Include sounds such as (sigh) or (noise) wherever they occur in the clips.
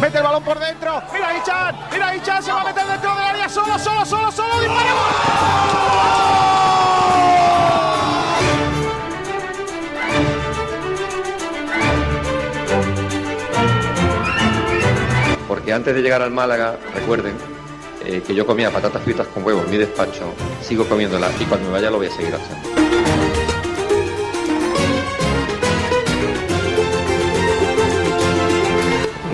mete el balón por dentro. Mira Ichan, mira Ichan, se va a meter dentro del área solo, solo, solo, solo. ¡Disparemos! Porque antes de llegar al Málaga, recuerden eh, que yo comía patatas fritas con huevo en mi despacho, sigo comiéndolas y cuando me vaya lo voy a seguir haciendo.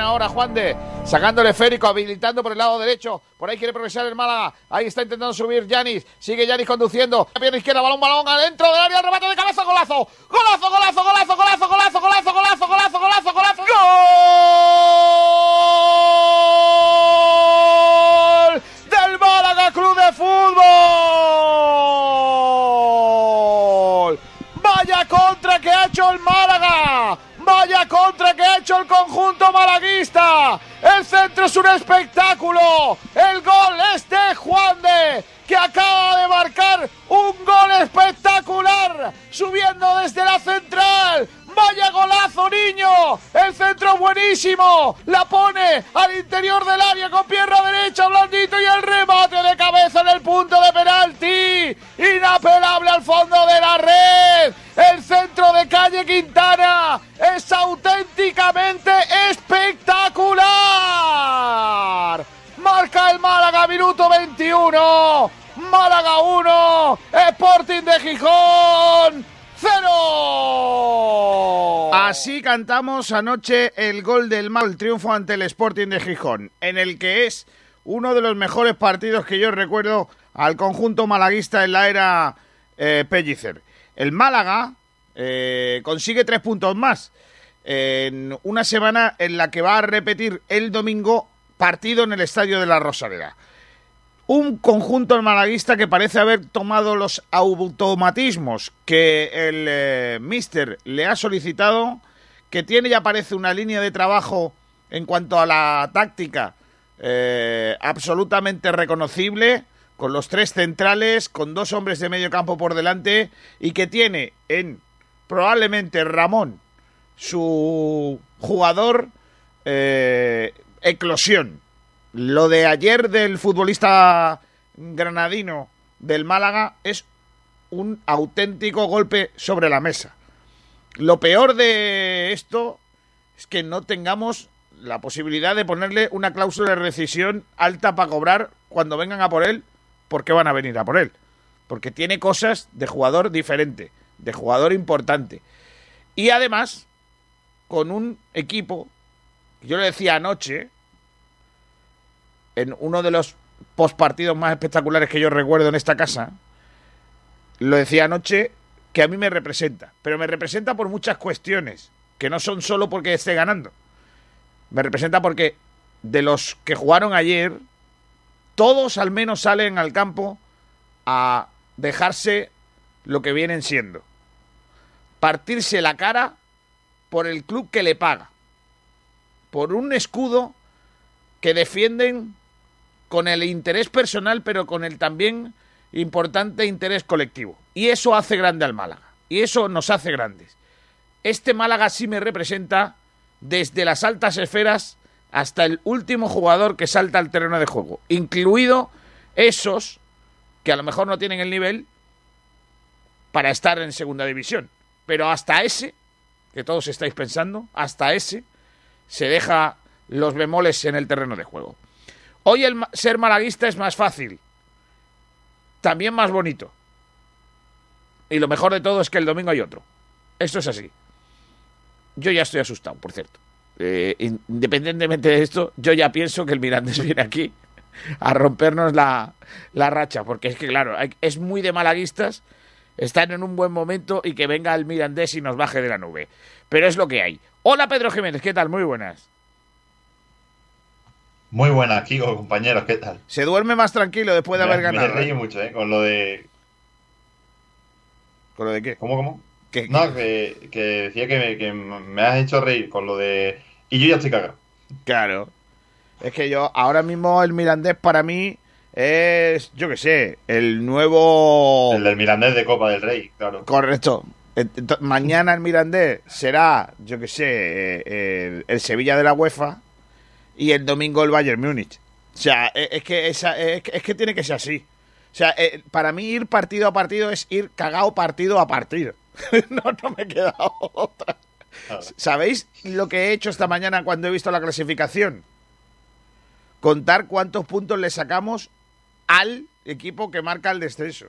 Ahora Juan de sacando el esférico, habilitando por el lado derecho. Por ahí quiere progresar el Málaga. Ahí está intentando subir Yanis. Sigue Yanis conduciendo. Pierna izquierda, balón, balón adentro del área. Remate de cabeza, golazo. Golazo, golazo, golazo, golazo, golazo, golazo, golazo, golazo, golazo, golazo. ¡Gol! Del Málaga Club de Fútbol. Vaya contra que ha hecho el Málaga. Vaya contra que ha hecho el conjunto malaguista. El centro es un espectáculo. El gol es de Juan de, que acaba de marcar un gol espectacular. Subiendo desde la central. Vaya golazo, niño. El centro buenísimo. La pone al interior del área con pierna derecha, blandito. Y el remate de cabeza en el punto de penalti. Inapelable al fondo de la red. El centro de calle Quintana es auténticamente espectacular. Marca el Málaga, minuto 21. Málaga 1, Sporting de Gijón 0. Así cantamos anoche el gol del el triunfo ante el Sporting de Gijón, en el que es uno de los mejores partidos que yo recuerdo al conjunto malaguista en la era eh, Pellicer. El Málaga eh, consigue tres puntos más en una semana en la que va a repetir el domingo partido en el Estadio de la Rosaleda. Un conjunto malaguista que parece haber tomado los automatismos que el eh, Mister le ha solicitado, que tiene ya parece una línea de trabajo en cuanto a la táctica eh, absolutamente reconocible, con los tres centrales, con dos hombres de medio campo por delante, y que tiene en probablemente Ramón su jugador eh, eclosión. Lo de ayer del futbolista granadino del Málaga es un auténtico golpe sobre la mesa. Lo peor de esto es que no tengamos la posibilidad de ponerle una cláusula de rescisión alta para cobrar cuando vengan a por él, porque van a venir a por él. Porque tiene cosas de jugador diferente, de jugador importante. Y además, con un equipo, yo le decía anoche, en uno de los postpartidos más espectaculares que yo recuerdo en esta casa, lo decía anoche, que a mí me representa. Pero me representa por muchas cuestiones, que no son solo porque esté ganando. Me representa porque de los que jugaron ayer, todos al menos salen al campo a dejarse lo que vienen siendo. Partirse la cara por el club que le paga. Por un escudo que defienden con el interés personal, pero con el también importante interés colectivo. Y eso hace grande al Málaga. Y eso nos hace grandes. Este Málaga sí me representa desde las altas esferas hasta el último jugador que salta al terreno de juego, incluido esos que a lo mejor no tienen el nivel para estar en segunda división. Pero hasta ese, que todos estáis pensando, hasta ese se deja los bemoles en el terreno de juego. Hoy el ser malaguista es más fácil, también más bonito. Y lo mejor de todo es que el domingo hay otro. Esto es así. Yo ya estoy asustado, por cierto. eh, independientemente de esto, yo ya pienso que el Mirandés (laughs) viene aquí a rompernos la, la racha, porque es que, claro, es muy de malaguistas, están en un buen momento y que venga el Mirandés y nos baje de la nube. Pero es lo que hay. Hola Pedro Jiménez, ¿qué tal? Muy buenas. Muy buenas, Kiko, compañeros, ¿qué tal? Se duerme más tranquilo después de haber ganado. Me reí ¿eh? mucho, ¿eh? Con lo de... ¿Con lo de qué? ¿Cómo, cómo? no, que, que, decía que me, que me has hecho reír con lo de... Y yo ya estoy cagado. Claro. Es que yo, ahora mismo el Mirandés para mí es, yo qué sé, el nuevo... El del Mirandés de Copa del Rey, claro. Correcto. Mañana el Mirandés será, yo qué sé, eh, el, Sevilla de la UEFA y el domingo el Bayern Múnich. O sea, e, es que, esa, es, que tiene que ser así. O sea, eh, para mí ir partido a partido es ir cagado partido a partido. (laughs) no, no me he quedado otra. ¿Sabéis lo que he hecho esta mañana cuando he visto la clasificación? Contar cuántos puntos le sacamos al equipo que marca el descenso.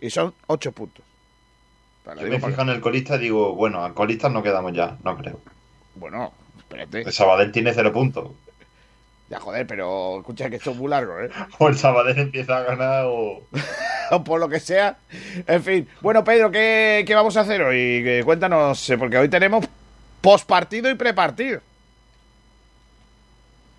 Y son ocho puntos. Yo me fijo en el colista y digo, bueno, al colista no quedamos ya, no creo. Bueno, espérate. El Sabadell tiene cero puntos. Ya, joder, pero escucha que esto es muy largo, ¿eh? (laughs) O el Sabadell empieza a ganar o... (laughs) o por lo que sea. En fin. Bueno, Pedro, ¿qué, qué vamos a hacer hoy? Cuéntanos, eh, porque hoy tenemos postpartido y prepartido.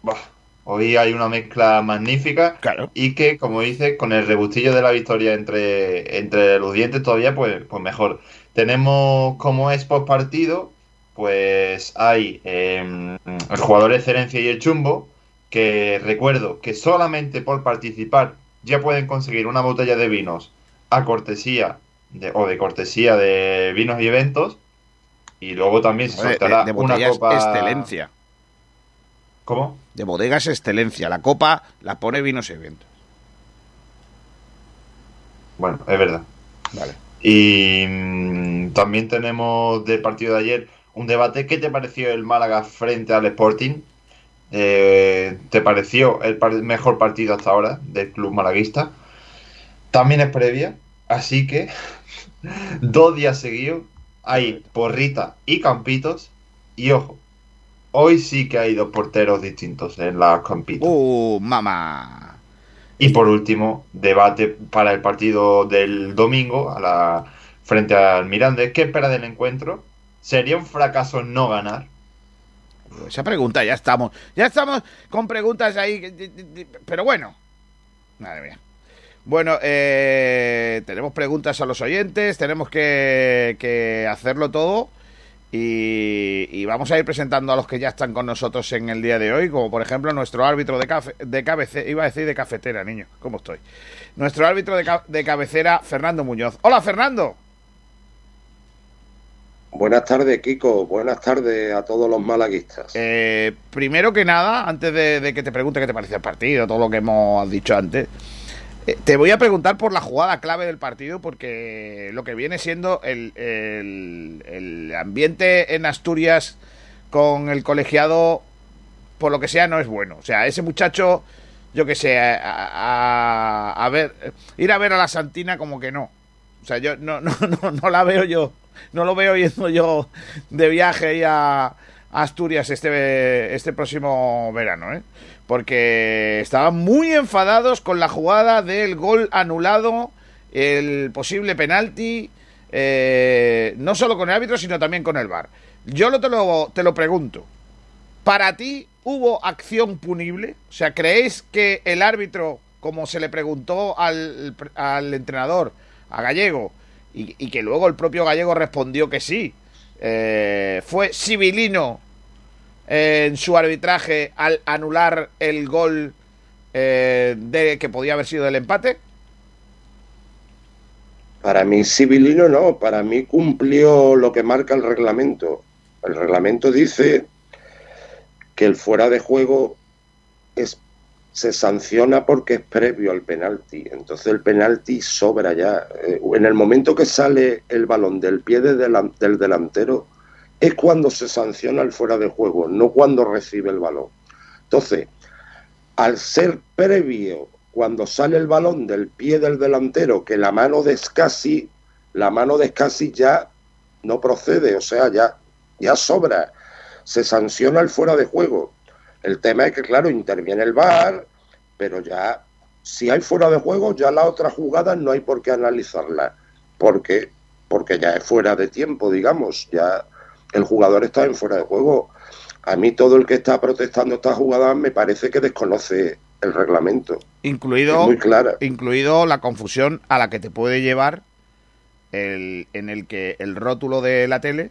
Bah, hoy hay una mezcla magnífica claro. y que, como dices, con el rebustillo de la victoria entre, entre los dientes todavía, pues, pues mejor. Tenemos como es postpartido, pues hay em, el jugador de excelencia y el chumbo, que recuerdo que solamente por participar ya pueden conseguir una botella de vinos a cortesía de, o de cortesía de vinos y eventos y luego también se soltará una copa excelencia ¿Cómo? De bodegas excelencia. La copa la pone vinos y eventos. Bueno, es verdad. Vale. Y mm, también tenemos del partido de ayer un debate. ¿Qué te pareció el Málaga frente al Sporting? Eh, ¿Te pareció el mejor partido hasta ahora del club malaguista? También es previa, así que (laughs) dos días seguidos hay porrita y campitos. Y ojo, hoy sí que hay dos porteros distintos en la campitas. ¡Uh, mamá! Y por último, debate para el partido del domingo a la, frente al Mirandés. ¿Qué espera del encuentro? ¿Sería un fracaso no ganar? Esa pregunta ya estamos. Ya estamos con preguntas ahí. Pero bueno. Madre mía. Bueno, eh, tenemos preguntas a los oyentes. Tenemos que, hacerlo todo. Y, vamos a ir presentando a los que ya están con nosotros en el día de hoy, como por ejemplo nuestro árbitro de, cafe, de cabecera, iba a decir de cafetera, niño, ¿cómo estoy? Nuestro árbitro de cabecera, Fernando Muñoz. Hola, Fernando. Buenas tardes, Kiko. Buenas tardes a todos los malaguistas. Eh, primero que nada, antes de, que te pregunte qué te parece el partido, todo lo que hemos dicho antes, eh, te voy a preguntar por la jugada clave del partido, porque lo que viene siendo el, ambiente en Asturias con el colegiado, por lo que sea, no es bueno. O sea, ese muchacho, yo que sé, a, a ver, ir a ver a la Santina como que no. O sea, yo no, (laughs) no, no, no la veo yo no lo veo yendo yo de viaje a Asturias este, este próximo verano, ¿eh? porque estaban muy enfadados con la jugada del gol anulado, el posible penalti, eh, no solo con el árbitro, sino también con el VAR. Yo lo te, lo, te lo pregunto. ¿Para ti hubo acción punible? O sea, ¿creéis que el árbitro, como se le preguntó al, al entrenador, a Gallego, y, que luego el propio gallego respondió que sí. Eh, fue civilino en su arbitraje al anular el gol eh, de que podía haber sido del empate. Para mí civilino no, para mí cumplió lo que marca el reglamento. El reglamento dice que el fuera de juego es se sanciona porque es previo al penalti. Entonces el penalti sobra ya. Eh, en el momento que sale el balón del pie del delantero es cuando se sanciona el fuera de juego, no cuando recibe el balón. Entonces, al ser previo, cuando sale el balón del pie del delantero, que la mano de Scassi, la mano de Scassi ya no procede, o sea, ya, ya sobra se sanciona el fuera de juego. El tema es que, claro, interviene el VAR, pero ya, si hay fuera de juego, ya la otra jugada no hay por qué analizarla, porque, porque ya es fuera de tiempo, digamos, ya el jugador está en fuera de juego. A mí todo el que está protestando esta jugada me parece que desconoce el reglamento. Incluido, muy clara. incluido la confusión a la que te puede llevar el, en el que el rótulo de la tele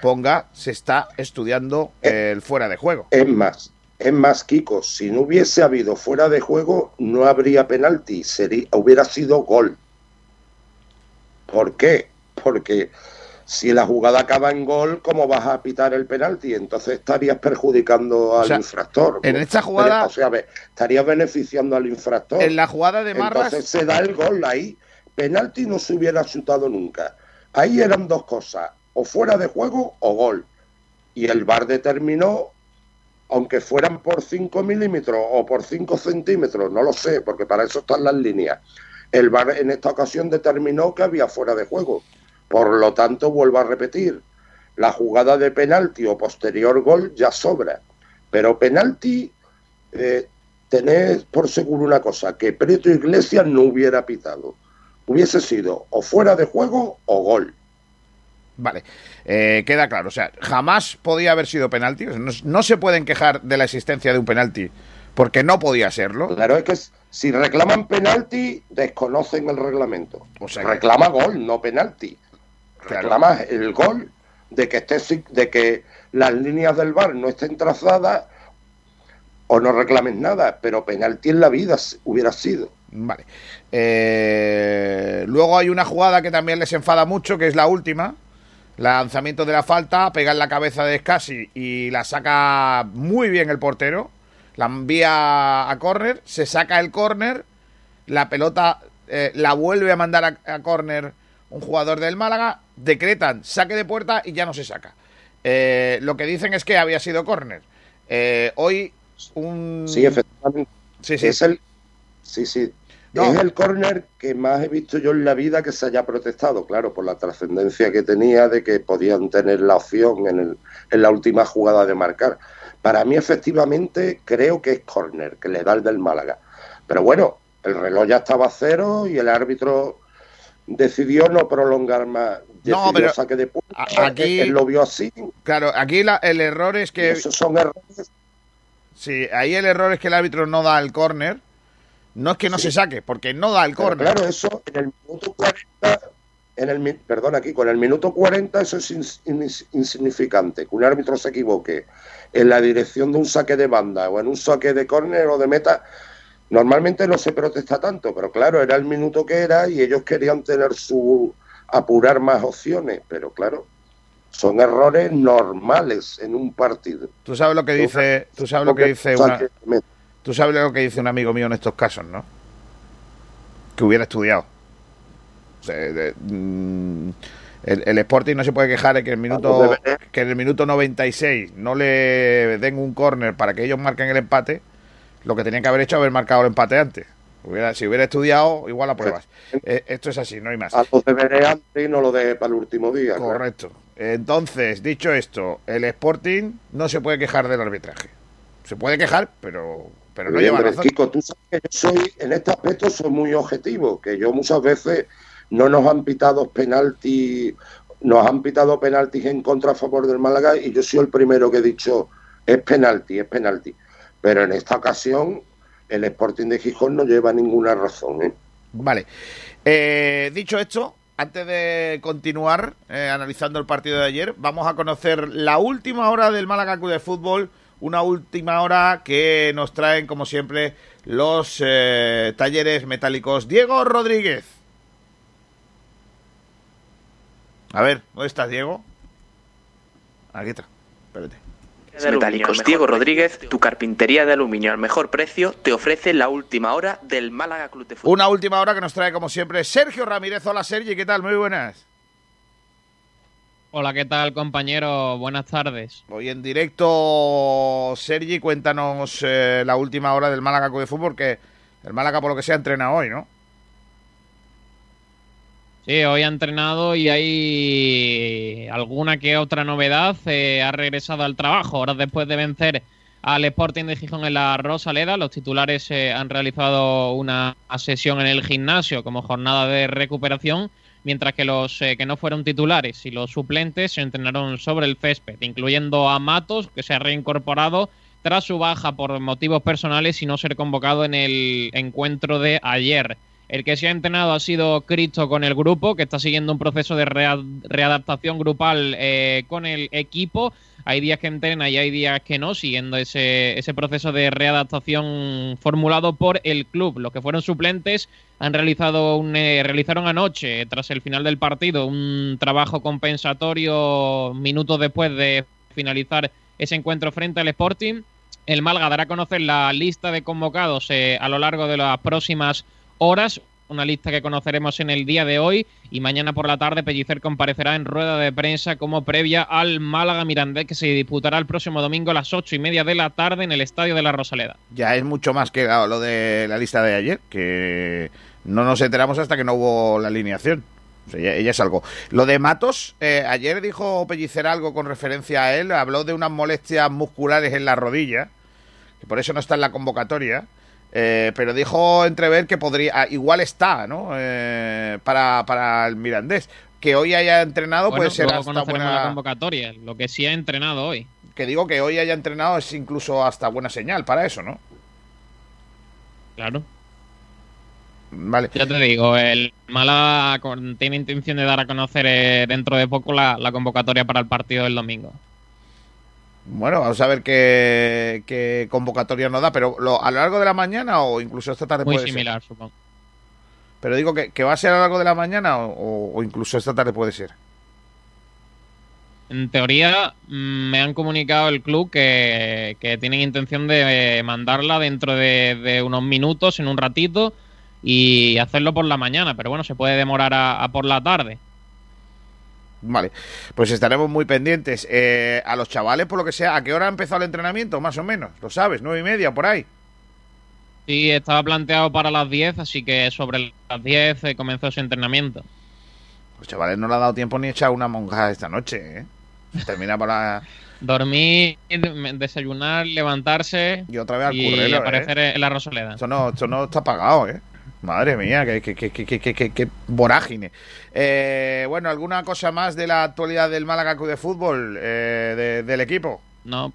ponga se está estudiando Eh, el fuera de juego. Es más, es más, Kiko, si no hubiese habido fuera de juego, no habría penalti, sería, hubiera sido gol. ¿Por qué? Porque si la jugada acaba en gol, ¿cómo vas a pitar el penalti? Entonces estarías perjudicando al sea, infractor. en esta jugada- O sea, estarías beneficiando al infractor. En la jugada de Marras, Entonces se da el gol ahí. Penalti no se hubiera chutado nunca. Ahí eran dos cosas, o fuera de juego o gol. Y el VAR determinó, aunque fueran por 5 milímetros o por 5 centímetros, no lo sé, porque para eso están las líneas. El VAR en esta ocasión determinó que había fuera de juego. Por lo tanto, vuelvo a repetir, la jugada de penalti o posterior gol ya sobra. Pero penalti, eh, tened por seguro una cosa, que Preto Iglesias no hubiera pitado. Hubiese sido o fuera de juego o gol. Vale, eh, queda claro. O sea, jamás podía haber sido penalti. No, no se pueden quejar de la existencia de un penalti porque no podía serlo. Claro, es que si reclaman penalti, desconocen el reglamento. O sea que- Reclama gol, no penalti. Claro. Reclama el gol de que esté de que las líneas del bar no estén trazadas o no reclamen nada, pero penalti en la vida hubiera sido. Vale. Eh, luego hay una jugada que también les enfada mucho, que es la última. Lanzamiento de la falta, pega en la cabeza de Scassi y la saca muy bien el portero. La envía a córner, se saca el córner, la pelota eh, la vuelve a mandar a, a córner un jugador del Málaga, decretan saque de puerta y ya no se saca. Eh, lo que dicen es que había sido córner. Eh, hoy un... Sí, efectivamente. Sí, sí. Es el, sí, sí. No. Es el córner que más he visto yo en la vida que se haya protestado, claro, por la trascendencia que tenía de que podían tener la opción en, el, en la última jugada de marcar. Para mí, efectivamente, creo que es córner, que le da el del Málaga. Pero bueno, el reloj ya estaba a cero y el árbitro decidió no prolongar más. No, Decidió pero saque de puerta, a- aquí- él lo vio así. Claro, aquí la- el error es y que... esos son errores Sí, ahí el error es que el árbitro no da el córner. No es que no Sí. se saque, porque no da el córner. claro, eso en el minuto 40, en el, perdón, aquí, con el minuto 40 eso es ins- ins- insignificante. Que un árbitro se equivoque en la dirección de un saque de banda o en un saque de córner o de meta, normalmente no se protesta tanto, pero claro, era el minuto que era y ellos querían tener su apurar más opciones, pero claro, son errores normales en un partido. Tú sabes lo que dice, tú sabes lo que dice una. Tú sabes lo que dice un amigo mío en estos casos, ¿no? Que hubiera estudiado. O sea, de- mm, el, el Sporting no se puede quejar de que el minuto Vamos, debería. que en el minuto 96 no le den un córner para que ellos marquen el empate. Lo que tenían que haber hecho es haber marcado el empate antes. Hubiera- si hubiera estudiado, igual apruebas. Eh, esto es así, no hay más. A los deberes antes y no lo deje para el último día. claro. Correcto. Entonces, dicho esto, el Sporting no se puede quejar del arbitraje. Se puede quejar, pero, pero no lleva hombre, razón. Kiko, tú sabes que yo soy, en este aspecto soy muy objetivo, que yo muchas veces no nos han pitado penalti, nos han pitado penaltis en contra a favor del Málaga y yo soy el primero que he dicho es penalti, es penalti. Pero en esta ocasión el Sporting de Gijón no lleva ninguna razón. ¿eh? Vale. Eh, dicho esto, antes de continuar eh, analizando el partido de ayer, vamos a conocer la última hora del Málaga Club de Fútbol. Una última hora que nos traen, como siempre, los eh, talleres metálicos. Diego Rodríguez. A ver, ¿dónde estás, Diego? Aquí está. Espérate. Metálicos Diego Rodríguez, tu carpintería de aluminio al mejor precio, te ofrece la última hora del Málaga Club de Fútbol. Una última hora que nos trae, como siempre, Sergio Ramírez. Hola, Sergi, ¿qué tal? Muy buenas. Hola, ¿qué tal, compañero? Buenas tardes. Hoy en directo, Sergi, cuéntanos eh, la última hora del Málaga Club de Fútbol, que el Málaga, por lo que sea, entrena hoy, ¿no? Sí, hoy ha entrenado y hay alguna que otra novedad. Eh, ha regresado al trabajo horas después de vencer al Sporting de Gijón en la Rosaleda. Los titulares eh, han realizado una sesión en el gimnasio como jornada de recuperación, mientras que los eh, que no fueron titulares y los suplentes se entrenaron sobre el césped, incluyendo a Matos, que se ha reincorporado tras su baja por motivos personales y no ser convocado en el encuentro de ayer. El que se ha entrenado ha sido Cristo con el grupo, que está siguiendo un proceso de readaptación grupal eh, con el equipo. Hay días que entrena y hay días que no, siguiendo ese, ese proceso de readaptación formulado por el club. Los que fueron suplentes han realizado un, eh, realizaron anoche, tras el final del partido, un trabajo compensatorio minutos después de finalizar ese encuentro frente al Sporting. El Malga dará a conocer la lista de convocados eh, a lo largo de las próximas horas, una lista que conoceremos en el día de hoy y mañana por la tarde Pellicer comparecerá en rueda de prensa como previa al Málaga Mirandés que se disputará el próximo domingo a las ocho y media de la tarde en el Estadio de la Rosaleda. Ya es mucho más que lo de la lista de ayer, que no nos enteramos hasta que no hubo la alineación. ella, es algo. Lo de Matos, eh, ayer dijo Pellicer algo con referencia a él, habló de unas molestias musculares en la rodilla, que por eso no está en la convocatoria. Eh, pero dijo entrever que podría, ah, igual está, ¿no? Eh, para, para el Mirandés. Que hoy haya entrenado puede ser hasta buena la convocatoria, lo que sí ha entrenado hoy. Que digo que hoy haya entrenado es incluso hasta buena señal para eso, ¿no? Claro. Vale. Ya te digo, el Mala tiene intención de dar a conocer eh, dentro de poco la convocatoria para el partido del domingo. Bueno, vamos a ver qué, convocatoria nos da, pero a lo largo de la mañana o incluso esta tarde Muy similar, supongo. Pero digo que, va a ser a lo largo de la mañana o, incluso esta tarde puede ser. En teoría, mm, me han comunicado el club que, tienen intención de mandarla dentro de, unos minutos, en un ratito, y hacerlo por la mañana, pero bueno, se puede demorar a por la tarde. Vale, pues estaremos muy pendientes. Eh, a los chavales, por lo que sea, ¿a qué hora ha empezado el entrenamiento? Más o menos, lo sabes, nueve y media, por ahí. Sí, estaba planteado para las diez, así que sobre las diez eh, comenzó ese entrenamiento. Los chavales no le ha dado tiempo ni echar una monja esta noche, ¿eh? Termina para... (laughs) Dormir, desayunar, levantarse y otra vez al y aparecer en la Rosaleda. Esto no, esto no está pagado, ¿eh? Madre mía, qué, qué, vorágine. Eh, bueno, ¿alguna cosa más de la actualidad del Málaga Club de Fútbol, eh, del equipo? No,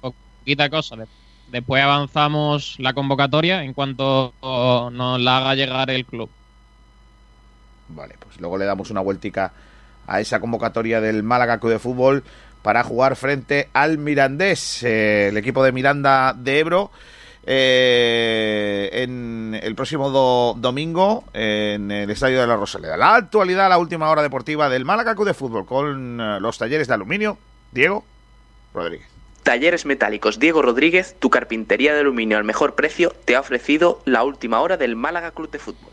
poquita cosa. Después avanzamos la convocatoria en cuanto nos la haga llegar el club. Vale, pues luego le damos una vueltica a esa convocatoria del Málaga Club de Fútbol para jugar frente al Mirandés, eh, el equipo de Miranda de Ebro eh, en el próximo domingo en el Estadio de la Rosaleda. La actualidad, la última hora deportiva del Málaga de Fútbol con eh, los talleres de aluminio. Diego Rodríguez. Talleres Metálicos Diego Rodríguez, tu carpintería de aluminio al mejor precio, te ha ofrecido la última hora del Málaga Club de Fútbol.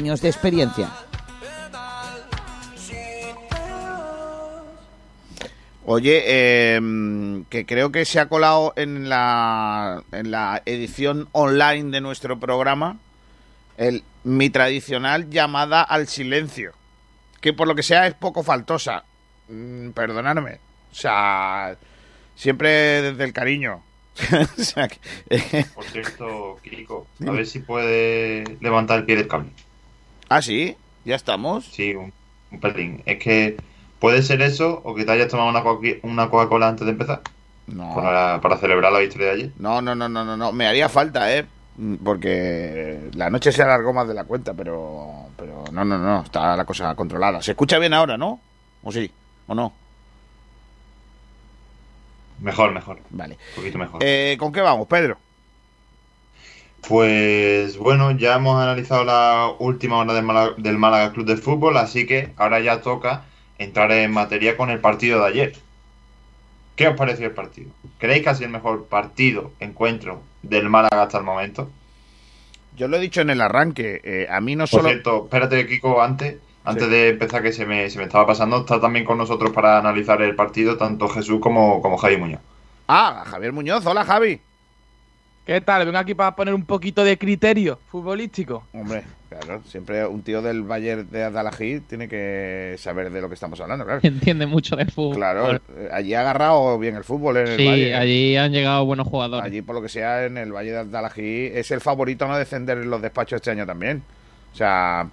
años de experiencia. Oye, em, que creo que se ha colado en la, en la edición online de nuestro programa el, mi tradicional llamada al silencio, que por lo que sea es poco faltosa. Mm, perdonadme. O sea, siempre desde el cariño. (laughs) por cierto, Kiko, a ver si puede levantar el pie del cable. Ah, sí, ya estamos. Sí, un, pelín. Es que puede ser eso o que te hayas tomado una, una Coca-Cola antes de empezar. No. Para, celebrar la victoria de ayer. No, no, no, no, no, no. Me haría falta, ¿eh? Porque la noche se alargó más de la cuenta, pero, pero no, no, no. Está la cosa controlada. Se escucha bien ahora, ¿no? ¿O sí? ¿O no? Mejor, mejor. Vale. Un poquito mejor. Eh, ¿Con qué vamos, Pedro? Pues bueno, ya hemos analizado la última hora del Málaga, del Málaga Club de Fútbol, así que ahora ya toca entrar en materia con el partido de ayer. ¿Qué os pareció el partido? ¿Creéis que ha sido el mejor partido, encuentro del Málaga hasta el momento? Yo lo he dicho en el arranque, eh, a mí no Por solo... cierto, espérate, Kiko, antes, antes Sí. de empezar que se me, se me estaba pasando, está también con nosotros para analizar el partido tanto Jesús como, como Javi Muñoz. Ah, Javier Muñoz, hola Javi. ¿Qué tal? Vengo aquí para poner un poquito de criterio futbolístico. Hombre, claro, siempre un tío del Bayern de Adalají tiene que saber de lo que estamos hablando, claro. Entiende mucho de fútbol. Claro, allí ha agarrado bien el fútbol en el Sí, Valle. allí han llegado buenos jugadores. Allí, por lo que sea, en el Valle de Adalají es el favorito a no descender en los despachos este año también. O sea,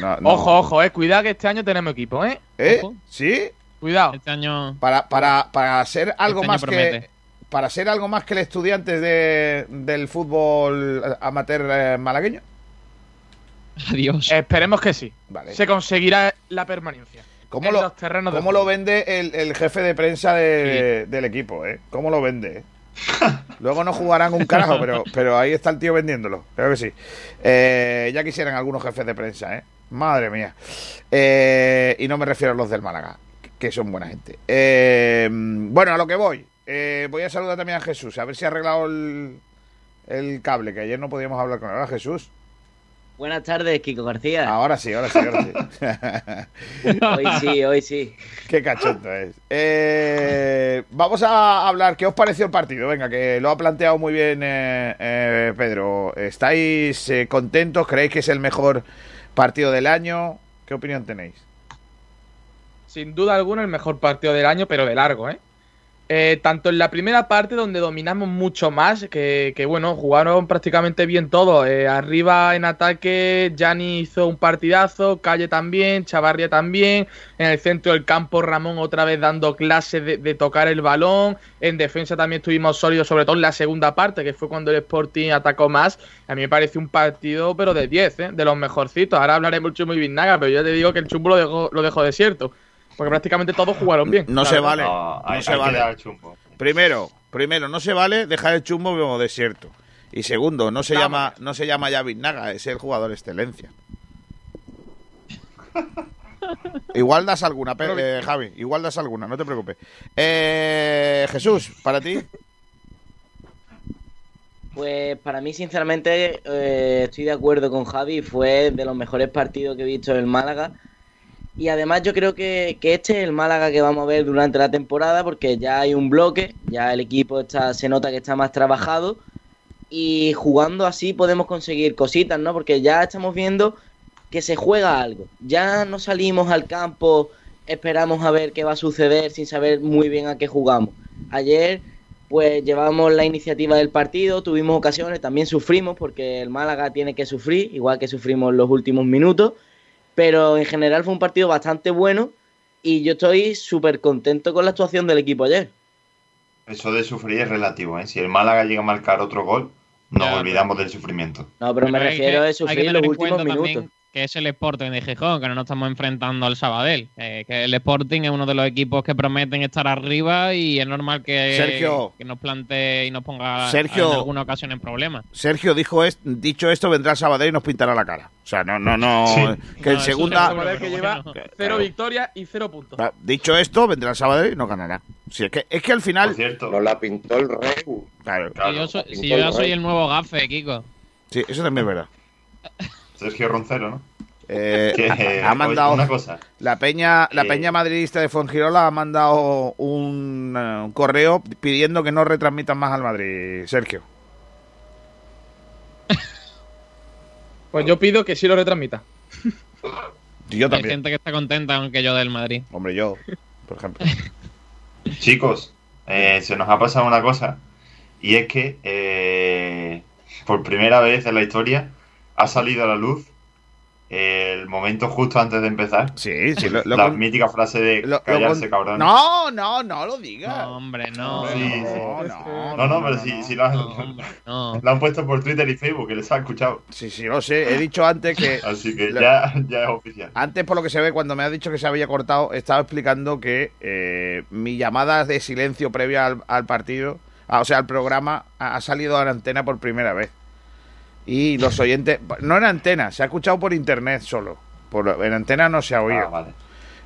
no- no- Ojo, ojo, eh. Cuidado que este año tenemos equipo, eh. ¿Eh? Ojo. ¿Sí? Cuidado. Este año Para, para, para ser algo Este más que. Para ser algo más que el estudiante de, del fútbol amateur eh, malagueño. Adiós. Esperemos que sí. Vale. Se conseguirá la permanencia. ¿Cómo en lo, los terrenos cómo lo vende el, el jefe de prensa de- del equipo? ¿eh? ¿Cómo lo vende? (laughs) Luego no jugarán un carajo, pero, pero ahí está el tío vendiéndolo. Creo que sí. Eh, ya quisieran algunos jefes de prensa, ¿eh? Madre mía. Eh, y no me refiero a los del Málaga, que son buena gente. Eh, bueno, a lo que voy. Eh, voy a saludar también a Jesús, a ver si ha arreglado el, el cable, que ayer no podíamos hablar con él. Hola, Jesús. Buenas tardes, Kiko García. Ahora sí, ahora sí, ahora sí. (laughs) Hoy sí, hoy sí. Qué cachondo es. Eh, vamos a hablar. ¿Qué os pareció el partido? Venga, que lo ha planteado muy bien eh, eh, Pedro. ¿Estáis eh, contentos? ¿Creéis que es el mejor partido del año? ¿Qué opinión tenéis? Sin duda alguna el mejor partido del año, pero de largo, ¿eh? Eh, tanto en la primera parte donde dominamos mucho más, que, bueno, jugaron prácticamente bien todo. Eh, arriba en ataque, Gianni hizo un partidazo, Calle también, Chavarria también. En el centro del campo, Ramón otra vez dando clases de, tocar el balón. En defensa también estuvimos sólidos, sobre todo en la segunda parte, que fue cuando el Sporting atacó más. A mí me pareció un partido, pero de 10, ¿eh? de los mejorcitos. Ahora hablaremos mucho muy Vinaga, pero yo te digo que el chumbo lo dejó, lo dejó desierto. Porque prácticamente todos jugaron bien. No se vale. No, hay- no se vale. Primero, primero, no se vale dejar el chumbo como desierto. Y segundo, no se llama, no se llama Yavis Naga, es el jugador excelencia. (laughs) Igual das alguna, Pe- eh, Javi. Igual das alguna, no te preocupes. Eh, Jesús, para ti. Pues para mí, sinceramente, eh, estoy de acuerdo con Javi. Fue de los mejores partidos que he visto en el Málaga. Y además yo creo que, que este es el Málaga que vamos a ver durante la temporada porque ya hay un bloque, ya el equipo está, se nota que está más trabajado y jugando así podemos conseguir cositas, ¿no? Porque ya estamos viendo que se juega algo. Ya no salimos al campo, esperamos a ver qué va a suceder sin saber muy bien a qué jugamos. Ayer pues llevamos la iniciativa del partido, tuvimos ocasiones, también sufrimos porque el Málaga tiene que sufrir, igual que sufrimos los últimos minutos, pero en general fue un partido bastante bueno y yo estoy súper contento con la actuación del equipo ayer. Eso de sufrir es relativo, ¿eh? Si el Málaga llega a marcar otro gol, nos Ya, olvidamos del sufrimiento. No, pero me Pero refiero que- a sufrir los últimos minutos. también que es el Sporting de Gijón, que no nos estamos enfrentando al Sabadell. Eh, que el Sporting es uno de los equipos que prometen estar arriba y es normal que, Sergio. que nos plantee y nos ponga Sergio. en alguna ocasión en problemas. Sergio dijo es, dicho esto, vendrá el Sabadell y nos pintará la cara. O sea, no, no, no. Sí. Que en No, eso segunda. Sabadell que lleva bueno. cero victorias y cero puntos. Ah, Dicho esto, vendrá el Sabadell y nos ganará. Si es, que, es que al Por final. cierto, Nos la pintó el Reu. Claro, claro, si yo, soy, si pintó yo ya el soy el nuevo gafe, Kiko. sí, eso también es verdad. (laughs) Sergio Roncero, ¿no? Eh, Que, ha, ha mandado. Una cosa, La peña, la Eh. peña madridista de Fongirola ha mandado un, eh, un correo pidiendo que no retransmitan más al Madrid, Sergio. Pues yo pido que sí lo retransmita. Yo Hay también. gente que está contenta, aunque yo del Madrid. Hombre, yo, por ejemplo. (laughs) chicos, eh, se nos ha pasado una cosa y es que eh, por primera vez en la historia ha salido a la luz el momento justo antes de empezar. Sí, sí, lo, lo la con- mítica frase de lo- lo callarse, con- cabrón. No, no, no lo digas. No, hombre, no. Sí, sí. no, no, No, no, pero si, si lo, han, No, hombre, no. (laughs) lo han puesto por Twitter y Facebook, que les ha escuchado. Sí, sí, lo sé. He dicho antes que. (laughs) Así que ya, ya es oficial. Antes, por lo que se ve, cuando me ha dicho que se había cortado, estaba explicando que eh, mi llamada de silencio previa al, al partido, ah, o sea, al programa, ha, ha salido a la antena por primera vez. Y los oyentes, no en antena, se ha escuchado por internet solo, por, en antena no se ha oído. Ah, vale.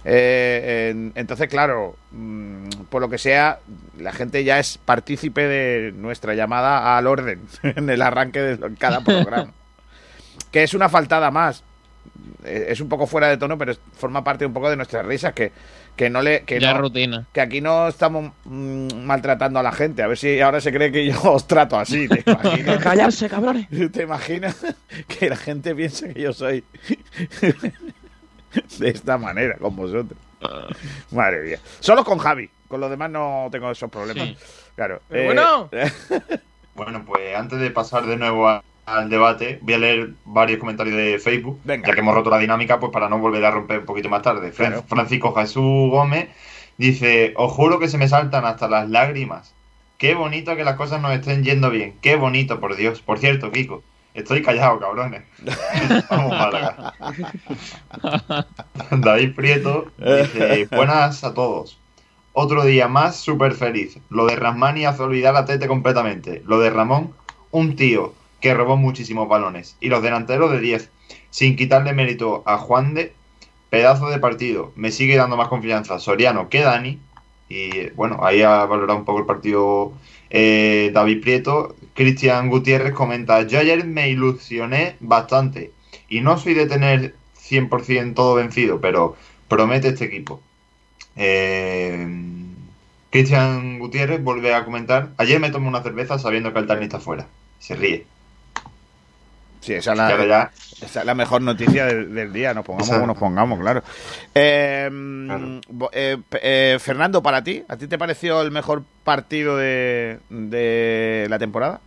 Eh, en- entonces, claro, mm, por lo que sea, la gente ya es partícipe de nuestra llamada al orden (laughs) en el arranque de cada programa. (laughs) que es una faltada más. Eh, Es un poco fuera de tono, pero forma parte un poco de nuestras risas, que, que no le... Que ya no, rutina. que aquí no estamos mm, maltratando a la gente. A ver si ahora se cree que yo (laughs) os trato así. ¿Te imaginas? Callarse, cabrones. (laughs) ¿Te imaginas que la gente piense que yo soy (laughs) de esta manera con vosotros? Madre mía. Solo con Javi. Con los demás no tengo esos problemas. Sí. Claro. Pero eh, bueno. Bueno, pues antes de pasar de nuevo a- al debate, voy a leer varios comentarios de Facebook, Venga. ya que hemos roto la dinámica, pues para no volver a romper un poquito más tarde. Claro. Francisco Jesús Gómez dice, os juro que se me saltan hasta las lágrimas. Qué bonito que las cosas nos estén yendo bien. Qué bonito, por Dios. Por cierto, Kiko, estoy callado, cabrones. (laughs) Vamos, Málaga. (laughs) David Prieto dice, buenas a todos. Otro día más, súper feliz. Lo de Rasmani hace olvidar a Tete completamente. Lo de Ramón, un tío que robó muchísimos balones. Y los delanteros de 10. Sin quitarle mérito a Juan de, pedazo de partido. Me sigue dando más confianza Soriano que Dani. Y bueno, ahí ha valorado un poco el partido eh, David Prieto. Cristian Gutiérrez comenta, yo ayer me ilusioné bastante. Y no soy de tener 100% todo vencido, pero promete este equipo. Eh, Cristian Gutiérrez vuelve a comentar, ayer me tomé una cerveza sabiendo que Altani está fuera. Se ríe. Sí, esa es la, ya esa es la mejor noticia del, del día. Nos pongamos como nos pongamos, claro. Eh, Claro. bo- eh, eh, Fernando, para ti, ¿a ti te pareció el mejor partido de, de la temporada?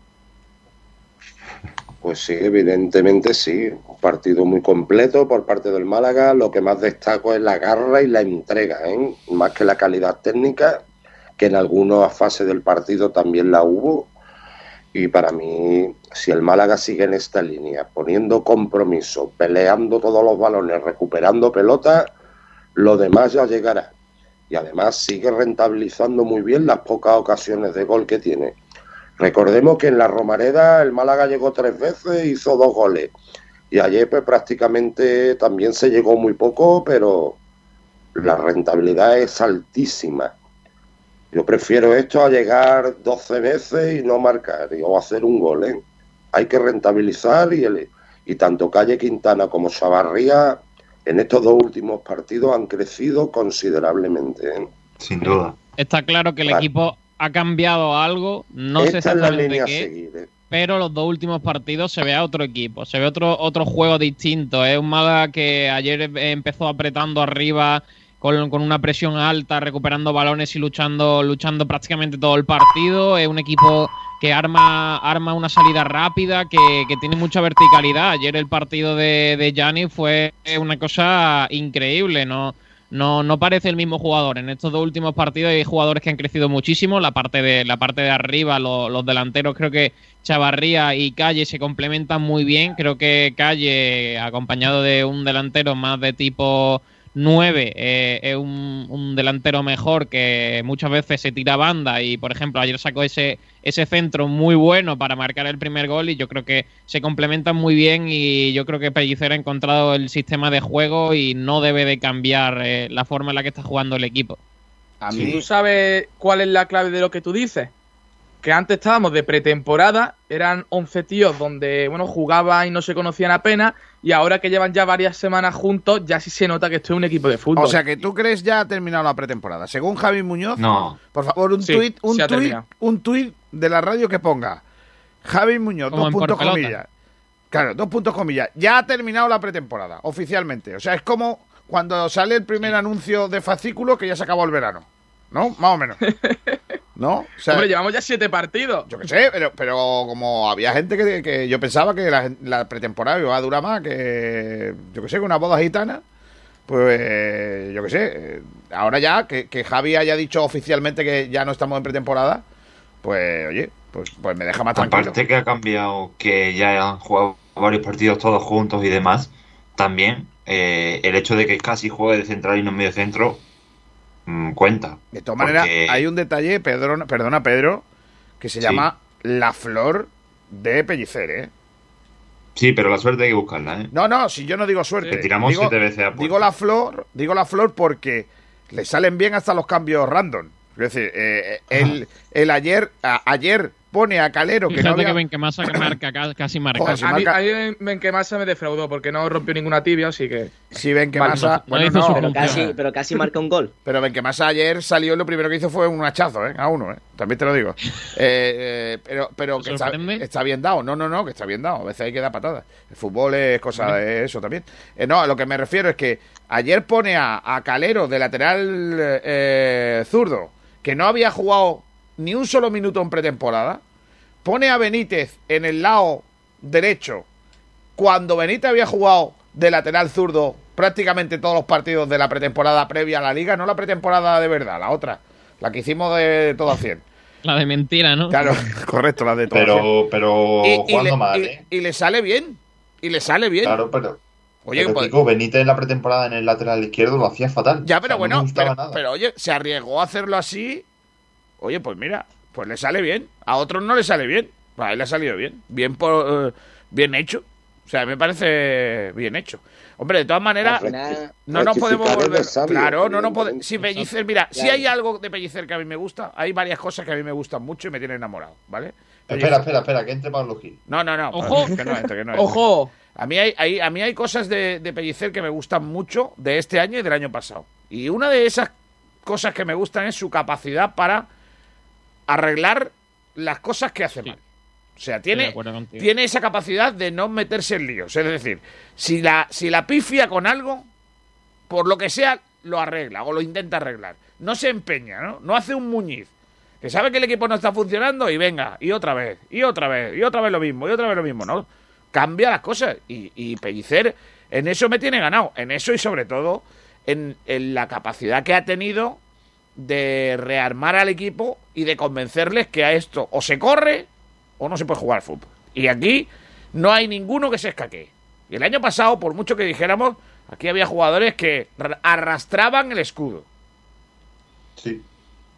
Pues sí, evidentemente sí. Un partido muy completo por parte del Málaga. Lo que más destaco es la garra y la entrega, ¿eh? más que la calidad técnica, que en algunas fases del partido también la hubo. Y para mí, si el Málaga sigue en esta línea, poniendo compromiso, peleando todos los balones, recuperando pelota, lo demás ya llegará. Y además sigue rentabilizando muy bien las pocas ocasiones de gol que tiene. Recordemos que en la Romareda el Málaga llegó tres veces, hizo dos goles. Y ayer pues, prácticamente también se llegó muy poco, pero la rentabilidad es altísima. Yo prefiero esto a llegar 12 veces y no marcar y- o hacer un gol. ¿eh? Hay que rentabilizar y, el- y tanto Calle Quintana como Chavarría en estos dos últimos partidos han crecido considerablemente. ¿eh? sin duda. Está claro que el Claro. equipo ha cambiado algo, no sé Esta es la línea a seguir. ¿eh? pero los dos últimos partidos se ve a otro equipo, se ve otro otro juego distinto. Es un Málaga que ayer eh, empezó apretando arriba con, con una presión alta, recuperando balones y luchando luchando prácticamente todo el partido. Es un equipo que arma arma una salida rápida, que, que tiene mucha verticalidad. Ayer el partido de, de Gianni fue una cosa increíble, ¿no? No, no parece el mismo jugador. En estos dos últimos partidos hay jugadores que han crecido muchísimo. La parte de, la parte de arriba, lo- los delanteros, creo que Chavarría y Calle se complementan muy bien. Creo que Calle, acompañado de un delantero más de tipo 9, eh, es un, un delantero mejor que muchas veces se tira banda. Y por ejemplo, ayer sacó ese, ese centro muy bueno para marcar el primer gol. Y yo creo que se complementan muy bien. Y yo creo que Pellicer ha encontrado el sistema de juego y no debe de cambiar eh, la forma en la que está jugando el equipo. A ¿Tú mí, sabes cuál es la clave de lo que tú dices? Que antes estábamos de pretemporada, eran 11 tíos donde, bueno, jugaban y no se conocían apenas, y ahora que llevan ya varias semanas juntos, ya sí se nota que esto es un equipo de fútbol. o sea que tú crees ya ha terminado la pretemporada. Según Javi Muñoz, No, por favor, un Sí, tuit, un tuit, un tuit de la radio que ponga Javi Muñoz, Como dos puntos Pelota. comillas. Claro, dos puntos comillas. Ya ha terminado la pretemporada, oficialmente. O sea, es como cuando sale el primer anuncio de fascículo que ya se acabó el verano. ¿No? Más o menos. (laughs) ¿No? O sea, Hombre, llevamos ya siete partidos. yo qué sé, pero, pero como había gente que, que yo pensaba que la, la pretemporada iba a durar más, que yo qué sé, que una boda gitana, pues yo qué sé, eh, ahora ya que, que Javi haya dicho oficialmente que ya no estamos en pretemporada, pues oye, pues, pues me deja más tranquilo. Aparte que ha cambiado, que ya han jugado varios partidos todos juntos y demás, también eh, el hecho de que casi juegue de central y no en medio centro mm, cuenta. De todas maneras, hay un detalle, Pedro, perdona Pedro, que se Sí. llama la flor de Pellicer, ¿eh? Sí, pero la suerte hay que buscarla, ¿eh? No, no, si yo no digo suerte. Que tiramos digo, siete veces a puerta. digo la flor, digo la flor porque le salen bien hasta los cambios random. Es decir, eh, el, el ayer, a- ayer pone a Calero que no Fíjate había... que Benquemasa que marca, ca- casi marca. Joder, si A mí, marca- a mí Benquemasa me defraudó porque no rompió ninguna tibia, así que. Si ven que Vale, no bueno, no, Pero casi, pero casi marca un gol. pero ven que Massa ayer salió y lo primero que hizo fue un hachazo, ¿eh? A uno, ¿eh? También te lo digo. (laughs) Eh, eh, pero pero ¿Te que está, bien dado. No, no, no, que está bien dado. A veces hay que dar patadas. El fútbol es cosa de eso también. Eh, no, a lo que me refiero es que ayer pone a, a Calero de lateral eh, zurdo, que no había jugado ni un solo minuto en pretemporada. Pone a Benítez en el lado derecho cuando Benítez había jugado de lateral zurdo prácticamente todos los partidos de la pretemporada previa a la liga, no la pretemporada de verdad, la otra, la que hicimos de todo a 100. La de mentira, ¿no? Claro, (laughs) correcto, la de todo a 100. Pero, pero Y- y, jugando le, mal, y- ¿eh? y le sale bien, y le sale bien. Claro, pero. Oye, pero pues- Kiko, Benítez en la pretemporada en el lateral izquierdo lo hacía fatal. Ya, O pero sea, bueno, pero, oye, se arriesgó a hacerlo así. Oye, pues mira, pues le sale bien. A otros no le sale bien. Pues a él le ha salido bien. Bien, por, eh, bien hecho. O sea, me parece bien hecho. Hombre, de todas maneras, final- no nos podemos volver. sabio, claro, no nos podemos. Si Pellicer, mira, si hay algo de Pellicer que a mí me gusta, hay varias cosas que a mí me gustan mucho y me tienen enamorado, ¿vale? Espera, espera, espera, que entre Pablo Gil. No, no, no. Ojo. Que no entre, que no entre. ¡Ojo! A mí hay, hay- a mí hay cosas de, de Pellicer que me gustan mucho de este año y del año pasado. Y una de esas cosas que me gustan es su capacidad para arreglar las cosas que hace Sí. mal. O sea, tiene, tiene esa capacidad de no meterse en líos. Es decir, si la, si la pifia con algo, por lo que sea, lo arregla o lo intenta arreglar. No se empeña, ¿no? No hace un muñiz. Que sabe que el equipo no está funcionando y venga, y otra vez, y otra vez, y otra vez lo mismo, y otra vez lo mismo, ¿no? Cambia las cosas. Y, y Pellicer en eso me tiene ganado. En eso y sobre todo en, en la capacidad que ha tenido de rearmar al equipo y de convencerles que a esto o se corre o no se puede jugar al fútbol. Y aquí no hay ninguno que se escaquee. Y el año pasado, por mucho que dijéramos, aquí había jugadores que arrastraban el escudo. Sí.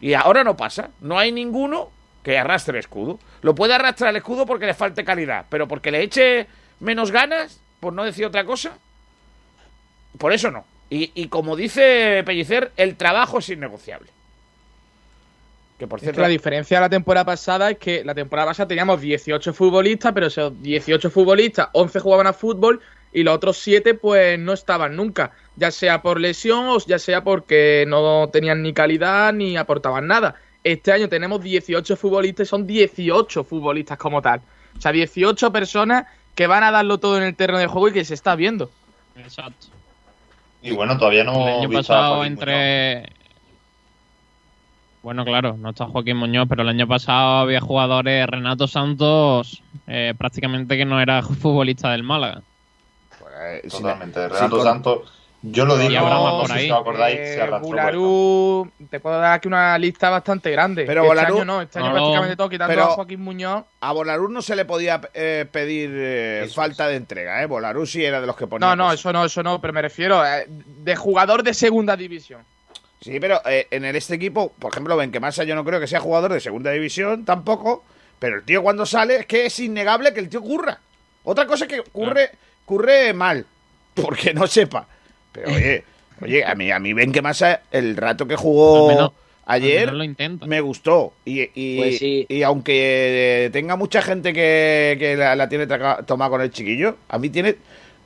Y ahora no pasa. No hay ninguno que arrastre el escudo. Lo puede arrastrar el escudo porque le falte calidad, pero porque le eche menos ganas, por no decir otra cosa. Por eso no. Y, y como dice Pellicer, el trabajo es innegociable. Que por Es cierto, que la diferencia de la temporada pasada es que la temporada pasada teníamos 18 futbolistas, pero esos 18 futbolistas, 11 jugaban a fútbol y los otros 7 pues no estaban nunca, ya sea por lesión o ya sea porque no tenían ni calidad ni aportaban nada. Este año tenemos 18 futbolistas y son 18 futbolistas como tal. O sea, 18 personas que van a darlo todo en el terreno de juego y que se está viendo. Exacto. Y bueno, todavía no El año pasado entre... Bueno, claro, no está Joaquín Muñoz, pero el año pasado había jugadores, Renato Santos, eh, prácticamente que no era (laughs) futbolista del Málaga. pues, si- Totalmente. Renato Santos, yo lo digo, no por sé ahí. si os acordáis, Eh, se arrastró. Bularú, te puedo dar aquí una lista bastante grande. Pero este año no, este año No, prácticamente todo, quitando pero- a Joaquín Muñoz. A Bolarú no se le podía eh, pedir eh, falta de entrega, ¿eh? Bolarú sí era de los que ponía. No, no, cosas. eso no, eso no, pero me refiero eh, de jugador de segunda división. Sí, pero eh, en el- este equipo, por ejemplo, Benquemasa yo no creo que sea jugador de segunda división tampoco, pero el tío cuando sale es que es innegable que el tío curra. Otra cosa es que curre, curre mal, (laughs) porque no sepa. Pero oye, oye, a mí, a mí Benquemasa el rato que jugó Al menos- ayer lo me gustó. Y, y, Pues sí. y aunque tenga mucha gente que, que la, la tiene tomada con el chiquillo, a mí tiene.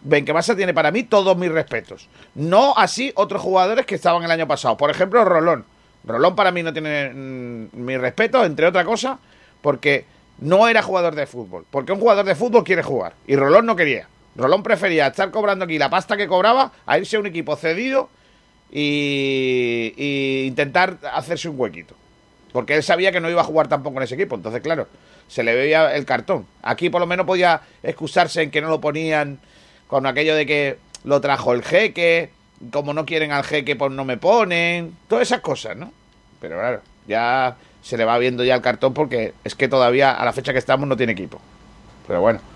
Benquemasa tiene para mí todos mis respetos. No así otros jugadores que estaban el año pasado. Por ejemplo, Rolón. Rolón para mí no tiene mm, mi respeto, entre otra cosa, porque no era jugador de fútbol. Porque un jugador de fútbol quiere jugar. Y Rolón no quería. Rolón prefería estar cobrando aquí la pasta que cobraba a irse a un equipo cedido y, intentar hacerse un huequito. Porque él sabía que no iba a jugar tampoco en ese equipo. Entonces, claro, se le veía el cartón. Aquí por lo menos podía excusarse en que no lo ponían con aquello de que lo trajo el jeque. Como no quieren al jeque, pues no me ponen. Todas esas cosas, ¿no? Pero claro, ya se le va viendo ya el cartón porque es que todavía a la fecha que estamos no tiene equipo. Pero bueno.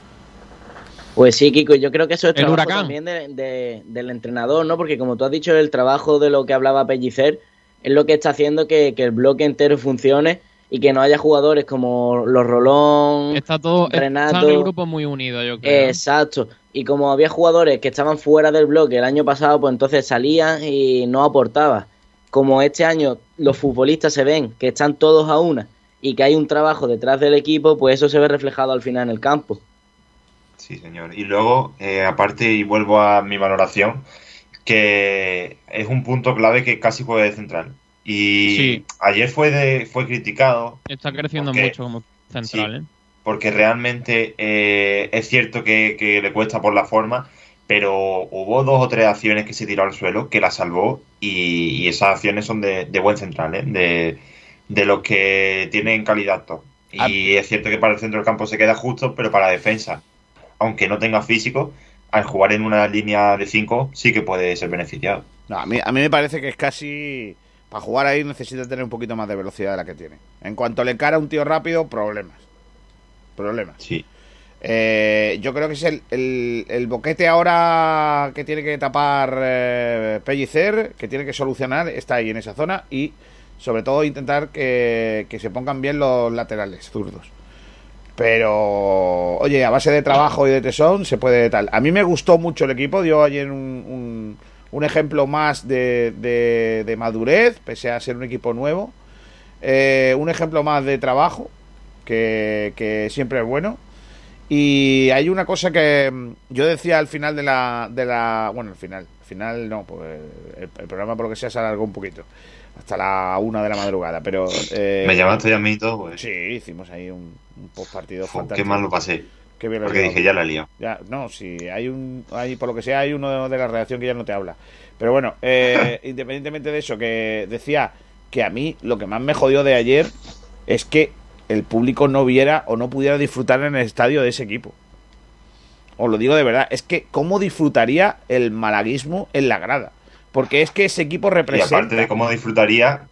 Pues sí, Kiko, yo creo que eso es El trabajo también de- de- del entrenador, ¿no? Porque como tú has dicho, el trabajo de lo que hablaba Pellicer es lo que está haciendo que, que el bloque entero funcione y que no haya jugadores como los Rolón, Está todo, Renato. está el grupo muy unido, yo creo. Exacto. Y como había jugadores que estaban fuera del bloque el año pasado, pues entonces salían y no aportaban. Como este año los futbolistas se ven que están todos a una y que hay un trabajo detrás del equipo, pues eso se ve reflejado al final en el campo. Sí, señor. Y luego, eh, aparte, y vuelvo a mi valoración, que es un punto clave que casi juega de central. Y Sí. ayer fue de, fue criticado Está creciendo porque- mucho como central, ¿eh? porque realmente eh, es cierto que, que le cuesta por la forma, pero hubo dos o tres acciones que se tiró al suelo que la salvó y, y esas acciones son de, de buen central, ¿eh? de, de los que tienen calidad top. Y es cierto que para el centro del campo se queda justo, pero para la defensa, aunque no tenga físico, al jugar en una línea de 5 sí que puede ser beneficiado. No, a, mí, a mí me parece que es casi. Para jugar ahí necesita tener un poquito más de velocidad de la que tiene. En cuanto le encara a un tío rápido, problemas. Problemas. Sí. Eh, yo creo que es el, el- el boquete ahora que tiene que tapar eh, Pellicer, que tiene que solucionar, está ahí en esa zona y sobre todo intentar que, que se pongan bien los laterales zurdos. Pero, oye, a base de trabajo y de tesón se puede tal. A mí me gustó mucho el equipo, dio ayer un, un- ejemplo más de, de- de madurez, pese a ser un equipo nuevo. Eh, un ejemplo más de trabajo, que, que siempre es bueno. Y hay una cosa que mm, yo decía al final de la, de la bueno, al final, al final no, pues el, el programa por lo que sea se alargó un poquito, hasta la una de la madrugada, pero... eh, Me llamaste a mí y todo, pues. Sí, hicimos ahí un, un post partido Fu, fantástico. qué mal lo pasé. Qué bien lo Porque dije, ya la liado. Ya, no, si hay un, hay, por lo que sea, hay uno de la redacción que ya no te habla. Pero bueno, eh, (laughs) independientemente de eso, que decía que a mí lo que más me jodió de ayer es que el público no viera o no pudiera disfrutar en el estadio de ese equipo. Os lo digo de verdad, es que cómo disfrutaría el malaguismo en la grada. Porque es que ese equipo Y representa... aparte de cómo disfrutaría,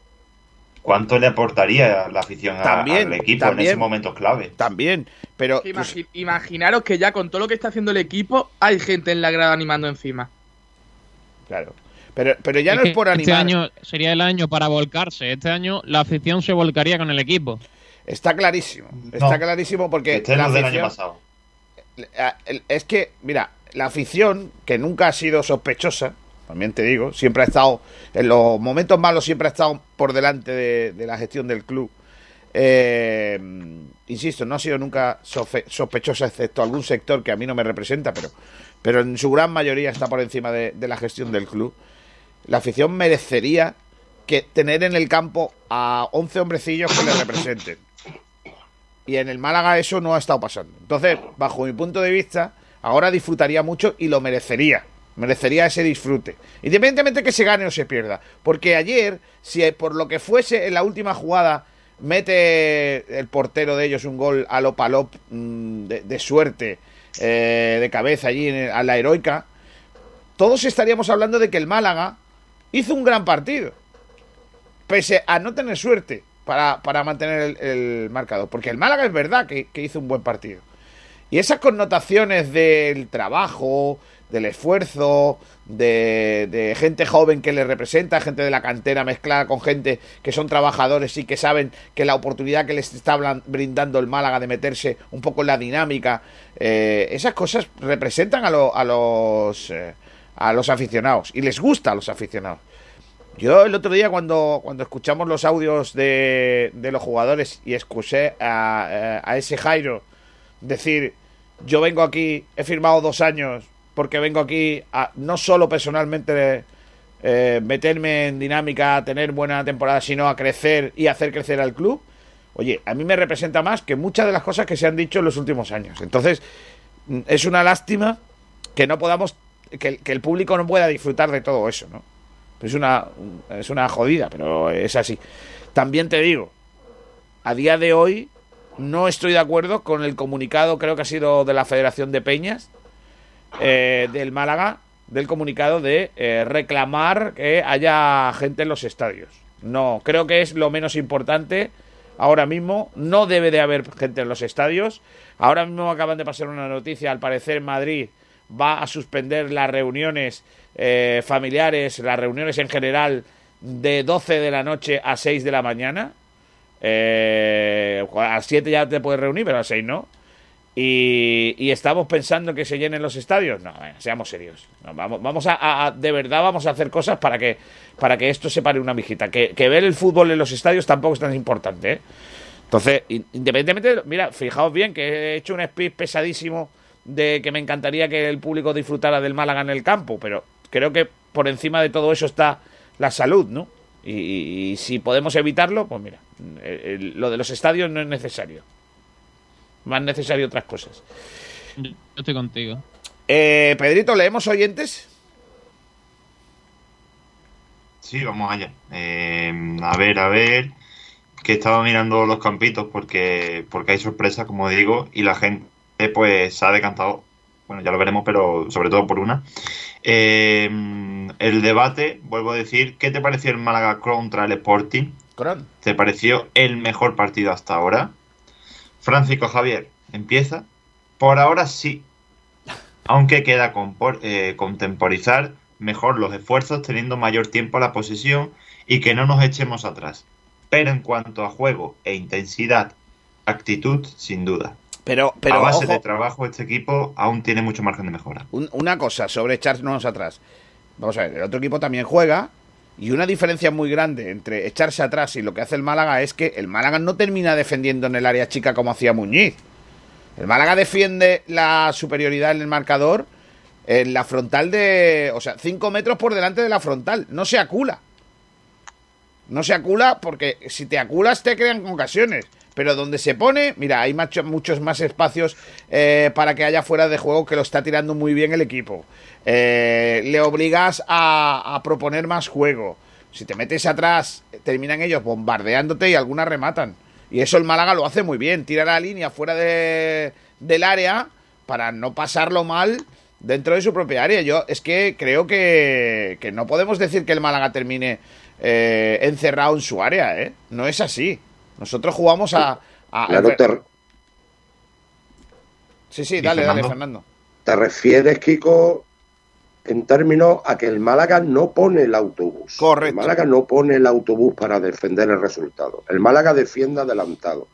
¿cuánto le aportaría la afición a- al equipo también. en ese momento clave? También, pero... Que imagi- imaginaros que ya con todo lo que está haciendo el equipo, hay gente en la grada animando encima. Claro. Pero, pero ya no es por Este animar. año sería el año para volcarse. Este año la afición se volcaría con el equipo. Está clarísimo. Está clarísimo porque Este es la lo del año afición- pasado. Eh, Es que, mira, la afición, que nunca ha sido sospechosa, también te digo, siempre ha estado, en los momentos malos, siempre ha estado por delante de, la gestión del club. Eh, insisto, no ha sido nunca sospechosa, excepto algún sector que a mí no me representa, pero, pero en su gran mayoría está por encima de, de la gestión del club. La afición merecería que tener en el campo a 11 hombrecillos que le representen. Y en el Málaga eso no ha estado pasando. Entonces, bajo mi punto de vista, ahora disfrutaría mucho y lo merecería. Merecería ese disfrute. Independientemente que se gane o se pierda. Porque ayer, si por lo que fuese en la última jugada mete el portero de ellos un gol a lo palop mm, de, suerte, eh, de cabeza allí en- a la heroica, todos estaríamos hablando de que el Málaga hizo un gran partido. Pese a no tener suerte para, para mantener el, marcador. Porque el Málaga es verdad que hizo un buen partido. Y esas connotaciones del trabajo, del esfuerzo, de, de gente joven que le representa, gente de la cantera mezclada con gente que son trabajadores y que saben que la oportunidad que les está brindando el Málaga de meterse un poco en la dinámica, eh, esas cosas representan a, lo- a los eh, a los aficionados y les gusta a los aficionados. Yo el otro día cuando, cuando escuchamos los audios de, de los jugadores y escuché a, a ese Jairo decir, yo vengo aquí, he firmado dos años porque vengo aquí a no solo personalmente eh, meterme en dinámica, a tener buena temporada, sino a crecer y hacer crecer al club. Oye, a mí me representa más que muchas de las cosas que se han dicho en los últimos años. Entonces, mm, es una lástima que no podamos, que, que el público no pueda disfrutar de todo eso, ¿no? Es una, es una jodida, pero es así. También te digo, a día de hoy no estoy de acuerdo con el comunicado, creo que ha sido de la Federación de Peñas, eh, del Málaga, del comunicado de eh, reclamar que haya gente en los estadios. No, creo que es lo menos importante ahora mismo. No debe de haber gente en los estadios. Ahora mismo acaban de pasar una noticia, al parecer Madrid va a suspender las reuniones eh, familiares, las reuniones en general, de 12 de la noche a 6 de la mañana. Eh, a las 7 ya te puedes reunir, pero a las 6 no. Y, estamos pensando que se llenen los estadios. No, seamos serios. vamos vamos a, de verdad vamos a hacer cosas para que, para que esto se pare una mijita. Que, ver el fútbol en los estadios tampoco es tan importante. ¿eh? Entonces, independientemente, mira, fijaos bien que he hecho un speech pesadísimo de que me encantaría que el público disfrutara del Málaga en el campo, pero creo que por encima de todo eso está la salud, ¿no? Y, si podemos evitarlo, pues mira, lo de los estadios no es necesario. Más necesario otras cosas. Yo estoy contigo. Eh, Pedrito, ¿leemos oyentes? Sí, vamos allá. Eh, a ver, a ver. Que estaba mirando los campitos porque, porque hay sorpresas, como digo, y la gente pues se ha decantado. Bueno, ya lo veremos, pero sobre todo por una. Eh, el debate, vuelvo a decir, ¿qué te pareció el Málaga contra el Sporting? ¿Te pareció el mejor partido hasta ahora? Francisco Javier, empieza. Por ahora sí. Aunque queda eh, contemporizar mejor los esfuerzos teniendo mayor tiempo a la posesión y que no nos echemos atrás. Pero en cuanto a juego e intensidad, actitud, sin duda. Pero, pero, a base de trabajo, este equipo aún tiene mucho margen de mejora. una cosa sobre echarnos atrás. Vamos a ver, el otro equipo también juega. Y una diferencia muy grande entre echarse atrás y lo que hace el Málaga es que el Málaga no termina defendiendo en el área chica como hacía Muñiz. El Málaga defiende la superioridad en el marcador en la frontal de. O sea, 5 metros por delante de la frontal. No se acula. No se acula porque si te aculas te crean ocasiones pero donde se pone, mira, hay muchos más espacios eh, para que haya fuera de juego que lo está tirando muy bien el equipo. Eh, le obligas a, proponer más juego. Si te metes atrás, terminan ellos bombardeándote y algunas rematan. Y eso el Málaga lo hace muy bien, tira la línea fuera de, del área para no pasarlo mal dentro de su propia área. Yo es que creo que, que no podemos decir que el Málaga termine eh, encerrado en su área, ¿eh? No es así. Nosotros jugamos a. Sí, sí, dale, dale, Fernando. ¿Te refieres, Kiko, en términos a que el Málaga no pone el autobús? Correcto. El Málaga no pone el autobús para defender el resultado. El Málaga defiende adelantado.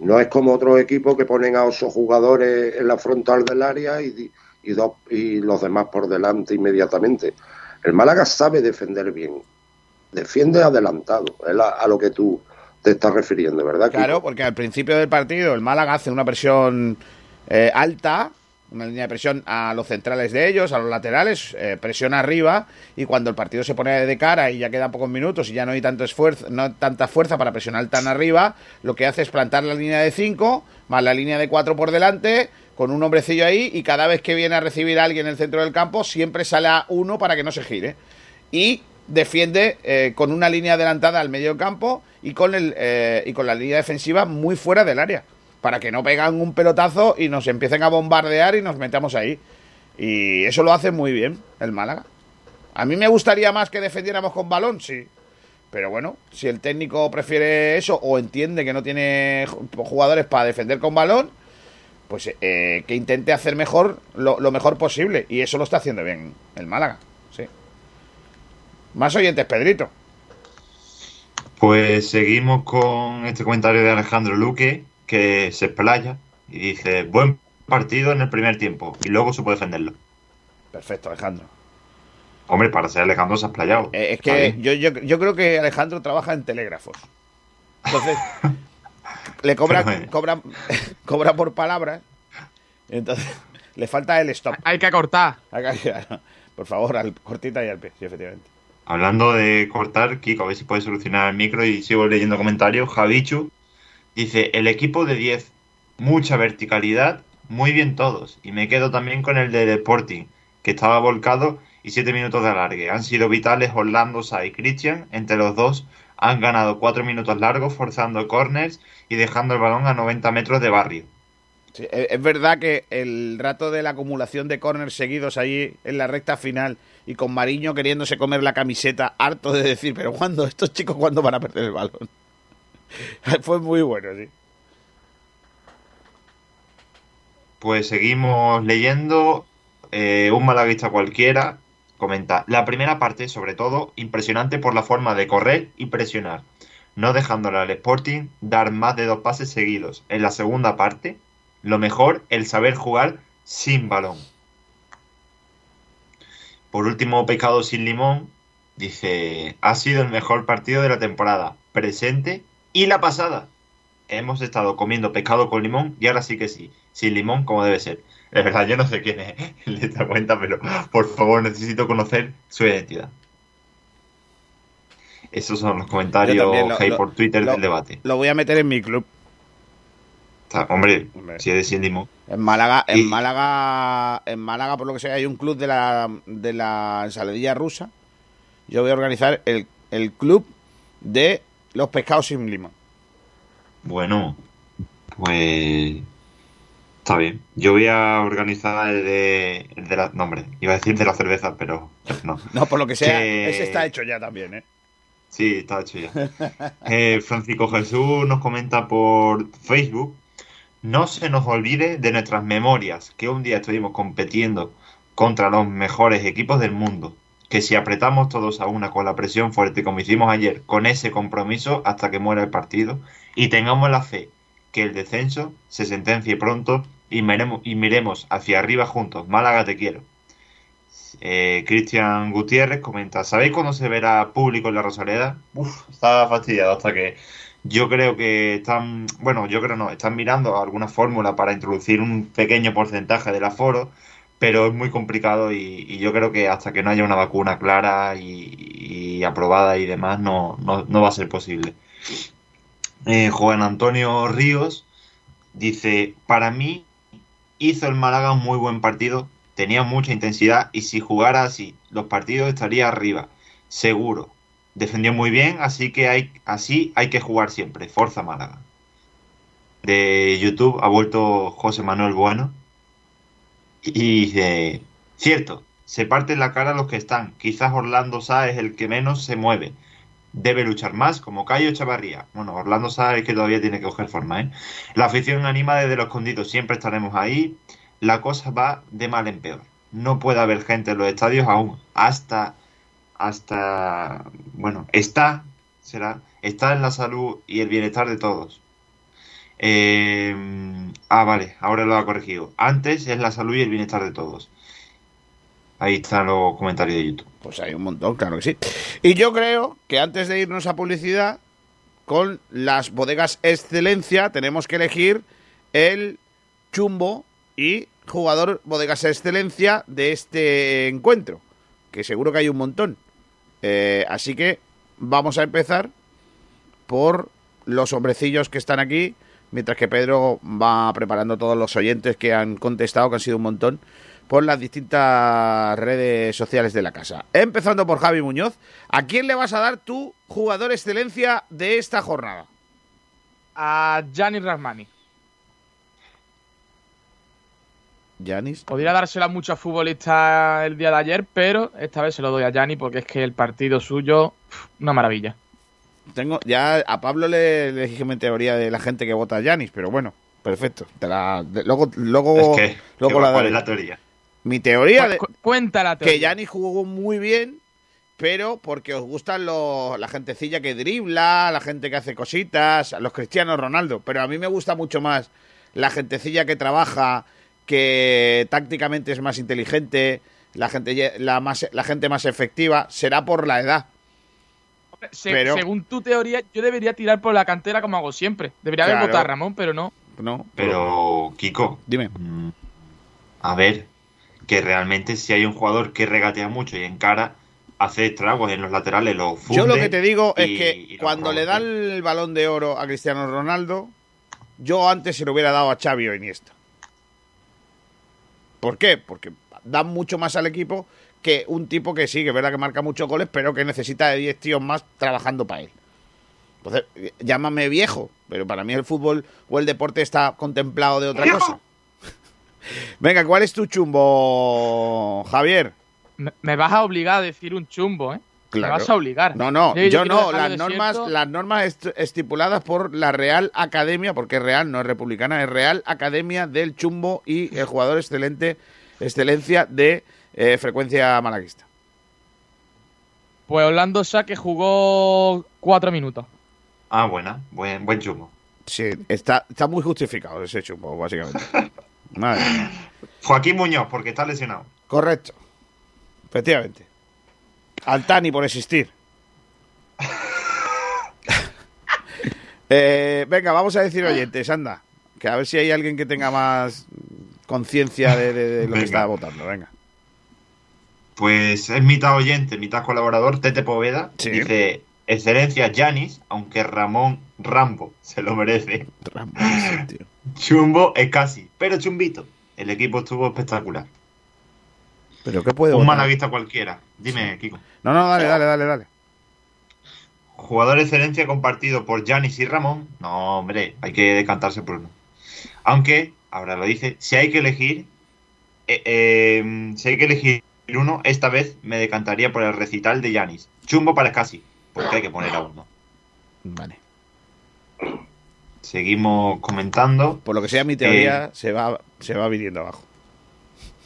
No es como otros equipos que ponen a ocho jugadores en la frontal del área y, dos, y los demás por delante inmediatamente. El Málaga sabe defender bien. Defiende adelantado. Es a lo que tú te estás refiriendo, ¿verdad? Claro, porque al principio del partido el Málaga hace una presión eh, alta, una línea de presión a los centrales de ellos, a los laterales, eh, presión arriba, y cuando el partido se pone de cara y ya quedan pocos minutos y ya no hay tanto esfuerzo, no tanta fuerza para presionar tan arriba, lo que hace es plantar la línea de 5 más la línea de 4 por delante, con un hombrecillo ahí, y cada vez que viene a recibir a alguien en el centro del campo, siempre sale a uno para que no se gire. Y defiende eh, con una línea adelantada al medio campo y con, el, eh, y con la línea defensiva muy fuera del área, para que no pegan un pelotazo y nos empiecen a bombardear y nos metamos ahí. Y eso lo hace muy bien el Málaga. A mí me gustaría más que defendiéramos con balón, sí. Pero bueno, si el técnico prefiere eso o entiende que no tiene jugadores para defender con balón, pues eh, que intente hacer mejor lo, lo mejor posible. Y eso lo está haciendo bien el Málaga. Más oyentes, Pedrito. Pues seguimos con este comentario de Alejandro Luque, que se explaya y dice, buen partido en el primer tiempo y luego se puede defenderlo. Perfecto, Alejandro. Hombre, para ser Alejandro se ha explayado. Eh, es que yo, yo, yo, creo que Alejandro trabaja en telégrafos. Entonces, le cobra, cobra, (laughs) cobra por palabras. Entonces, le falta el stop. Hay que cortar. (laughs) Por favor, al, cortita y al pie, sí, efectivamente. Hablando de cortar, Kiko, a ver si puede solucionar el micro y sigo leyendo comentarios. Javichu dice, el equipo de 10, mucha verticalidad, muy bien todos. Y me quedo también con el de Sporting, que estaba volcado y 7 minutos de alargue. Han sido vitales Orlando, Sa y Christian. Entre los dos han ganado 4 minutos largos forzando corners y dejando el balón a 90 metros de barrio. es verdad que el rato de la acumulación de corners seguidos ahí en la recta final y con Mariño queriéndose comer la camiseta, harto de decir, pero ¿cuándo? ¿Estos chicos cuándo van a perder el balón? (laughs) Fue muy bueno, sí. Pues seguimos leyendo. Eh, un malaguista cualquiera comenta, la primera parte, sobre todo, impresionante por la forma de correr y presionar. no dejándole al Sporting dar más de dos pases seguidos. En la segunda parte, lo mejor, el saber jugar sin balón. Por último, Pescado sin Limón dice, ha sido el mejor partido de la temporada, presente y la pasada. Hemos estado comiendo pescado con limón y ahora sí que sí, sin limón como debe ser. Es verdad, yo no sé quién es el de esta cuenta, pero por favor necesito conocer su identidad. Esos son los comentarios lo- que hay lo- por Twitter lo- del debate. Lo voy a meter en mi club. Sea, hombre, si eres sin limón. En Málaga, Y- en Málaga, en Málaga, por lo que sea, hay un club de la, de la ensaladilla rusa. Yo voy a organizar el, el club de los pescados sin limón. Bueno, pues está bien. Yo voy a organizar el de, el de la... No, hombre, iba a decir de la cerveza, pero no. No, por lo que sea, Que- ese está hecho ya también, ¿eh? Sí, está hecho ya. Eh, Francisco Jesús nos comenta por Facebook. No se nos olvide de nuestras memorias, que un día estuvimos compitiendo contra los mejores equipos del mundo. Que si apretamos todos a una con la presión fuerte como hicimos ayer, con ese compromiso hasta que muera el partido, y tengamos la fe que el descenso se sentencie pronto y miremos, y miremos hacia arriba juntos. Málaga te quiero. Eh, Cristian Gutiérrez comenta, ¿sabéis cuándo se verá público en la Rosaleda? Uf, está fastidiado hasta que yo creo que están, bueno, yo creo no, están mirando alguna fórmula para introducir un pequeño porcentaje del aforo, pero es muy complicado y, yo creo que hasta que no haya una vacuna clara y, y aprobada y demás no, no, no va a ser posible. Eh, Juan Antonio Ríos dice, para mí hizo el Málaga un muy buen partido, tenía mucha intensidad y si jugara así, los partidos estaría arriba, seguro. Defendió muy bien, así que hay, así hay que jugar siempre. Forza Málaga. De YouTube ha vuelto José Manuel Bueno y dice, cierto, se parten la cara los que están. Quizás Orlando Sá es el que menos se mueve. Debe luchar más, como Cayo Chavarría. Bueno, Orlando Sá es que todavía tiene que coger forma, ¿eh? La afición anima desde lo escondido, siempre estaremos ahí. La cosa va de mal en peor. No puede haber gente en los estadios aún. Hasta, hasta, bueno, está, será, está en la salud y el bienestar de todos. Eh, ah, vale, ahora lo ha corregido. Antes es la salud y el bienestar de todos. Ahí están los comentarios de YouTube. Pues hay un montón, claro que sí. Y yo creo que antes de irnos a publicidad, con las bodegas Excelencia, tenemos que elegir el chumbo y jugador bodegas Excelencia de este encuentro, que seguro que hay un montón. Eh, así que vamos a empezar por los hombrecillos que están aquí, mientras que Pedro va preparando todos los oyentes que han contestado, que han sido un montón, por las distintas redes sociales de la casa. Empezando por Javi Muñoz, ¿a quién le vas a dar tu jugador excelencia de esta jornada? A Gianni Rasmani. Yanis. Podría dársela a muchos futbolistas el día de ayer, pero esta vez se lo doy a Gianni porque es que el partido suyo, una maravilla. Tengo, ya a Pablo le, le dije mi teoría de la gente que vota a Yanis, pero bueno, perfecto. Te la, de- luego luego, Es que, luego ¿qué- la ¿cuál es la teoría? Mi teoría Cu- de, cu- Cuéntala, que Yanis jugó muy bien, pero porque os gustan los, la gentecilla que dribla, la gente que hace cositas, los Cristianos Ronaldo. Pero a mí me gusta mucho más la gentecilla que trabaja, que tácticamente es más inteligente, la gente, la más, la gente más efectiva. Será por la edad. Se- pero- Según tu teoría, yo debería tirar por la cantera como hago siempre. Debería haber votado a Ramón, pero no. No, Pero, Kiko, dime. mm, a ver, que realmente si hay un jugador que regatea mucho y encara, hace estragos en los laterales, los funde Yo lo que te digo es que cuando le dan el balón de oro a Cristiano Ronaldo, yo antes se lo hubiera dado a Xavi o Iniesta. ¿Por qué? Porque dan mucho más al equipo que un tipo que sí, que es verdad que marca muchos goles, pero que necesita de 10 tíos más trabajando para él. Entonces, eh, llámame viejo, pero para mí el fútbol o el deporte está contemplado de otra cosa. Venga, ¿cuál es tu chumbo, Javier? Me, me vas a obligar a decir un chumbo, ¿eh? Claro. Me vas a obligar. No, no, Yo- yo, yo quiero no. Las normas, las normas est- estipuladas por la Real Academia, porque es real, no es republicana, es Real Academia del Chumbo y el jugador excelente, excelencia de eh, frecuencia malaguista. Pues Orlando Sá que jugó cuatro minutos. Ah, buena, buen, buen chumbo. Sí, está, está muy justificado ese chumbo, básicamente. (laughs) Madre mía. Joaquín Muñoz, porque está lesionado. Correcto. Efectivamente. Altani por existir. (laughs) Eh, venga, vamos a decir oyentes, anda. Que a ver si hay alguien que tenga más conciencia de, de- de lo que está votando. Venga. Pues es mitad oyente, mitad colaborador, Tete Poveda. Sí. Dice, excelencia Janis, aunque Ramón Rambo se lo merece. Chumbo es casi, pero chumbito. El equipo estuvo espectacular. Pero ¿qué puede Un votar? malaguista cualquiera. Dime, Kiko. No, no, dale, dale, dale, dale. Jugador de excelencia compartido por Janis y Ramón. No, hombre, hay que decantarse por uno. Aunque, ahora lo dice, si hay que elegir, eh, eh, si hay que elegir uno, esta vez me decantaría por el recital de Janis. Chumbo para casi, porque hay que poner a uno. Vale. Seguimos comentando. Por lo que sea mi teoría, se va se va viniendo abajo.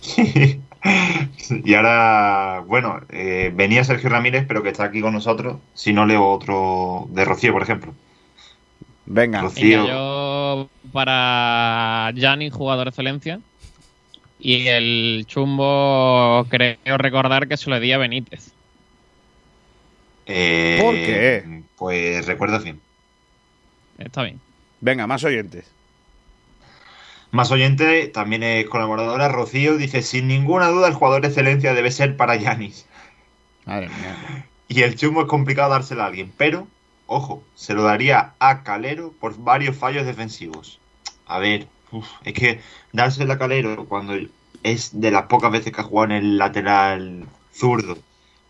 (laughs) (laughs) Y ahora, bueno, eh, venía Sergio Ramírez, pero que está aquí con nosotros. Si no leo otro de Rocío, por ejemplo. Venga. Rocío. Venga, yo para Gianni, jugador de excelencia. Y el chumbo, creo recordar que se lo di a Benítez. Eh, ¿Por qué? Pues recuerdo bien. Está bien. Venga, más oyentes. Más oyente, también es colaboradora, Rocío, dice, sin ninguna duda el jugador de excelencia debe ser para Yanis. Madre mía. Y el chumbo es complicado dárselo a alguien, pero, ojo, se lo daría a Calero por varios fallos defensivos. A ver, uf, es que dárselo a Calero cuando es de las pocas veces que ha jugado en el lateral zurdo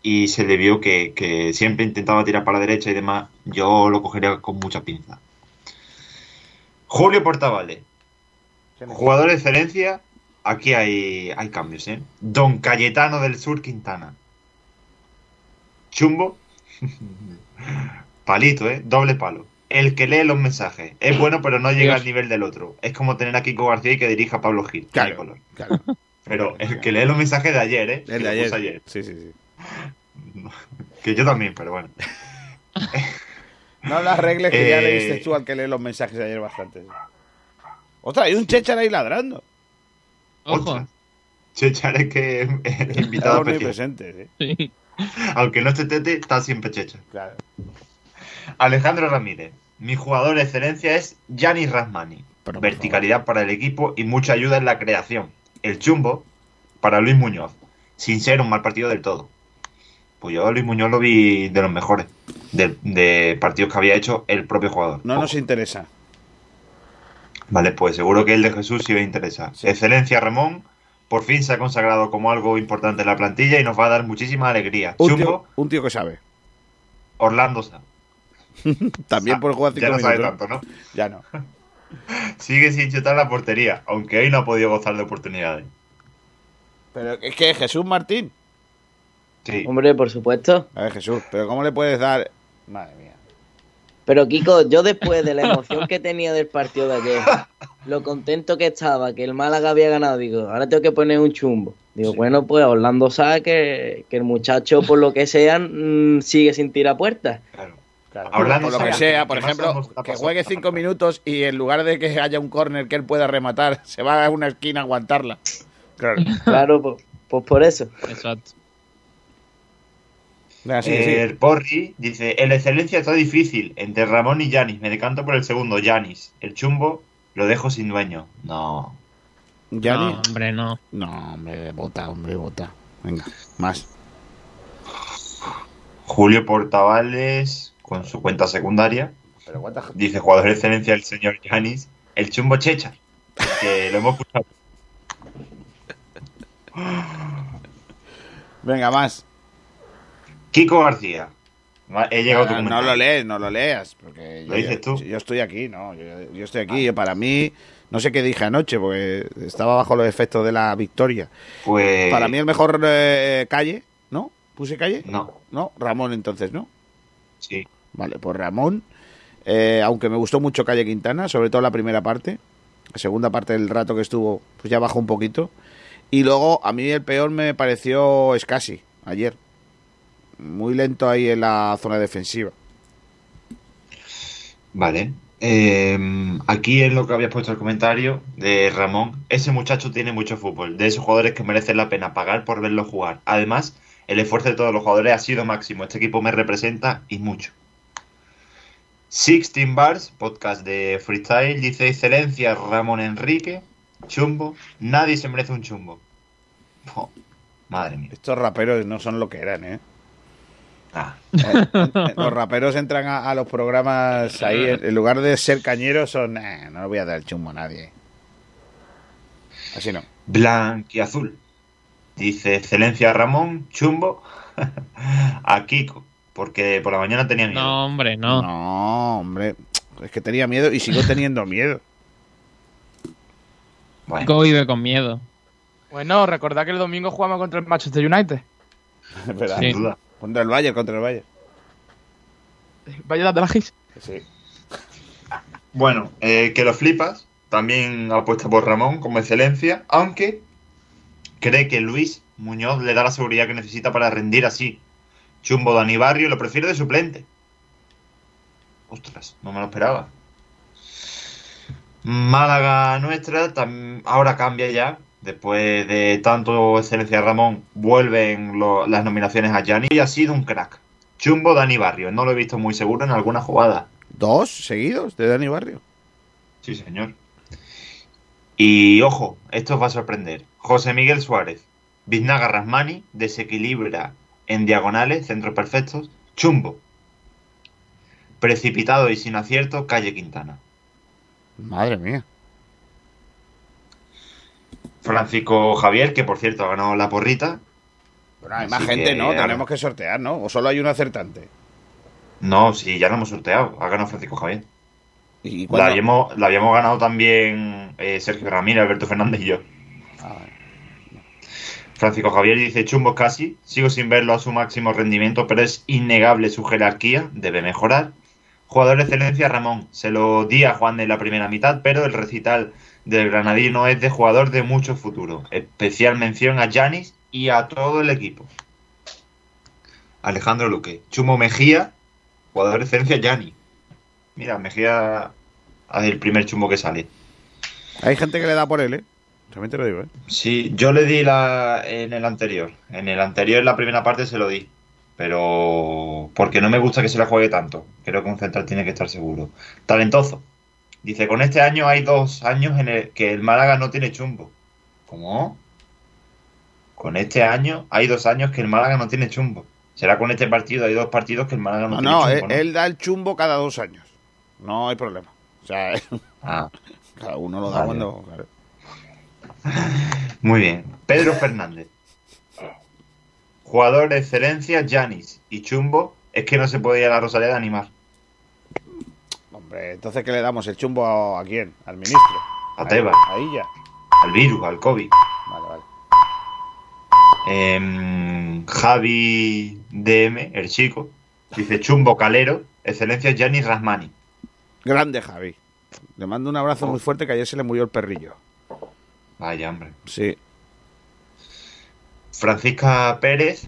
y se le vio que, que siempre intentaba tirar para la derecha y demás, yo lo cogería con mucha pinza. Julio Portavale, Jugador de excelencia, aquí hay, hay cambios, ¿eh? Don Cayetano del Sur Quintana. Chumbo. (laughs) Palito, ¿eh? Doble palo. El que lee los mensajes. Es bueno, pero no llega Dios. al nivel del otro. Es como tener a Kiko García y que dirija a Pablo Gil. Color. Claro. (laughs) Pero el que lee los mensajes de ayer, ¿eh? El de puse ayer. Sí, sí, sí. (laughs) Que yo también, pero bueno. No las reglas que ya Eh, le diste tú al que lee los mensajes de ayer bastante. Otra, hay un Chechar ahí ladrando. Ojo. Chechar es que el invitado presente, ¿sí? Sí. Aunque no esté Tete, está siempre Checha. Claro. Alejandro Ramírez. Mi jugador de excelencia es Yanis Rasmani. Pero, Verticalidad para el equipo y mucha ayuda en la creación. El chumbo para Luis Muñoz. Sin ser un mal partido del todo. Pues yo a Luis Muñoz lo vi de los mejores. De, de partidos que había hecho el propio jugador. No nos interesa. Vale, pues seguro que el de Jesús sí me interesa. Excelencia Ramón. Por fin se ha consagrado como algo importante en la plantilla y nos va a dar muchísima alegría. Un Chumbo, tío, un tío que sabe. Orlando Sa. (laughs) También por jugar Ya cinco no sabe tanto, ¿no? Ya no. (laughs) Sigue sin chutar la portería, aunque hoy no ha podido gozar de oportunidades. Pero es que Jesús Martín. Sí. Hombre, por supuesto. A ver, Jesús, pero ¿cómo le puedes dar? Madre mía. Pero Kiko, yo después de la emoción que tenía del partido de ayer, lo contento que estaba, que el Málaga había ganado, digo, ahora tengo que poner un chumbo. Digo, bueno, pues Orlando sabe que, que el muchacho, por lo que sea, mm, sigue sin tirar puertas. Claro. Claro. Orlando por lo que sea, por que ejemplo, que juegue cinco minutos y en lugar de que haya un córner que él pueda rematar, se va a una esquina a aguantarla. Claro. Claro, pues, pues por eso. Exacto. Venga, sí, Eh, El Porri dice: El excelencia está difícil entre Ramón y Yanis. Me decanto por el segundo, Yanis. El chumbo lo dejo sin dueño. No. ¿Ya no, ni? hombre, no. No, hombre, vota, hombre, vota. Venga, más. Julio Portavales, con su cuenta secundaria, Pero dice: Jugador de excelencia el señor Yanis. El chumbo Checha. Que lo hemos escuchado. Venga, más. Kiko García. He llegado a tu Ah, no lo lees, no lo leas. Porque ¿Lo yo, dices tú? Yo estoy aquí, no. Yo, yo estoy aquí. Para mí, no sé qué dije anoche, porque estaba bajo los efectos de la victoria. Pues. Para mí, el mejor eh, calle, ¿no? ¿Puse calle? No, No, Ramón, entonces, ¿no? sí. Vale, pues Ramón. eh, aunque me gustó mucho Calle Quintana, sobre todo la primera parte. La segunda parte del rato que estuvo, pues ya bajó un poquito. Y luego, a mí el peor me pareció Scassi, ayer. Muy lento ahí en la zona defensiva. Vale. Eh, aquí en lo que habías puesto el comentario de Ramón, ese muchacho tiene mucho fútbol, de esos jugadores que merecen la pena pagar por verlo jugar. Además, el esfuerzo de todos los jugadores ha sido máximo. Este equipo me representa y mucho. Sixteen Bars, podcast de freestyle, dice excelencia Ramón Enrique, chumbo, nadie se merece un chumbo. Oh, (laughs) madre mía. Estos raperos no son lo que eran, ¿eh? Ah. Eh, los raperos entran a, a los programas ahí, en, lugar de ser cañeros, son. "Eh, no le voy a dar el chumbo a nadie. Así no. Blanquiazul. Dice excelencia Ramón, chumbo (laughs) a Kiko, porque por la mañana tenía miedo. No, hombre, no. No, hombre. Es que tenía miedo y sigo teniendo miedo. Bueno, Kiko vive con miedo. Bueno, recordad que el domingo jugamos contra el Manchester United. (laughs) Espera, Sí. sin duda. Contra el Bayern, contra el Bayern. Vaya de la Gis. Sí. Bueno, eh, que lo flipas. También apuesta por Ramón como excelencia, aunque cree que Luis Muñoz le da la seguridad que necesita para rendir así. Chumbo Dani Barrio lo prefiere de suplente. Ostras, no me lo esperaba. Málaga nuestra ahora cambia ya. Después de tanto excelencia Ramón, vuelven lo- las nominaciones a Gianni y ha sido un crack. Chumbo Dani Barrio, no lo he visto muy seguro en alguna jugada. ¿Dos seguidos de Dani Barrio? Sí, señor. Y ojo, esto os va a sorprender. José Miguel Suárez, Biznaga Rasmani, desequilibra en diagonales, centros perfectos, chumbo. Precipitado y sin acierto, calle Quintana. Madre mía. Francisco Javier, que por cierto ha ganado la porrita. Bueno, hay más gente, que ¿no? ahora- Tenemos que sortear, ¿no? O solo hay un acertante. No, sí, ya lo hemos sorteado. Ha ganado Francisco Javier. ¿Y La habíamos, la habíamos ganado también eh, Sergio Ramírez, Alberto Fernández y yo. Ah. Francisco Javier dice chumbos casi, sigo sin verlo a su máximo rendimiento, pero es innegable su jerarquía, debe mejorar. Jugador de excelencia Ramón, se lo di a Juan en la primera mitad, pero el recital del granadino es de jugador de mucho futuro. Especial mención a Yanis y a todo el equipo. Alejandro Luque, Chumo Mejía, jugador de excelencia Yanis. Mira, Mejía es el primer chumbo que sale. Hay gente que le da por él, ¿eh? También te lo digo, ¿eh? Sí, yo le di la en el anterior. En el anterior, en la primera parte, se lo di. Pero porque no me gusta que se la juegue tanto. Creo que un central tiene que estar seguro. Talentoso. Dice, con este año hay dos años en el que el Málaga no tiene chumbo. ¿Cómo? Con este año hay dos años que el Málaga no tiene chumbo. Será con este partido, hay dos partidos que el Málaga no, No, tiene no, chumbo, él, ¿no? él da el chumbo cada dos años. No hay problema. O sea, (laughs) Ah, cada uno lo da Vale. cuando... claro. muy bien. Pedro Fernández. Jugador de excelencia, Janis. Y chumbo, es que no se puede ir a la Rosaleda a animar. Hombre, entonces, ¿qué le damos? ¿El chumbo a, a quién? ¿Al ministro? A Tebas. Ahí ya. al virus, al COVID. Vale, vale. Em, Javi DM, el chico, dice Chumbo Calero, excelencia Gianni Rasmani. Grande Javi. Le mando un abrazo muy fuerte que ayer se le murió el perrillo. Vaya, hombre. Sí. Francisca Pérez,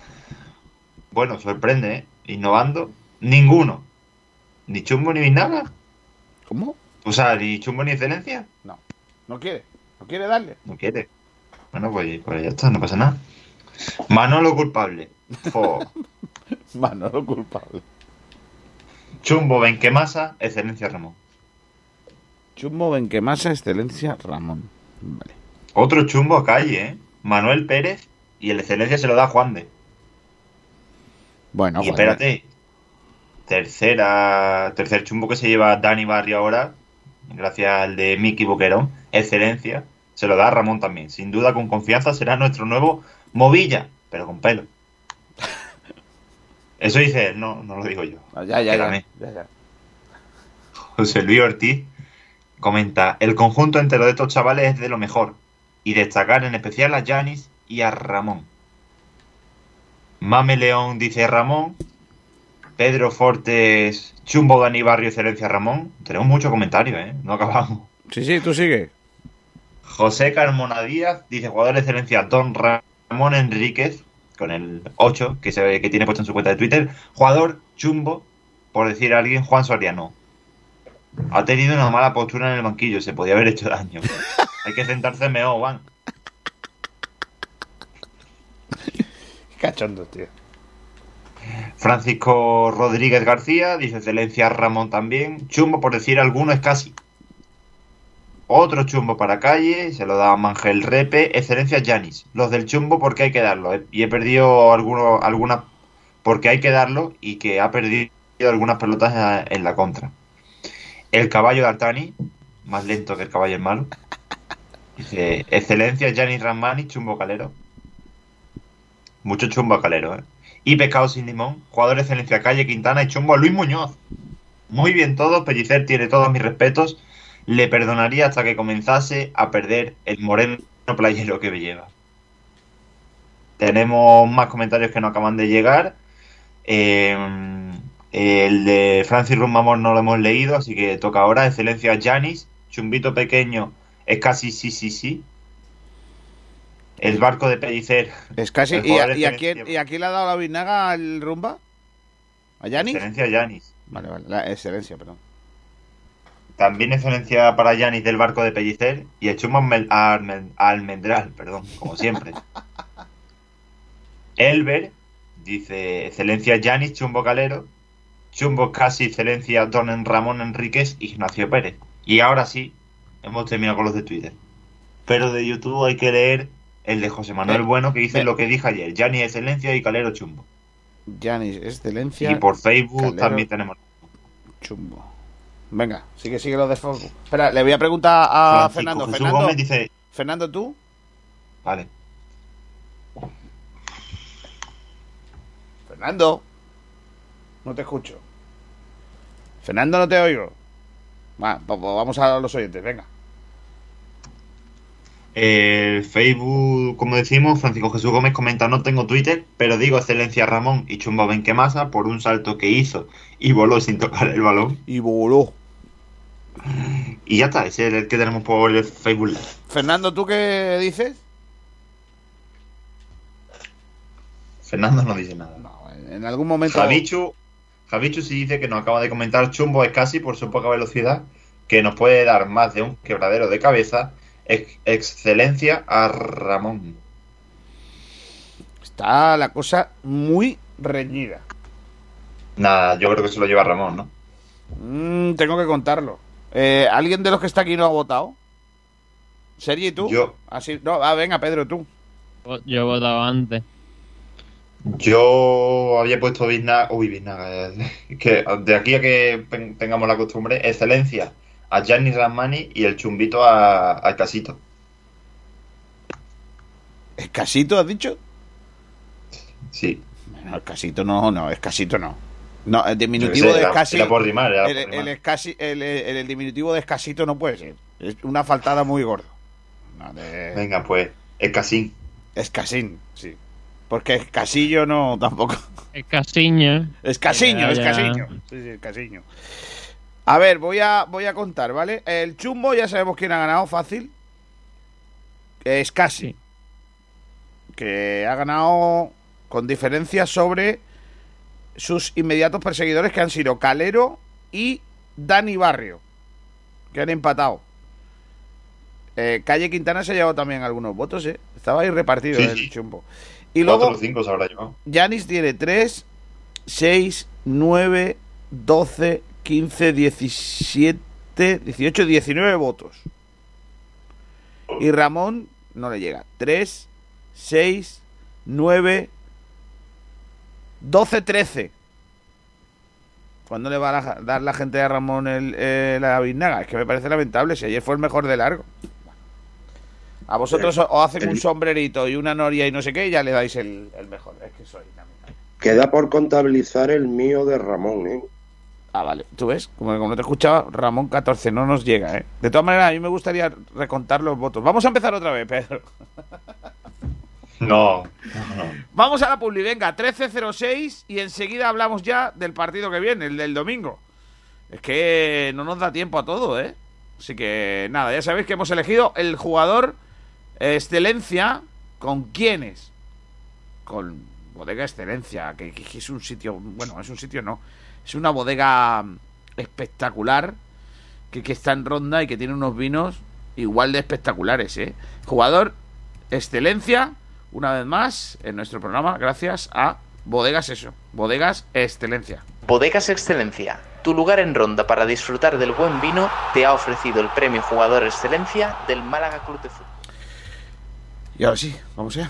bueno, sorprende, ¿eh? Innovando, ninguno. Ni Chumbo ni nada. ¿Cómo? O sea, ni Chumbo ni excelencia. ¿No quiere? ¿No quiere darle? No quiere. Bueno, pues, pues ya está, no pasa nada. Manolo culpable. Jo. (laughs) Manolo culpable. Chumbo Benquemasa, excelencia Ramón. Chumbo Benquemasa, excelencia Ramón. Vale. Otro chumbo a calle, ¿eh? Manuel Pérez y el excelencia se lo da a Juan de. Bueno, y espérate. Tercera, tercer chumbo que se lleva Dani Barrio ahora, gracias al de Miki Boquerón, excelencia, se lo da a Ramón también. Sin duda, con confianza, será nuestro nuevo Movilla, pero con pelo. (laughs) Eso dice él, no, no lo digo yo. Ah, Ya, ya, ya. José Luis Ortiz comenta, el conjunto entero de estos chavales es de lo mejor, y destacar en especial a Yanis y a Ramón. Mame León dice Ramón, Pedro Fortes, Chumbo Dani Barrio, excelencia Ramón. Tenemos muchos comentarios, ¿eh? No acabamos. Sí, sí, tú sigue. José Carmona Díaz dice jugador de excelencia Don Ramón Enríquez, con el 8 que, se, que tiene puesto en su cuenta de Twitter. Jugador Chumbo, por decir a alguien, Juan Soriano. Ha tenido una mala postura en el banquillo, se podía haber hecho daño. (laughs) Hay que sentarse mejor, Juan. Cachondo, tío. Francisco Rodríguez García, dice excelencia Ramón también. Chumbo, por decir alguno, es casi. Otro chumbo para calle, se lo da Mangel Repe. Excelencia Yanis. Los del chumbo porque hay que darlo. eh. Y he perdido algunos, algunas porque hay que darlo y que ha perdido algunas pelotas en la contra. El caballo de Artani, más lento que el caballo es malo. Dice, excelencia Yanis Ramani, chumbo calero. Mucho chumbo calero, ¿eh? Y pescado sin limón, jugador excelencia Calle Quintana y chumbo Luis Muñoz. Muy bien todo, Pellicer tiene todos mis respetos. Le perdonaría hasta que comenzase a perder el moreno playero que me lleva. Tenemos más comentarios que no acaban de llegar. Eh, el de Francis Rumamor no lo hemos leído, así que toca ahora. Excelencia Janis, chumbito pequeño, es casi sí, sí, sí. El barco de Pellicer. Es casi. ¿Y, a, y a quién, ¿Y a quién le ha dado la vinaga al rumba? ¿A Yanis? Excelencia Yanis. Vale, vale. La excelencia, perdón. También excelencia para Yanis del barco de Pellicer y el chumbo almen- almen- almendral, perdón, como siempre. (laughs) Elber dice excelencia Yanis, chumbo calero, chumbo casi excelencia Don Ramón Enríquez, Ignacio Pérez. Y ahora sí, hemos terminado con los de Twitter. Pero de YouTube hay que leer el de José Manuel Ve- Bueno que dice lo que dije ayer, Yanis excelencia y calero chumbo. Yanis, excelencia. Y por Facebook Calero. también tenemos. Chumbo. Venga, sigue, sigue lo de Facebook. Espera, le voy a preguntar a Francisco Fernando. Jesús Fernando, Gómez dice, Fernando, ¿tú? vale. Fernando. No te escucho. Fernando, no te oigo. Va, pues vamos a los oyentes, venga. El Facebook, como decimos, Francisco Jesús Gómez comenta, no tengo Twitter, pero digo excelencia Ramón y Chumbo Benquemasa por un salto que hizo y voló sin tocar el balón. Y voló. Y ya está, ese es el que tenemos por el Facebook Live. Fernando, ¿tú qué dices? Fernando no dice nada. No, en- en algún momento. Javichu, Javichu sí dice que nos acaba de comentar Chumbo es casi por su poca velocidad, que nos puede dar más de un quebradero de cabeza. Ex- excelencia a Ramón. Está la cosa muy reñida. Nada, yo creo que se lo lleva Ramón, ¿no? Mm, tengo que contarlo. Eh, ¿Alguien de los que está aquí no ha votado? ¿Sergi y tú? Yo. Así, no, ah, venga, Pedro, tú. Yo he votado antes. Yo había puesto Biznaga, uy, Biznaga, eh, (laughs) que de aquí a que tengamos la costumbre, excelencia a Gianni Ramani y el chumbito a, Casito. ¿Escasito has dicho? Sí. No, escasito no, no, escasito no. No, el diminutivo sé, de era- escasi. era por rimar, era el, por rimar. el el- el- el diminutivo de escasito no puede ser. Es una faltada muy gorda. No, de- Venga, pues, el Casín. Escasín, sí. Porque escasillo no tampoco. Es casiño. Escasiño, Ya, ya. escasiño. Sí, sí, escasiño. A ver, voy a, voy a contar, ¿vale? El chumbo ya sabemos quién ha ganado, fácil. Es casi. Que ha ganado con diferencia sobre sus inmediatos perseguidores que han sido Calero y Dani Barrio. Que han empatado. Eh, Calle Quintana se ha llevado también algunos votos, ¿eh? Estaba ahí repartido Sí, el sí. chumbo. Y luego... Cuatro o cinco se habrá llevado. Yanis tiene 3, 6, 9, 12, 15, 17, 18, 19 votos. Y Ramón no le llega. 3, 6, 9, 12, 13. ¿Cuándo le va a dar la gente a Ramón el, eh, la biznaga? Es que me parece lamentable. Si ayer fue el mejor de largo. A vosotros os os hacen un sombrerito y una noria y no sé qué, y ya le dais el, el mejor. Es que soy lamentable. Queda por contabilizar el mío de Ramón, ¿eh? Ah, vale. ¿Tú ves? Como, como no te escuchaba, Ramón 14 no nos llega, ¿eh? De todas maneras, a mí me gustaría recontar los votos. Vamos a empezar otra vez, Pedro. No, (laughs) no. Vamos a la publi, venga, 13.06 y enseguida hablamos ya del partido que viene, el del domingo. Es que no nos da tiempo a todo, ¿eh? Así que nada, ya sabéis que hemos elegido el jugador excelencia con quiénes. Con Bodega Excelencia, que, que es un sitio, bueno, es un sitio no, es una bodega mm, espectacular que, que está en ronda y que tiene unos vinos igual de espectaculares, ¿eh? Jugador excelencia, una vez más, en nuestro programa, gracias a Bodegas Eso, Bodegas Excelencia. Bodegas Excelencia, tu lugar en ronda para disfrutar del buen vino, te ha ofrecido el premio Jugador Excelencia del Málaga Club de Fútbol. Y ahora sí, vamos allá.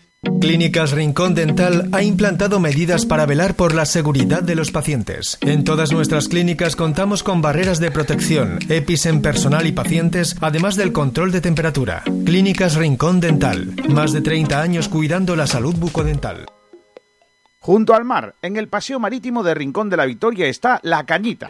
Clínicas Rincón Dental ha implantado medidas para velar por la seguridad de los pacientes. En todas nuestras clínicas contamos con barreras de protección, EPIs en personal y pacientes, además del control de temperatura. Clínicas Rincón Dental. Más de 30 años cuidando la salud bucodental. Junto al mar, en el paseo marítimo de Rincón de la Victoria está La Cañita.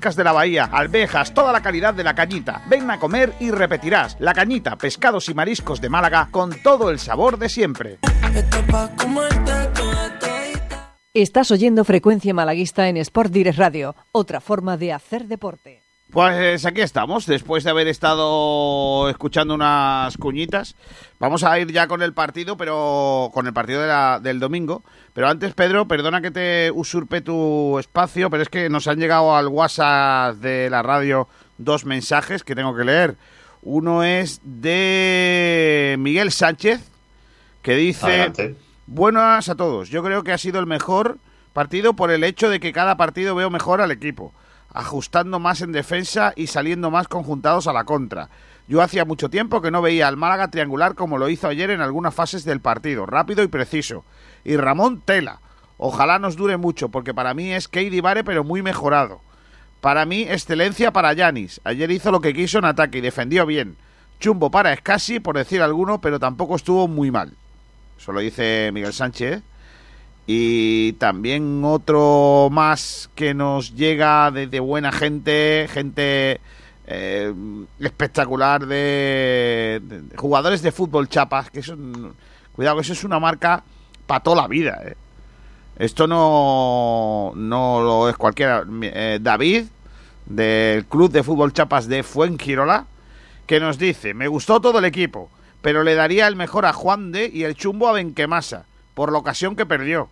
de la bahía, alvejas, toda la calidad de la cañita. Ven a comer y repetirás. La cañita, pescados y mariscos de Málaga con todo el sabor de siempre. Estás oyendo Frecuencia Malaguista en Sport Direct Radio, otra forma de hacer deporte. Pues aquí estamos, después de haber estado escuchando unas cuñitas. Vamos a ir ya con el partido, pero con el partido de la, del domingo. Pero antes, Pedro, perdona que te usurpe tu espacio, pero es que nos han llegado al WhatsApp de la radio dos mensajes que tengo que leer. Uno es de Miguel Sánchez, que dice... Adelante. Buenas a todos. Yo creo que ha sido el mejor partido por el hecho de que cada partido veo mejor al equipo, ajustando más en defensa y saliendo más conjuntados a la contra. Yo hacía mucho tiempo que no veía al Málaga triangular como lo hizo ayer en algunas fases del partido, rápido y preciso. Y Ramón Tela. Ojalá nos dure mucho, porque para mí es Keidi Vare, pero muy mejorado. Para mí, excelencia para Yanis. Ayer hizo lo que quiso en ataque y defendió bien. Chumbo para Escasi, por decir alguno, pero tampoco estuvo muy mal. Eso lo dice Miguel Sánchez. Y también otro más que nos llega desde buena gente, gente eh, espectacular de, jugadores de fútbol chapas, que eso, cuidado, eso es una marca para toda la vida. eh. Esto no, no lo es cualquiera. Eh, David, del Club de Fútbol Chapas de Fuengirola, que nos dice, me gustó todo el equipo, pero le daría el mejor a Juan de y el chumbo a Benquemasa, por la ocasión que perdió.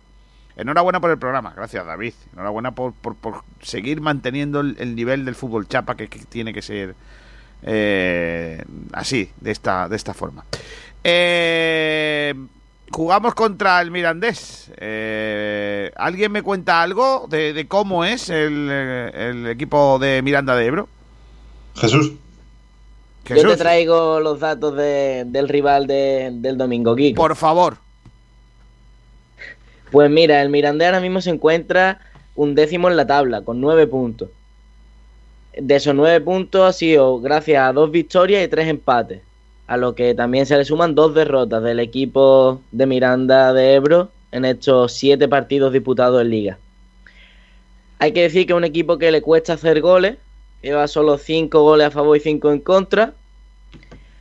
Enhorabuena por el programa, gracias David. Enhorabuena por, por, por seguir manteniendo el, el nivel del fútbol chapa que, que tiene que ser eh, así, de esta, de esta forma. Eh, jugamos contra el Mirandés. Eh, ¿Alguien me cuenta algo de, de cómo es el, el equipo de Miranda de Ebro? Jesús. Yo te traigo los datos de- del rival de- del domingo, Kiko. Por favor. Pues mira, el Mirandés ahora mismo se encuentra un décimo en la tabla, con nueve puntos. De esos nueve puntos ha sido gracias a dos victorias y tres empates. a lo que también se le suman dos derrotas del equipo de Miranda de Ebro en estos siete partidos disputados en liga. Hay que decir que es un equipo que le cuesta hacer goles, lleva solo cinco goles a favor y cinco en contra,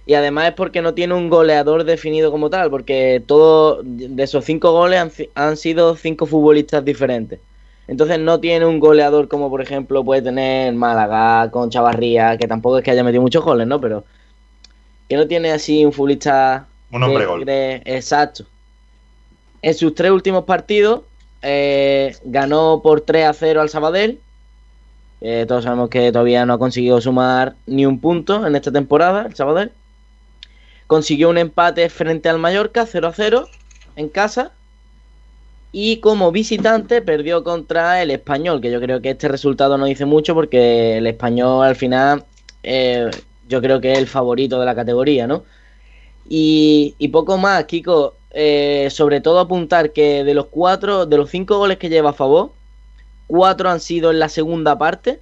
y además es porque no tiene un goleador definido como tal, porque todo de esos cinco goles han, han, sido cinco futbolistas diferentes. Entonces no tiene un goleador como por ejemplo puede tener Málaga con Chavarría, que tampoco es que haya metido muchos goles, ¿no? Pero que no tiene así un futbolista un hombre gol. Exacto. En sus tres últimos partidos eh, ganó por 3 a 0 al Sabadell. Eh, todos sabemos que todavía no ha conseguido sumar ni un punto en esta temporada el Sabadell. Consiguió un empate frente al Mallorca 0 a 0 en casa. Y como visitante perdió contra el español, que yo creo que este resultado no dice mucho porque el español al final eh, yo creo que es el favorito de la categoría, ¿no? Y, y poco más, Kiko. Eh, sobre todo apuntar que de los cuatro, de los cinco goles que lleva a favor, cuatro han sido en la segunda parte,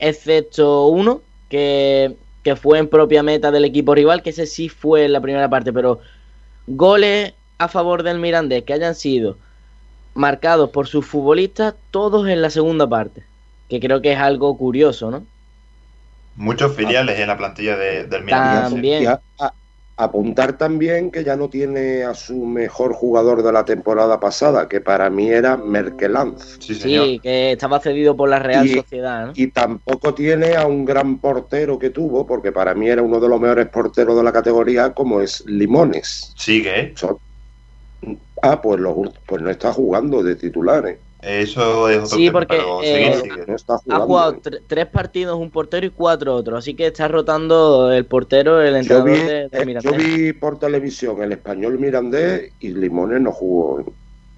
excepto uno, que, que fue en propia meta del equipo rival, que ese sí fue en la primera parte, pero goles a favor del Mirandés que hayan sido marcados por sus futbolistas, todos en la segunda parte, que creo que es algo curioso, ¿no? Muchos filiales en la plantilla de, del Mirandés. También. Y a- a- apuntar también que ya no tiene a su mejor jugador de la temporada pasada, que para mí era Merkelanz. Sí, que estaba cedido por la Real Y- Sociedad, ¿no? Y tampoco tiene a un gran portero que tuvo, porque para mí era uno de los mejores porteros de la categoría, como es Limones. Sigue, ¿eh? Ah, pues, los pues no está jugando de titulares. Eso es otro Sí, tema, porque pero eh, sigue, sigue. Ha jugado tre- tres partidos un portero y cuatro otros, así que está rotando el portero, el Yo entrenador vi, de, de eh, Mirandés. yo vi por televisión el español mirandés y Limones no jugó.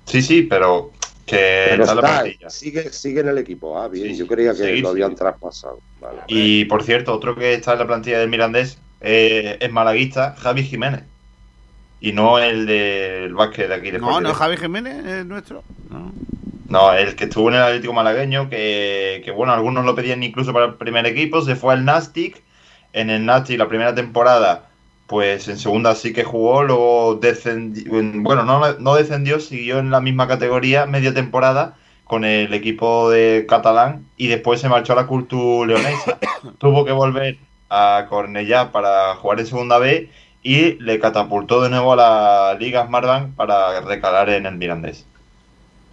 Sí, sí, pero que Pero está en la está, plantilla. sigue, sigue en el equipo. Ah, bien, Sí, yo creía que seguir, lo habían traspasado. Vale. Y por cierto, otro que está en la plantilla del Mirandés eh, es malaguista, Javi Jiménez. Y no el del básquet de aquí de No, Fuerte no. Javi Jiménez es nuestro. No. No, el que estuvo en el Atlético Malagueño, que, que, bueno, algunos lo pedían incluso para el primer equipo, se fue al Nastic. En el Nastic la primera temporada, pues en segunda sí que jugó, luego descendió, bueno, no, no descendió, siguió en la misma categoría media temporada con el equipo de catalán y después se marchó a la Cultura Leonesa. (coughs) Tuvo que volver a Cornellá para jugar en segunda B y le catapultó de nuevo a la Liga Smartbank para recalar en el Mirandés.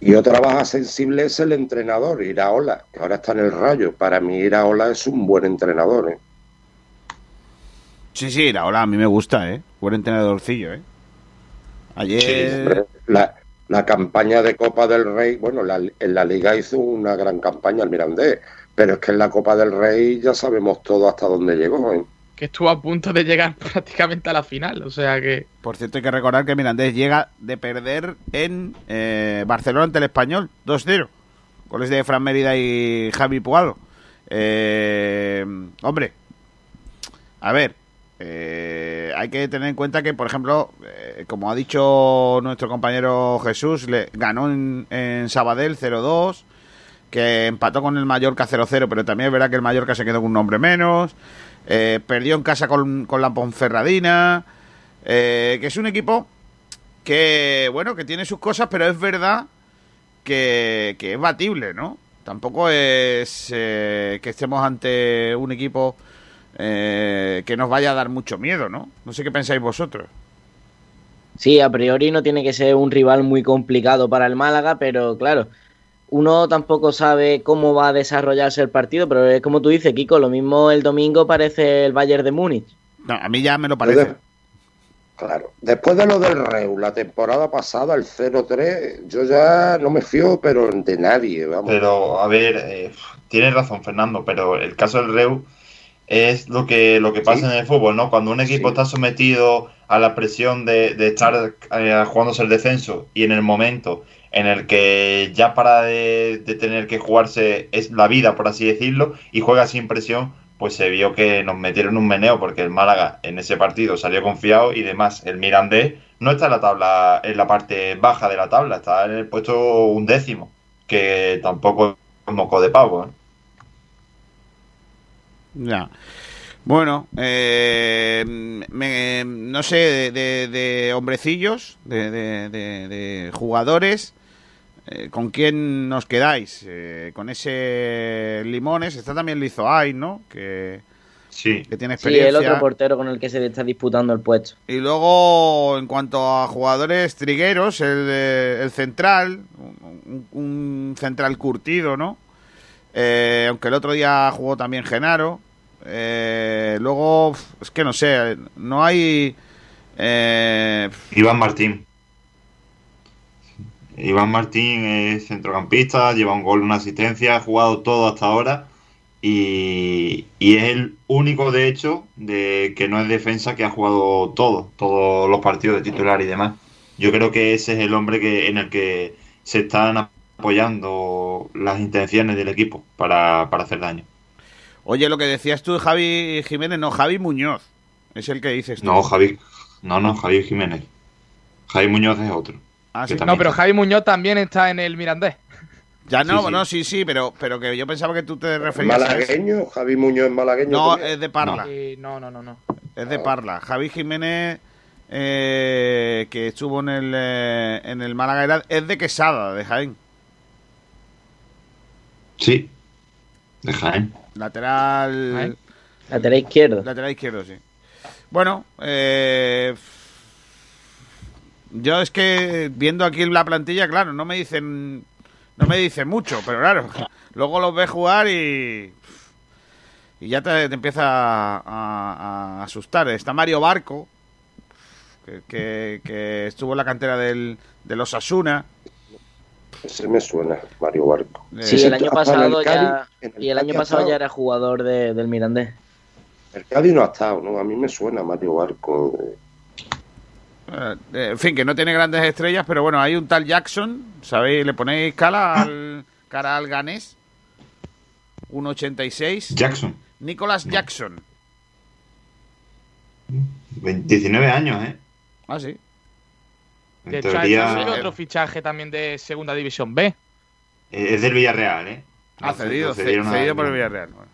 Y otra baja sensible es el entrenador, Iraola, que ahora está en el rayo. Para mí Iraola es un buen entrenador. ¿eh? Sí, sí, ahora a mí me gusta, ¿eh? Buen entrenadorcillo, ¿eh? Ayer... La, la campaña de Copa del Rey, bueno, la- en la liga hizo una gran campaña el Mirandés, pero es que en la Copa del Rey ya sabemos todo hasta dónde llegó. ¿eh? Que estuvo a punto de llegar (laughs) prácticamente a la final. O sea que. Por cierto, hay que recordar que Mirandés llega de perder en eh, Barcelona ante el Español, 2-0. Goles de Fran Mérida y Javi Puado. Eh, hombre, a ver, eh, hay que tener en cuenta que, por ejemplo, eh, como ha dicho nuestro compañero Jesús, le ganó en, en Sabadell 0-2, que empató con el Mallorca 0-0, pero también es verdad que el Mallorca se quedó con un hombre menos. Eh, perdió en casa con, con la Ponferradina. Eh, que es un equipo que, bueno, que tiene sus cosas, pero es verdad que, que es batible, ¿no? Tampoco es eh, que estemos ante un equipo eh, que nos vaya a dar mucho miedo, ¿no? No sé qué pensáis vosotros. Sí, a priori no tiene que ser un rival muy complicado para el Málaga, pero claro, uno tampoco sabe cómo va a desarrollarse el partido, pero es como tú dices, Kiko, lo mismo el domingo parece el Bayern de Múnich. No, a mí ya me lo parece. Claro, después de lo del Reu, la temporada pasada, el 0-3, yo ya no me fío, pero de nadie, vamos. Pero, a ver, eh, tienes razón, Fernando, pero el caso del Reu es lo que, lo que pasa en el fútbol, ¿no? Cuando un equipo está sometido a la presión de, de estar eh, jugándose el descenso y en el momento en el que ya para de, tener que jugarse es la vida, por así decirlo, y juega sin presión, pues se vio que nos metieron un meneo porque el Málaga en ese partido salió confiado y demás. El Mirandés no está en la tabla, en la parte baja de la tabla, está en el puesto un décimo, que tampoco es moco de pavo. ¿eh? Ya. Bueno, eh, me- no sé, de, de- de hombrecillos, de- de jugadores, eh, ¿con quién nos quedáis? Eh, con ese Limones, está también Lizoay, ¿no? Que, sí. que tiene Sí, experiencia. el otro portero con el que se está disputando el puesto. Y luego, en cuanto a jugadores trigueros, el, de- el central, un, un central curtido, ¿no? Eh, aunque el otro día jugó también Genaro. Eh, luego, es que no sé, no hay... eh, Iván Martín. Iván Martín es centrocampista, lleva un gol, una asistencia, ha jugado todo hasta ahora y, y es el único, de hecho, de que no es defensa que ha jugado todo, todos los partidos de titular y demás. Yo creo que ese es el hombre que en el que se están apoyando las intenciones del equipo para, para hacer daño. oye, lo que decías tú, Javi Jiménez, no, Javi Muñoz, es el que dices tú. No, Javi, no, no, Javi Jiménez. Javi Muñoz es otro. Ah, sí. No, pero Javi Muñoz también está en el Mirandés. Ya no, Sí, sí. no, sí, sí, pero, pero que yo pensaba que tú te referías a. Malagueño, Javi Muñoz es malagueño. No, también. es de Parla. No, no, no, no. Es de Parla. Javi Jiménez, eh, que estuvo en el, eh, en el Málaga, es de Quesada, de Jaén. Sí, de Jaén. Lateral. Jaén. Lateral izquierdo. Lateral izquierdo, sí. Bueno, eh, yo es que viendo aquí la plantilla, claro, no me dicen no me dicen mucho, pero claro, (laughs) luego los ves jugar y y ya te, te empieza a, a- a asustar. Está Mario Barco, que, que- que estuvo en la cantera del, de los Asuna. Ese me suena, Mario Barco. Sí, Ese el año el pasado Cádiz- ya. el Y el año pasado ya era jugador de- del Mirandés. El Cádiz no ha estado, ¿no? A mí me suena Mario Barco. Eh, en fin, que no tiene grandes estrellas, pero bueno, hay un tal Jackson, ¿sabéis? Le ponéis cara al, cara al ganés. 1.86. Jackson, Nicholas Jackson. 19 años, ¿eh? Ah, sí. En De hecho, ha teoría hecho otro fichaje también de Segunda División B. eh, es del Villarreal, ¿eh? Ha Lo- cedido, cedido por el Villarreal. Bueno,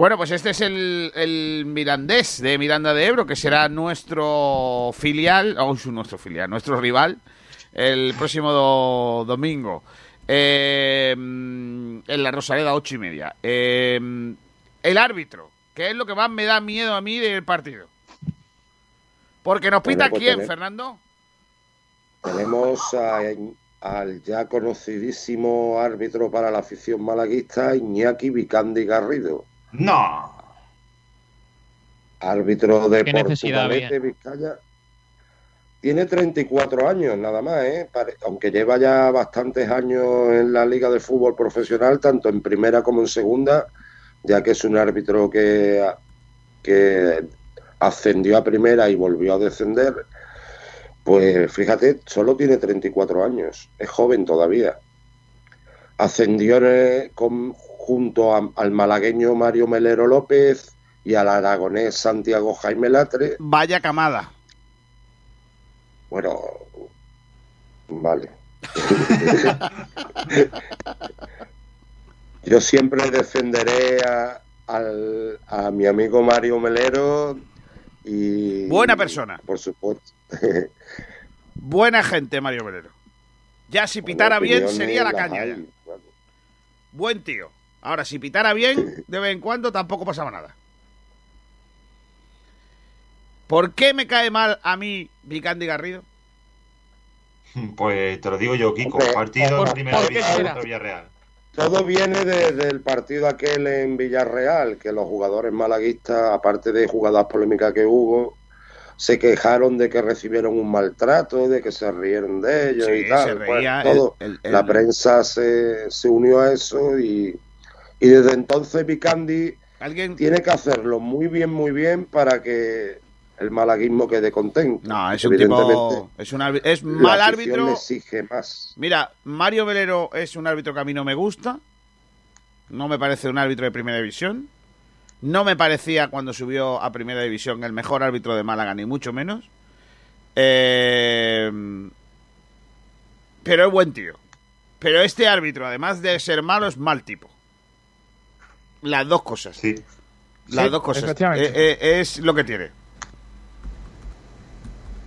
Bueno, pues este es el, el Mirandés de Miranda de Ebro, que será nuestro filial, o su- nuestro filial, nuestro rival, el próximo do- domingo. Eh, en la Rosaleda, ocho y media. Eh, el árbitro, que es lo que más me da miedo a mí del partido. Porque nos pita Bueno, pues quién, tener- Fernando. Tenemos a- al ya conocidísimo árbitro para la afición malaguista, Iñaki Vicandi Garrido. No. Árbitro de ¿Qué necesidad Portugalete, Vizcaya. Tiene 34 años nada más, ¿eh? Pare- aunque lleva ya bastantes años en la Liga de Fútbol Profesional, tanto en primera como en segunda, ya que es un árbitro que, que ascendió a primera y volvió a descender. Pues fíjate, solo tiene 34 años, es joven todavía. Ascendió con- junto a- al malagueño Mario Melero López y al aragonés Santiago Jaime Latre. Vaya camada. Bueno, vale. (laughs) Yo siempre defenderé a, al- a mi amigo Mario Melero y... Buena persona. Por supuesto. (laughs) Buena gente, Mario Velero. Ya si pitara bien sería la caña. hay, ya. bueno. Buen tío. Ahora, si pitara bien, de vez en cuando tampoco pasaba nada. ¿Por qué me cae mal a mí Vicandi Garrido? Pues te lo digo yo, Kiko. Partido por- en primera ¿por qué división contra Villarreal. Todo viene de- del partido aquel en Villarreal, que los jugadores malaguistas, aparte de jugadas polémicas que hubo, se quejaron de que recibieron un maltrato, de que se rieron de ellos Sí, y tal. se Pues, reía todo. el- el- La prensa se, se unió a eso y, y desde entonces Vicandi ¿Alguien? tiene que hacerlo muy bien, muy bien para que el malaguismo quede contento. No, es un tipo... Es, un es mal árbitro. le exige más. Mira, Mario Velero es un árbitro que a mí no me gusta. No me parece un árbitro de primera división. No me parecía cuando subió a primera división el mejor árbitro de Málaga, ni mucho menos. Eh, pero es buen tío. Pero este árbitro, además de ser malo, es mal tipo. Las dos cosas. Sí. Las Sí, dos cosas. Eh, eh, es lo que tiene.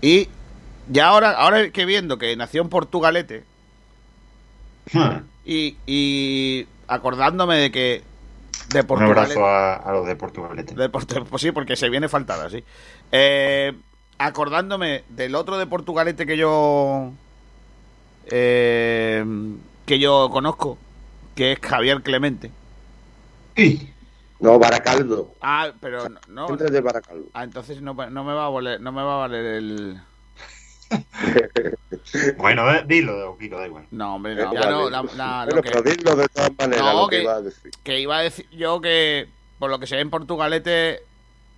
Y ya ahora, ahora que viendo que nació en Portugalete y, y acordándome de que de Un Portugalete, abrazo a, a los de Portugalete. de Portu- pues sí, porque se viene faltada, sí. Eh, acordándome del otro de Portugalete que yo eh, que yo conozco, que es Javier Clemente. No, Baracaldo. Ah, pero no, de Baracaldo. Ah, entonces no, no me va a valer, no me va a valer el. (laughs) Bueno, eh, dilo, Kiko, da igual. No, hombre, Eh, no. Ya no, la- la- Bueno, lo que- pero dilo de todas maneras No, lo que, que- iba a decir. que iba a decir yo que por lo que se ve en Portugalete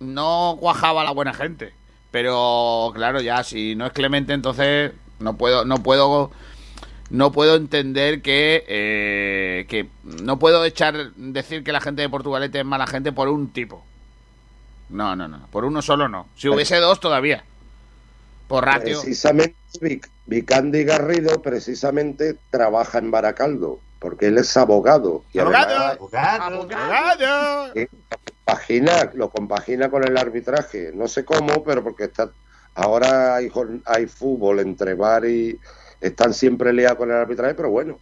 no cuajaba la buena gente. Pero claro, ya si no es Clemente, entonces no puedo, no puedo, no puedo entender que, eh, que no puedo echar decir que la gente de Portugalete es mala gente por un tipo. No, no, no, por uno solo no. Si hubiese dos todavía. Por ratio. Precisamente Vic- Vicandi Garrido precisamente trabaja en Baracaldo, porque él es abogado. Y además ¡Abogado! eh, compagina, lo compagina con el arbitraje. No sé cómo, pero porque está ahora hay, hay fútbol entre bar y están siempre liados con el arbitraje, pero bueno,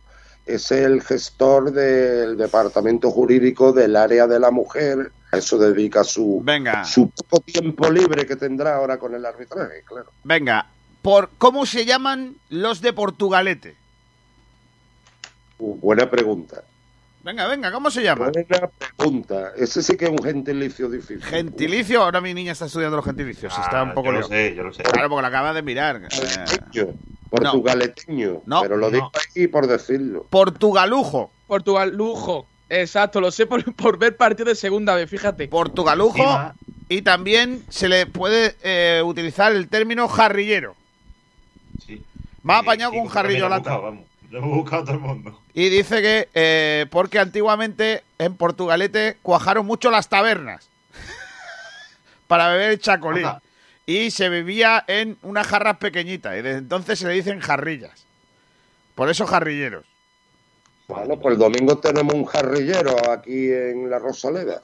es el gestor del departamento jurídico del área de la mujer. A eso dedica su, Venga. su poco tiempo libre que tendrá ahora con el arbitraje, claro. Venga, por ¿cómo se llaman los de Portugalete? Uh, buena pregunta. Venga, venga, ¿cómo se llaman? Buena pregunta. Ese sí que es un gentilicio difícil. Gentilicio, ahora mi niña está estudiando los gentilicios, Ah, está un poco yo lo sé, yo lo sé. Claro, porque la acaba de mirar. Eh, Portugaleteño. No. pero lo No. digo aquí por decirlo. Portugalujo. Portugal, lujo. Exacto, lo sé por, por ver partido de segunda vez, fíjate. Portugalujo Encima- y también se le puede eh, utilizar el término jarrillero. Va apañado con un jarrillo lata. buscado, vamos. Lo hemos buscado todo el mundo. Y dice que eh, porque antiguamente en Portugalete cuajaron mucho las tabernas (laughs) para beber chacolí. Y se bebía en unas jarras pequeñitas. Y desde entonces se le dicen jarrillas. Por eso jarrilleros. Bueno, pues el domingo tenemos un jarrillero aquí en la Rosaleda.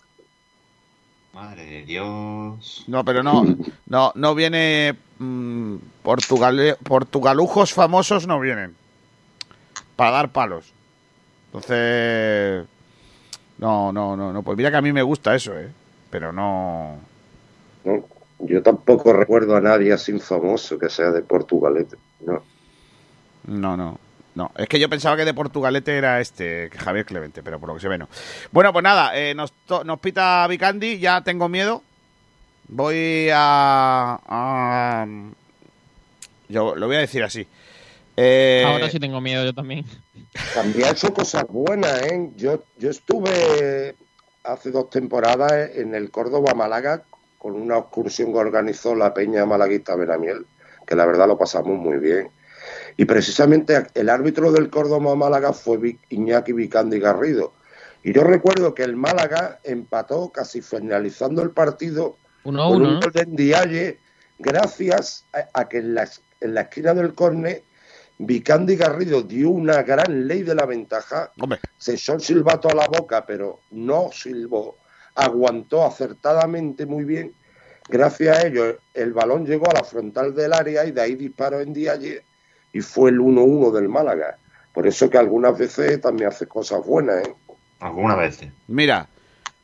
Madre de Dios. No, pero no, no, no viene mm, portugale- portugalujos famosos no vienen para dar palos. Entonces, no, no, no, no. Pues mira que a mí me gusta eso, eh. Pero no. ¿no? Yo tampoco recuerdo a nadie así famoso que sea de Portugalete. No. No, no. No, es que yo pensaba que de Portugalete era este, que Javier Clemente, pero por lo que se ve no. Bueno, pues nada, eh, nos, to- nos pita Vicandi, ya tengo miedo. Voy a, a- Yo lo voy a decir así. Eh, Ahora sí tengo miedo yo también. También ha hecho cosas buenas, ¿eh? Yo, yo estuve hace dos temporadas en el Córdoba Málaga con una excursión que organizó la Peña Malaguista Benamiel, que la verdad lo pasamos muy bien. Y precisamente el árbitro del Córdoba Málaga fue Iñaki Vicandi Garrido. Y yo recuerdo que el Málaga empató casi finalizando el partido Uno con uno, un ¿no? gol de Ndiaye, gracias a, a que en la, en la esquina del córner Vicandi Garrido dio una gran ley de la ventaja. Se echó el silbato a la boca, pero no silbó. Aguantó acertadamente muy bien. Gracias a ello, el balón llegó a la frontal del área y de ahí disparó en Ndiaye y fue el 1-1 del Málaga. Por eso que algunas veces también hace cosas buenas, ¿eh? Algunas veces. Mira,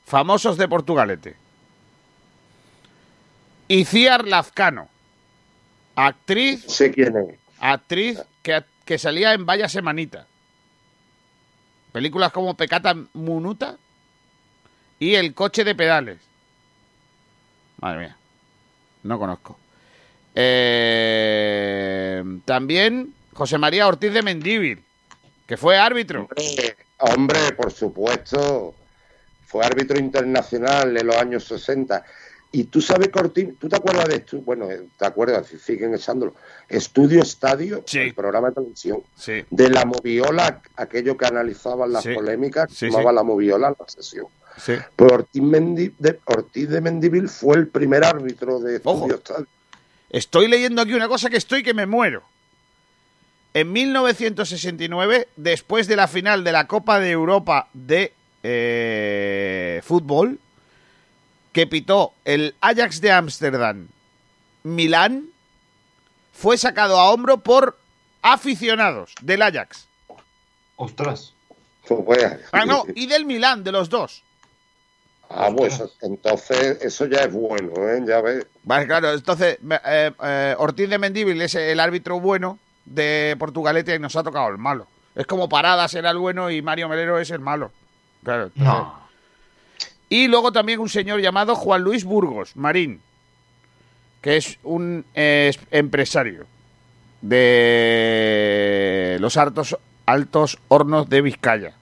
famosos de Portugalete. Iciar Lazcano, actriz. Sé quién es. Actriz que, que salía en Vaya Semanita. Películas como Pecata Munuta y El coche de pedales. Madre mía, no conozco. Eh, también José María Ortiz de Mendíbil, que fue árbitro. Hombre, hombre, por supuesto. Fue árbitro internacional en los años 60. Y tú sabes, Cortín, ¿tú te acuerdas de esto? Bueno, eh, te acuerdas, si siguen echándolo. Estudio Estadio, el programa de televisión. Sí. De la moviola, aquello que analizaban las Sí. polémicas, Sí, llamaba sí. la moviola la sesión. Sí. Pues Ortiz, Mendi- de, Ortiz de Mendivil fue el primer árbitro de Estadio. Estoy leyendo aquí una cosa que estoy que me muero. En 1969, después de la final de la Copa de Europa de eh, fútbol, que pitó el Ajax de Ámsterdam, Milán, fue sacado a hombro por aficionados del Ajax. Ostras. Pues, Ah, no, y del Milán, de los dos. Ah, pues entonces eso ya es bueno, ¿eh? Ya ves. Vale, claro, entonces eh, eh, Ortiz de Mendíbil es el árbitro bueno de Portugalete y nos ha tocado el malo. Es como Paradas era el bueno y Mario Melero es el malo. Claro. entonces- No. Y luego también un señor llamado Juan Luis Burgos, Marín, que es un eh, es- empresario de los altos, altos hornos de Vizcaya,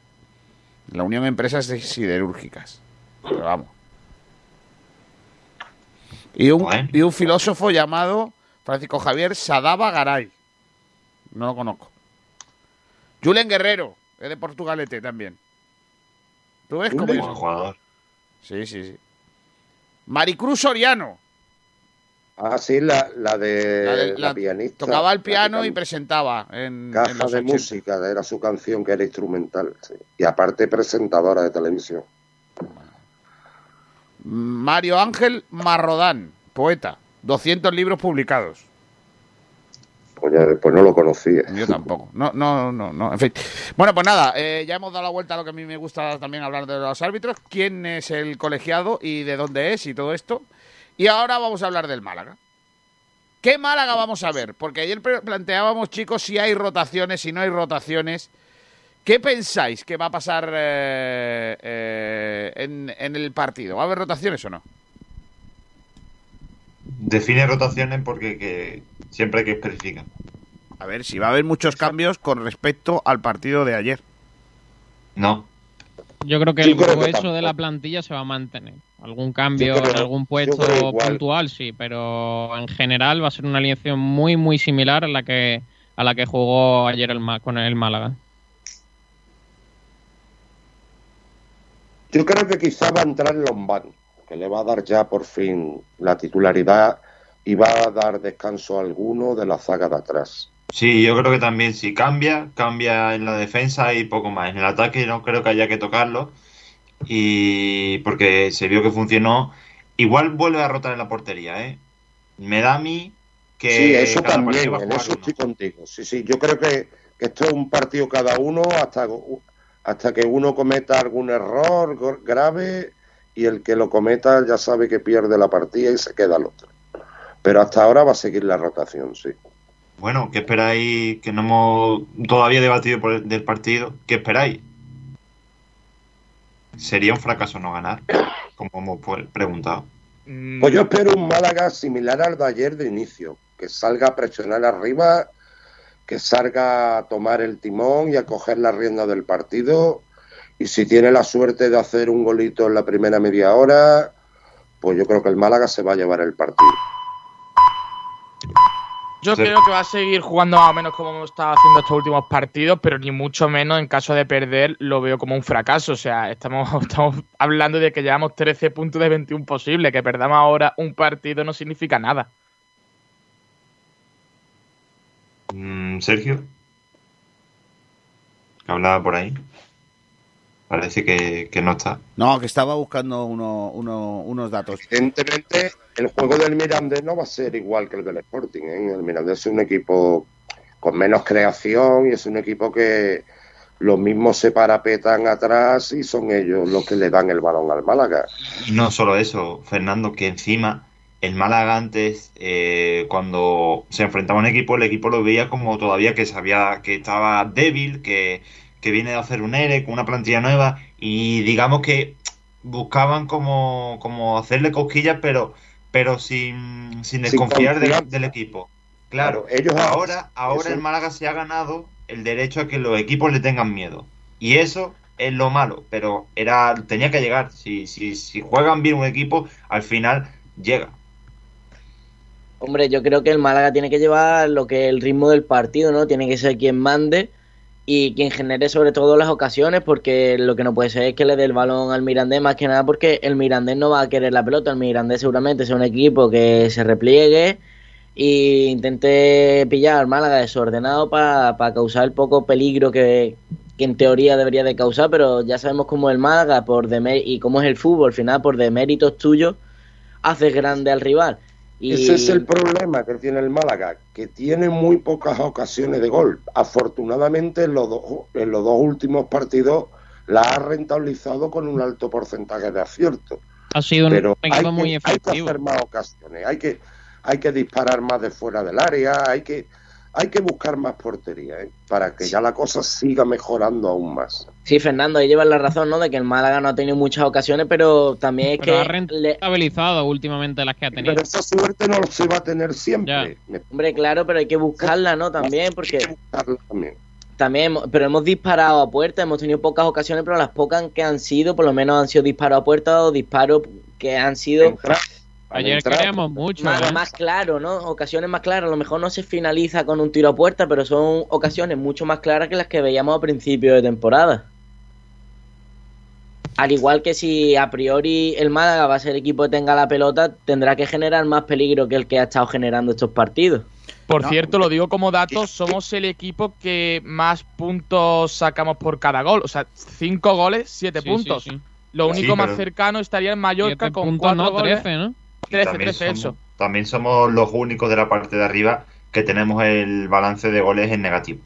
la Unión de Empresas de Siderúrgicas. Pero vamos. Y un, y un filósofo llamado Francisco Javier Sadaba Garay. No lo conozco. Julen Guerrero, es de Portugalete también. ¿Tú ves cómo Buen es? jugador. Sí, sí, sí. Maricruz Soriano. Ah, sí, la, la de La la, de- la- pianista. Tocaba el piano y presentaba en, en Caja los de 80. música, era su canción que era instrumental. sí. Y aparte presentadora de televisión. Mario Ángel Marrodán, poeta. 200 libros publicados. Pues ya después no lo conocía. Yo tampoco. No, no, no, no. En fin. Bueno, pues nada, eh, ya hemos dado la vuelta a lo que a mí me gusta también hablar de los árbitros. ¿Quién es el colegiado y de dónde es y todo esto? Y ahora vamos a hablar del Málaga. ¿Qué Málaga vamos a ver? Porque ayer planteábamos, chicos, si hay rotaciones, si no hay rotaciones. ¿Qué pensáis que va a pasar eh, eh, en, en el partido? ¿Va a haber rotaciones o no? Define rotaciones porque que siempre hay que especificar. A ver, si va a haber muchos cambios con respecto al partido de ayer. No. Yo creo que Yo el grueso de la plantilla se va a mantener. Algún cambio en algún puesto puntual, sí, pero en general va a ser una alineación muy, muy similar a la que a la que jugó ayer el con el Málaga. Yo creo que quizá va a entrar Lombán, que le va a dar ya por fin la titularidad y va a dar descanso a alguno de la zaga de atrás. Sí, yo creo que también si cambia, cambia en la defensa y poco más. En el ataque no creo que haya que tocarlo. Y porque se vio que funcionó. Igual vuelve a rotar en la portería, ¿eh? Me da a mí que sí, eso también, en eso estoy contigo. Sí, sí, yo creo que, que esto es un partido cada uno hasta, hasta que uno cometa algún error gr- grave y el que lo cometa ya sabe que pierde la partida y se queda el otro. Pero hasta ahora va a seguir la rotación, sí. Bueno, ¿qué esperáis? Que no hemos todavía debatido por el, del partido. ¿Qué esperáis? ¿Sería un fracaso no ganar? (coughs) Como hemos pues, preguntado. Pues yo espero un Málaga similar al de ayer de inicio, que salga a presionar arriba, que salga a tomar el timón y a coger la rienda del partido. Y si tiene la suerte de hacer un golito en la primera media hora, pues yo creo que el Málaga se va a llevar el partido. Yo Sí. creo que va a seguir jugando más o menos como hemos estado haciendo estos últimos partidos, pero ni mucho menos en caso de perder lo veo como un fracaso. O sea, estamos, (laughs) estamos hablando de que llevamos 13 puntos de 21 posibles. Que perdamos ahora un partido no significa nada. Mm, Sergio. Que hablaba por ahí. Parece que, que no está. No, que estaba buscando uno- uno- unos datos. Evidentemente, el juego del Mirandés no va a ser igual que el del Sporting. ¿eh? El Mirandés es un equipo con menos creación y es un equipo que los mismos se parapetan atrás y son ellos los que le dan el balón al Málaga. No solo eso, Fernando, que encima el Málaga antes, eh, cuando se enfrentaba a un equipo, el equipo lo veía como todavía que sabía que estaba débil, que, que viene de hacer un ERE con una plantilla nueva y digamos que buscaban como, como hacerle cosquillas, pero, pero sin, sin desconfiar del, equipo. Claro, Claro, ellos ahora, ahora eso- el Málaga se ha ganado el derecho a que los equipos le tengan miedo. Y eso es lo malo, pero era tenía que llegar. Si, si, si juegan bien un equipo, al final llega. Hombre, yo creo que el Málaga tiene que llevar lo que es el ritmo del partido, ¿no? Tiene que ser quien mande y quien genere sobre todo las ocasiones, porque lo que no puede ser es que le dé el balón al Mirandés, más que nada porque el Mirandés no va a querer la pelota, el Mirandés seguramente es un equipo que se repliegue e intente pillar al Málaga desordenado para causar el poco peligro que, que en teoría debería de causar, pero ya sabemos cómo el Málaga por y cómo es el fútbol, al final por deméritos tuyos haces grande al rival. Y... Ese es el problema que tiene el Málaga, que tiene muy pocas ocasiones de gol. Afortunadamente en los dos, en los dos últimos partidos la ha rentabilizado con un alto porcentaje de acierto. Ha sido un Pero equipo hay muy que, hay que hacer más ocasiones, hay que, hay que disparar más de fuera del área, hay que, hay que buscar más portería, ¿eh? para que ya la cosa siga mejorando aún más. Sí, Fernando, ahí llevas la razón, ¿no? De que el Málaga no ha tenido muchas ocasiones, pero también es Pero ha que... rentabilizado últimamente las que ha tenido. Pero esa suerte no se va a tener siempre. Hombre, claro, pero hay que buscarla, ¿no? También, porque... también. También, hemos- pero hemos disparado a puerta, hemos tenido pocas ocasiones, pero las pocas que han sido, por lo menos han sido disparos a puerta o disparos que han sido Ayer entrar. queríamos mucho. más, ¿eh? más claro, ¿no? Ocasiones más claras. A lo mejor no se finaliza con un tiro a puerta, pero son ocasiones mucho más claras que las que veíamos a principio de temporada. Al igual que si a priori el Málaga va a ser el equipo que tenga la pelota, tendrá que generar más peligro que el que ha estado generando estos partidos. Por No. cierto, lo digo como dato, somos el equipo que más puntos sacamos por cada gol. O sea, cinco goles, siete Sí, puntos. sí, sí. Lo Sí, único más cercano estaría en Mallorca con puntos, cuatro no, goles. 13, ¿no? 13, también 13, somos, eso. También somos los únicos de la parte de arriba que tenemos el balance de goles en negativo.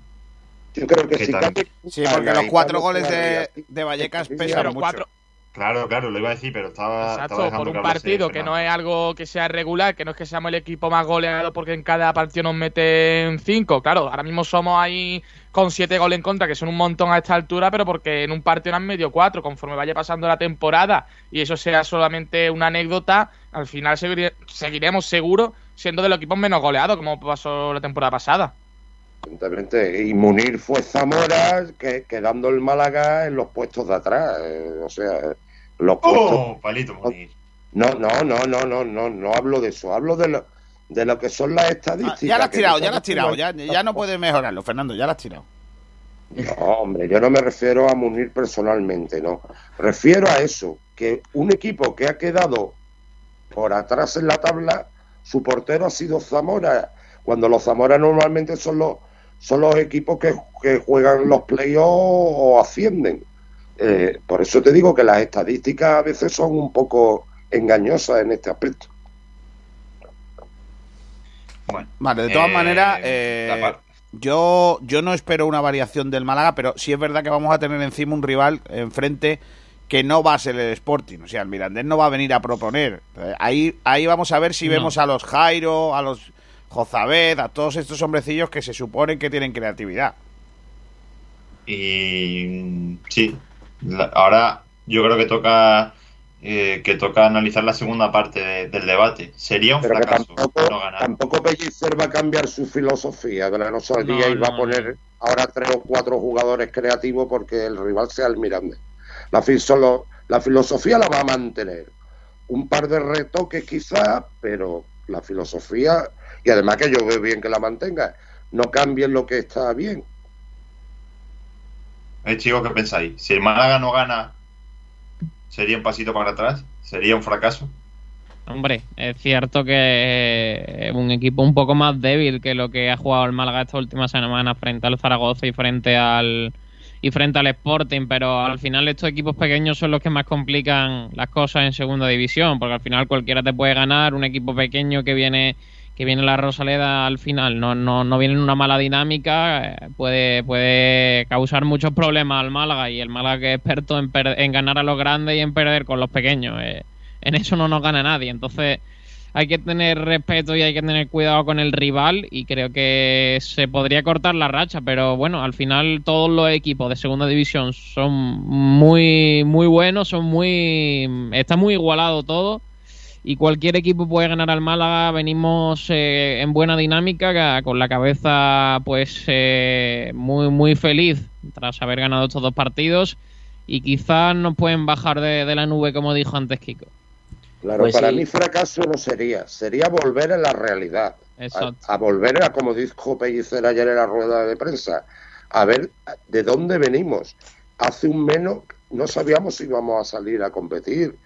Yo creo que Que si también- cabe- Sí, porque los cuatro goles de, de Vallecas pesan mucho. cuatro- Claro, claro, lo iba a decir, pero estaba, Exacto, estaba por un partido que no es algo que sea regular, que no es que seamos el equipo más goleado porque en cada partido nos meten cinco. Claro, ahora mismo somos ahí con siete goles en contra, que son un montón a esta altura, pero porque en un partido nos han medio cuatro. Conforme vaya pasando la temporada y eso sea solamente una anécdota, al final seguire- seguiremos seguro siendo de los equipos menos goleados, como pasó la temporada pasada. Evidentemente, y Munir fue Zamora, que, quedando el Málaga en los puestos de atrás. eh, o sea, los puestos. ¡Oh! Palito Munir. No, no, no, no, no, no, no hablo de eso. Hablo de lo, de lo que son las Ah, estadísticas. ya la has tirado, ya la has tirado. Ya, no- ya no puedes mejorarlo, Fernando, ya la has tirado. No, hombre, yo no me refiero a Munir personalmente, no. Refiero a eso, que un equipo que ha quedado por atrás en la tabla, su portero ha sido Zamora, cuando los Zamora normalmente son los, son los equipos que, que juegan los playoffs o ascienden. Eh, por eso te digo que las estadísticas a veces son un poco engañosas en este aspecto. Vale, de todas Eh, maneras, eh, yo, yo no espero una variación del Málaga, pero sí es verdad que vamos a tener encima un rival enfrente que no va a ser el Sporting. O sea, el Mirandés no va a venir a proponer. Ahí, ahí vamos a ver si No. vemos a los Jairo, a los Jozabed, a todos estos hombrecillos que se suponen que tienen creatividad. Y sí, ahora yo creo que toca eh, que toca analizar la segunda parte de- del debate. Sería un Pero fracaso tampoco, no ganar. tampoco Pellicer va a cambiar su filosofía de la no salía No, y va a poner ahora tres o cuatro jugadores creativos porque el rival sea el Mirandés. La, solo- la filosofía la va a mantener. Un par de retoques quizás, pero la filosofía, y además que yo veo bien que la mantenga, no cambien lo que está bien. Eh, chicos, ¿qué pensáis? Si el Málaga no gana, ¿sería un pasito para atrás? ¿Sería un fracaso? Hombre, es cierto que es un equipo un poco más débil que lo que ha jugado el Málaga esta última semana frente al Zaragoza y frente al y frente al Sporting, pero al final estos equipos pequeños son los que más complican las cosas en segunda división, porque al final cualquiera te puede ganar, un equipo pequeño que viene que viene la Rosaleda al final no, no, no viene en una mala dinámica, eh, puede, puede causar muchos problemas al Málaga y el Málaga es experto en, per- en ganar a los grandes y en perder con los pequeños. eh, en eso no nos gana nadie. Entonces hay que tener respeto y hay que tener cuidado con el rival y creo que se podría cortar la racha, pero bueno, al final todos los equipos de segunda división son muy muy buenos, son muy está muy igualado todo y cualquier equipo puede ganar al Málaga. Venimos eh, en buena dinámica, ca- con la cabeza pues eh, muy muy feliz tras haber ganado estos dos partidos y quizás nos pueden bajar de, de la nube como dijo antes Kiko. Claro, Pues para sí. mí fracaso no sería, sería volver a la realidad. A, Exacto. a volver a, como dijo Pellicer ayer en la rueda de prensa, a ver de dónde venimos. Hace un menos no sabíamos si íbamos a salir a competir.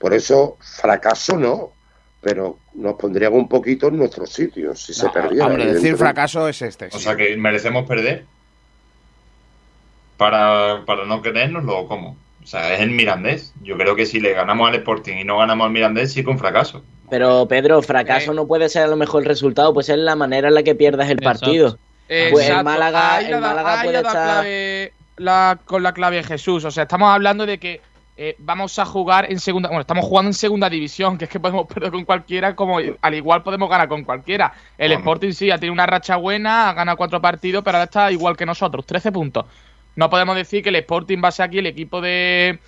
Por eso, fracaso no, pero nos pondríamos un poquito en nuestro sitio si se perdiera. hombre, decir fracaso es este. O sea que merecemos perder para, para no creérnoslo o cómo. O sea, es el Mirandés. Yo creo que si le ganamos al Sporting y no ganamos al Mirandés, sí un fracaso. Pero Pedro, fracaso no puede ser a lo mejor el resultado, puede ser la manera en la que pierdas el partido. Pues el. Málaga, el da- Málaga puede la estar. clave- la- con la clave Jesús. O sea, estamos hablando de que eh, vamos a jugar en segunda. Bueno, estamos jugando en segunda división, que es que podemos (laughs) perder con cualquiera, como al igual podemos ganar con cualquiera. El Sporting sí ha tenido una racha buena, ha ganado cuatro partidos, pero ahora está igual que nosotros, 13 puntos. No podemos decir que el Sporting va a ser aquí el equipo de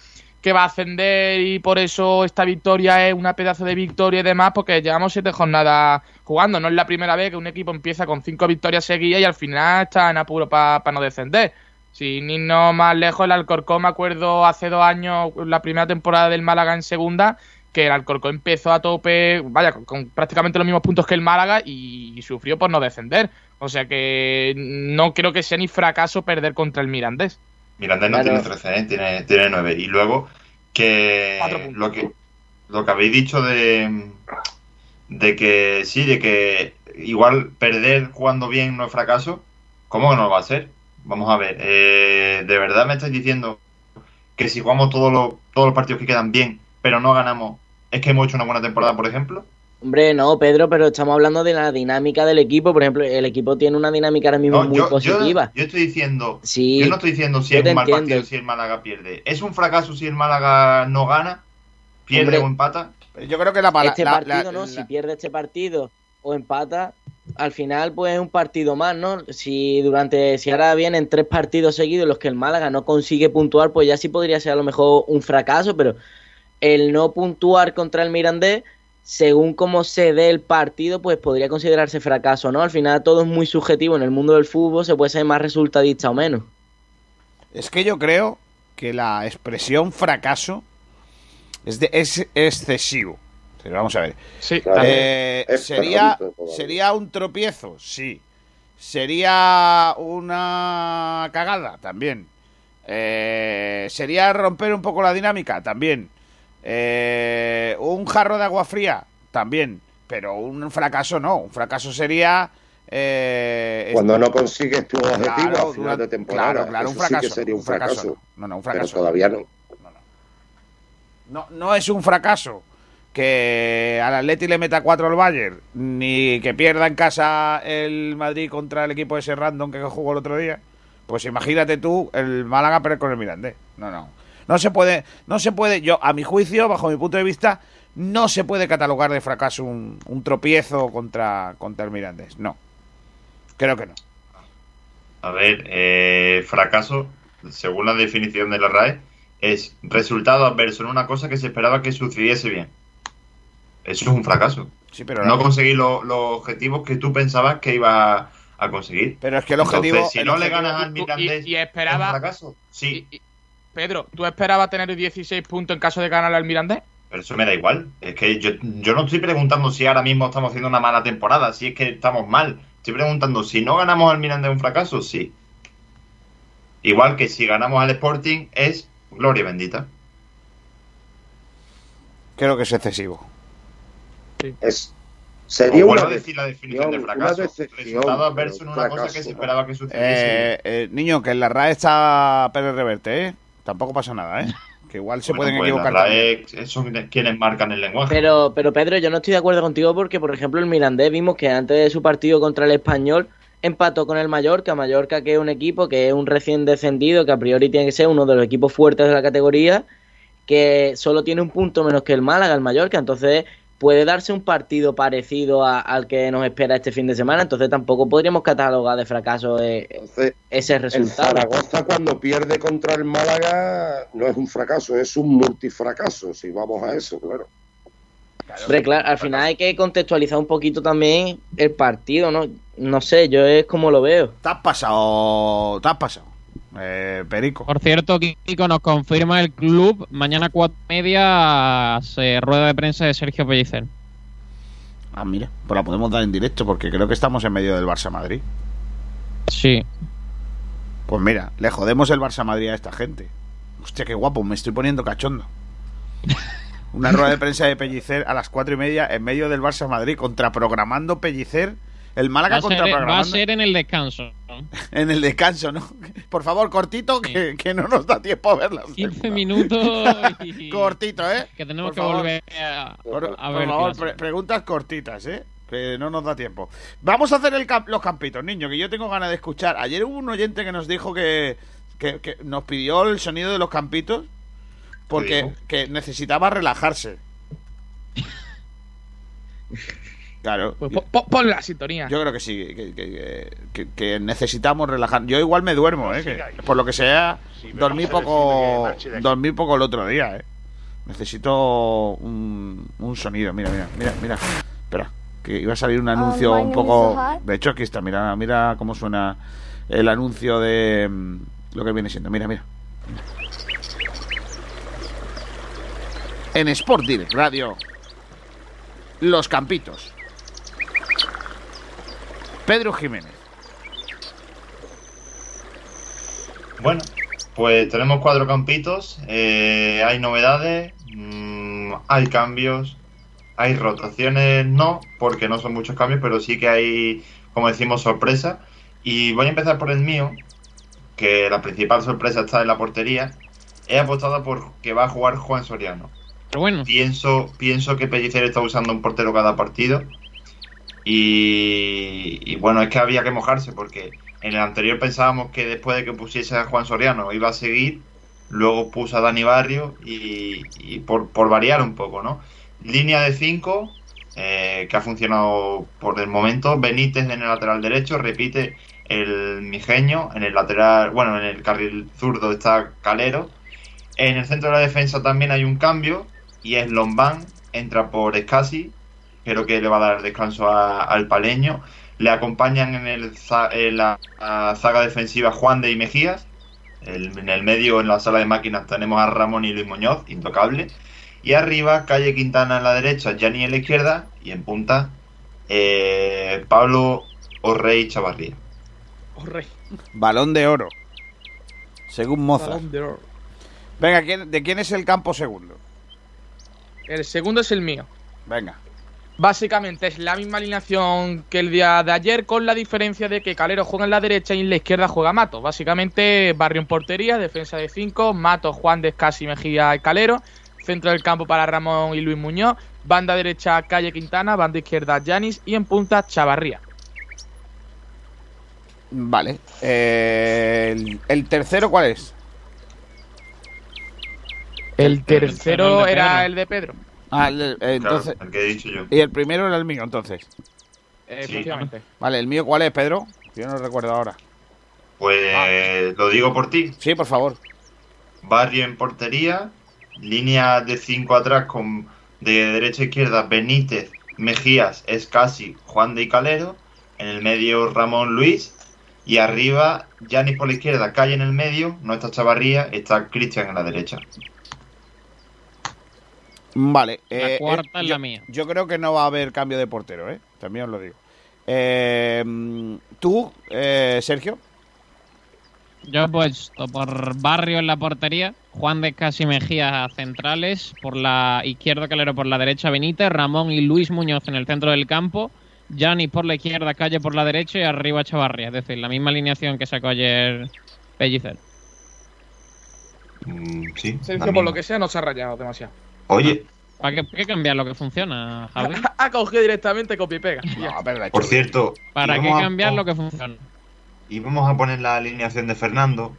que va a ascender y por eso esta victoria es una pedazo de victoria y demás, porque llevamos siete jornadas jugando. No es la primera vez que un equipo empieza con cinco victorias seguidas y al final está en apuro para no descender. Sin irnos más lejos, el Alcorcón, me acuerdo hace dos años, la primera temporada del Málaga en segunda, que el Alcorcón empezó a tope, vaya, con, con prácticamente los mismos puntos que el Málaga y, sufrió por no descender. O sea que no creo que sea ni fracaso perder contra el Mirandés. Mirandés no Claro. tiene 13, ¿eh? tiene, tiene 9. Y luego que lo que lo que habéis dicho de, de que sí, de que igual perder jugando bien no es fracaso, ¿cómo que no lo va a ser? Vamos a ver, eh, ¿de verdad me estáis diciendo que si jugamos todos los, todos los partidos que quedan bien, pero no ganamos, es que hemos hecho una buena temporada, por ejemplo? Hombre, no, Pedro, pero estamos hablando de la dinámica del equipo. Por ejemplo, el equipo tiene una dinámica ahora mismo No, muy yo, positiva. yo estoy diciendo, Sí, yo no estoy diciendo si es un mal entiendo. partido si el Málaga pierde. ¿Es un fracaso si el Málaga no gana, pierde Hombre, o empata? Yo creo que la este la- partido, la- ¿no? la- Si pierde este partido o empata, al final, pues es un partido más, ¿no? Si durante, si ahora vienen tres partidos seguidos en los que el Málaga no consigue puntuar, pues ya sí podría ser a lo mejor un fracaso, pero el no puntuar contra el Mirandés, según cómo se dé el partido, pues podría considerarse fracaso, ¿no? Al final todo es muy subjetivo en el mundo del fútbol, se puede ser más resultadista o menos. Es que yo creo que la expresión fracaso es, de, es excesivo. Pero vamos a ver. Sí, Eh, sería, sería un tropiezo, sí. Sería una cagada, también. Eh, sería romper un poco la dinámica, también. Eh, un jarro de agua fría, también. Pero un fracaso no. Un fracaso sería. eh, Cuando no consigues tu objetivo Claro, a final durante- de temporada, claro, claro, un eso sí que fracaso, sería un, un fracaso fracaso. no. No, no, un Pero fracaso todavía no. No, no es un fracaso que al Atleti le meta cuatro al Bayern, ni que pierda en casa el Madrid contra el equipo ese random que jugó el otro día. Pues imagínate tú el Málaga perder con el Mirandés. No, no. No se puede, no se puede, yo, a mi juicio, bajo mi punto de vista, no se puede catalogar de fracaso un, un tropiezo contra, contra el Mirandés. No. Creo que no. A ver, eh, fracaso, según la definición de la RAE, es resultado adverso en una cosa que se esperaba que sucediese bien. Eso es un fracaso. Sí, pero no la- conseguir lo- los objetivos que tú pensabas que iba a conseguir. Pero es que el Entonces, objetivo- si el no le ganas al Mirandés, y, y esperaba. ¿es un fracaso? Sí. Pedro, ¿tú esperabas tener 16 puntos en caso de ganar al Mirandés? Pero eso me da igual. Es que yo, yo no estoy preguntando si ahora mismo estamos haciendo una mala temporada, si es que estamos mal. Estoy preguntando si no ganamos al Mirandés es un fracaso, sí. Igual que si ganamos al Sporting es gloria bendita. Creo que es excesivo. Es, sería una a decir la definición de fracaso. Resultado adverso en pero una cosa que se esperaba que sucediese. Eh, eh, niño, que en la RAE está Pérez Reverte, ¿eh? Tampoco pasa nada, ¿eh? Que igual se Bueno, pueden pues equivocar. la también. RAE son quienes marcan el lenguaje. Pero, pero Pedro, yo no estoy de acuerdo contigo porque, por ejemplo, el Mirandés vimos que antes de su partido contra el Español empató con el Mallorca. Mallorca, que es un equipo que es un recién descendido, que a priori tiene que ser uno de los equipos fuertes de la categoría, que solo tiene un punto menos que el Málaga, el Mallorca. Entonces puede darse un partido parecido a- al que nos espera este fin de semana. Entonces tampoco podríamos catalogar de fracaso eh, ese El resultado. Zaragoza cuando pierde contra el Málaga no es un fracaso, es un multifracaso, si vamos a eso, claro. Hombre, claro, al final hay que contextualizar un poquito también el partido, ¿no? No sé, yo es como lo veo. Te has pasado. Te has pasado. Eh, Perico. Por cierto, Kiko nos confirma el club. Mañana cuatro y media se rueda de prensa de Sergio Pellicer. Ah, mira, pues la podemos dar en directo porque creo que estamos en medio del Barça Madrid. Sí. Pues mira, le jodemos el Barça Madrid a esta gente. Hostia, qué guapo, me estoy poniendo cachondo. Una rueda de prensa de Pellicer a las cuatro y media en medio del Barça Madrid, contraprogramando Pellicer. El Va Málaga a, ser, va a ser en el descanso. (laughs) En el descanso, ¿no? Por favor, cortito, que, que no nos da tiempo a verlas. 15 minutos y... (laughs) Cortito, ¿eh? Que tenemos Por que favor. volver a, Por, a por favor, pre- preguntas cortitas, ¿eh? Que no nos da tiempo. Vamos a hacer el camp- los campitos, niño, que yo tengo ganas de escuchar. Ayer hubo un oyente que nos dijo que, que, que nos pidió el sonido de los campitos porque que necesitaba relajarse. (laughs) Claro. Pues po- po- ponle la sintonía. yo creo que sí, que, que- que- que necesitamos relajar. Yo igual me duermo, ¿eh? Que, por lo que sea, dormí poco, dormí poco el otro día, ¿eh? Necesito un, un sonido. Mira, mira, mira, mira. Espera, que iba a salir un anuncio un poco. De hecho, aquí está. Mira, mira cómo suena el anuncio de mm, lo que viene siendo. Mira, mira. En Sport Direct Radio, Los Campitos. Pedro Jiménez. Bueno, pues tenemos cuatro campitos, eh, hay novedades, mm, hay cambios, hay rotaciones, no, porque no son muchos cambios, pero sí que hay, como decimos, sorpresa. Y voy a empezar por el mío, que la principal sorpresa está en la portería. He apostado por que va a jugar Juan Soriano. Pero bueno, Pienso, pienso que Pellicer está usando un portero cada partido. Y, y bueno, es que había que mojarse porque en el anterior pensábamos que después de que pusiese a Juan Soriano iba a seguir. Luego puso a Dani Barrio y, y por, variar un poco, ¿no? Línea de 5, que ha funcionado por el momento. Benítez en el lateral derecho, repite el Mijeño. En el lateral, bueno, en el carril zurdo está Calero. En el centro de la defensa también hay un cambio y es Lombán, entra por Escasi, creo que le va a dar descanso a- al paleño. Le acompañan en, el, za- en la, la zaga defensiva Juan de y Mejías. El- en el medio, en la sala de máquinas, tenemos a Ramón y Luis Muñoz, intocable. Y arriba, Calle Quintana en la derecha, Gianni en la izquierda. Y en punta, eh, Pablo Orrey Chavarría. Oh, rey. Balón de oro. Según Mozart. Balón de oro. Venga, ¿quién- ¿de quién es el campo segundo? El segundo es el mío. Venga. Básicamente es la misma alineación que el día de ayer, con la diferencia de que Calero juega en la derecha y en la izquierda juega Mato. Básicamente, Barrio en portería, defensa de 5, Mato, Juan Descasi, Mejía y Calero. Centro del campo para Ramón y Luis Muñoz. Banda derecha, Calle Quintana. Banda izquierda, Yanis. Y en punta, Chavarría. Vale. Eh, el, el tercero cuál es? El tercero el era el de Pedro. Ah, el- eh, entonces. Claro, el que he dicho yo. Y el primero era el mío, entonces. Eh, Sí. Efectivamente. Vale, ¿el mío cuál es, Pedro? Yo no recuerdo ahora. Pues lo digo por ti. Sí, por favor. Barrio en portería, línea de 5 atrás con de derecha a izquierda Benítez, Mejías, Escasi, Juan de y Calero, en el medio Ramón Luis y arriba Yanis por la izquierda, Calle en el medio, no está Chavarría, está Cristian en la derecha. Vale. La eh, cuarta eh, es yo, la mía. Yo creo que no va a haber cambio de portero, ¿eh? También os lo digo. Eh, ¿Tú, eh, Sergio? yo he puesto por Barrio en la portería, Juan de Casi Mejía centrales, por la izquierda Calero, por la derecha Benítez, Ramón y Luis Muñoz en el centro del campo, Gianni por la izquierda, Calle por la derecha y arriba Chavarria. Es decir, la misma alineación que sacó ayer Pellicer. Mm, sí. Sergio, la por lo que sea, no se ha rayado demasiado. Oye, ¿Para qué, qué cambiar lo que funciona, Javi? (laughs) ha cogido directamente copia y pega. No, por cierto, ¿Para qué a- cambiar lo que funciona? íbamos a poner la alineación de Fernando,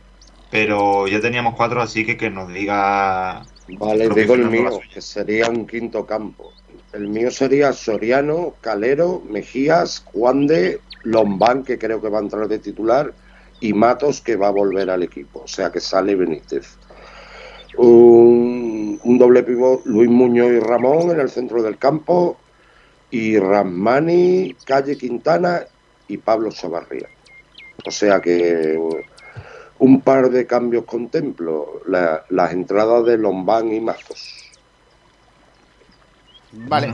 pero ya teníamos cuatro, así que que nos diga Vale, digo el mío, que sería un quinto campo. El mío sería Soriano, Calero, Mejías, Juan de, Lombán, que creo que va a entrar de titular, y Matos, que va a volver al equipo. O sea que sale Benítez. Un, un doble pivot, Luis Muñoz y Ramón en el centro del campo, y Ramani, Calle Quintana y Pablo Chavarría. O sea que un par de cambios contemplo, la- las entradas de Lombán y Matos. Vale.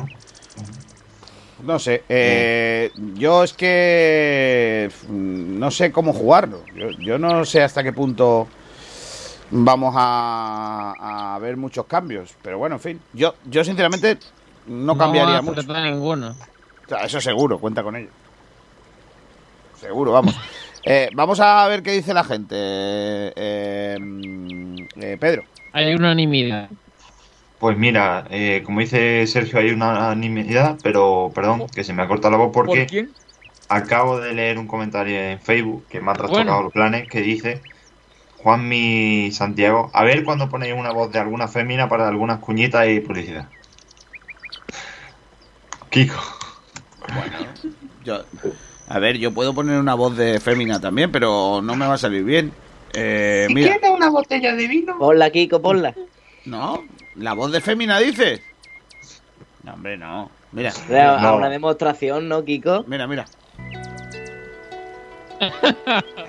No sé. eh, yo es que mm, no sé cómo jugarlo. Yo, yo no sé hasta qué punto vamos a, a ver muchos cambios. Pero bueno, en fin. Yo, yo sinceramente no cambiaría a mucho. ninguno. O sea, eso seguro, cuenta con ello. Seguro, vamos. (laughs) Eh, vamos a ver qué dice la gente. Eh, eh, Pedro. Hay unanimidad. Pues mira, eh, como dice Sergio, hay una unanimidad, pero perdón, que se me ha cortado la voz porque acabo de leer un comentario en Facebook que me ha trastocado Bueno. los planes que dice Juanmi Santiago, a ver cuando ponéis una voz de alguna fémina para algunas cuñitas y publicidad. Kiko. Yo, a ver, yo puedo poner una voz de fémina también, pero no me va a salir bien. Eh, mira, una botella de vino? Ponla, Kiko, ponla. no, la voz de fémina dices. No, hombre, no. Mira, A No. una demostración, ¿no, Kiko? Mira, mira. (laughs)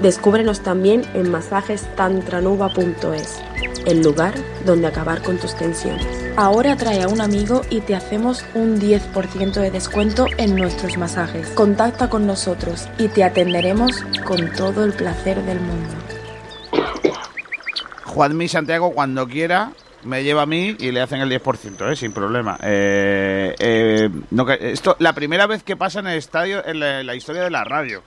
Descúbrenos también en masajestantranuba.es, el lugar donde acabar con tus tensiones. Ahora trae a un amigo y te hacemos un 10% de descuento en nuestros masajes. Contacta con nosotros y te atenderemos con todo el placer del mundo. Juanmi Santiago, cuando quiera, me lleva a mí y le hacen el 10%, ¿eh? sin problema. Eh, eh, no, esto, la primera vez que pasa en el estadio, en la, en la historia de la radio.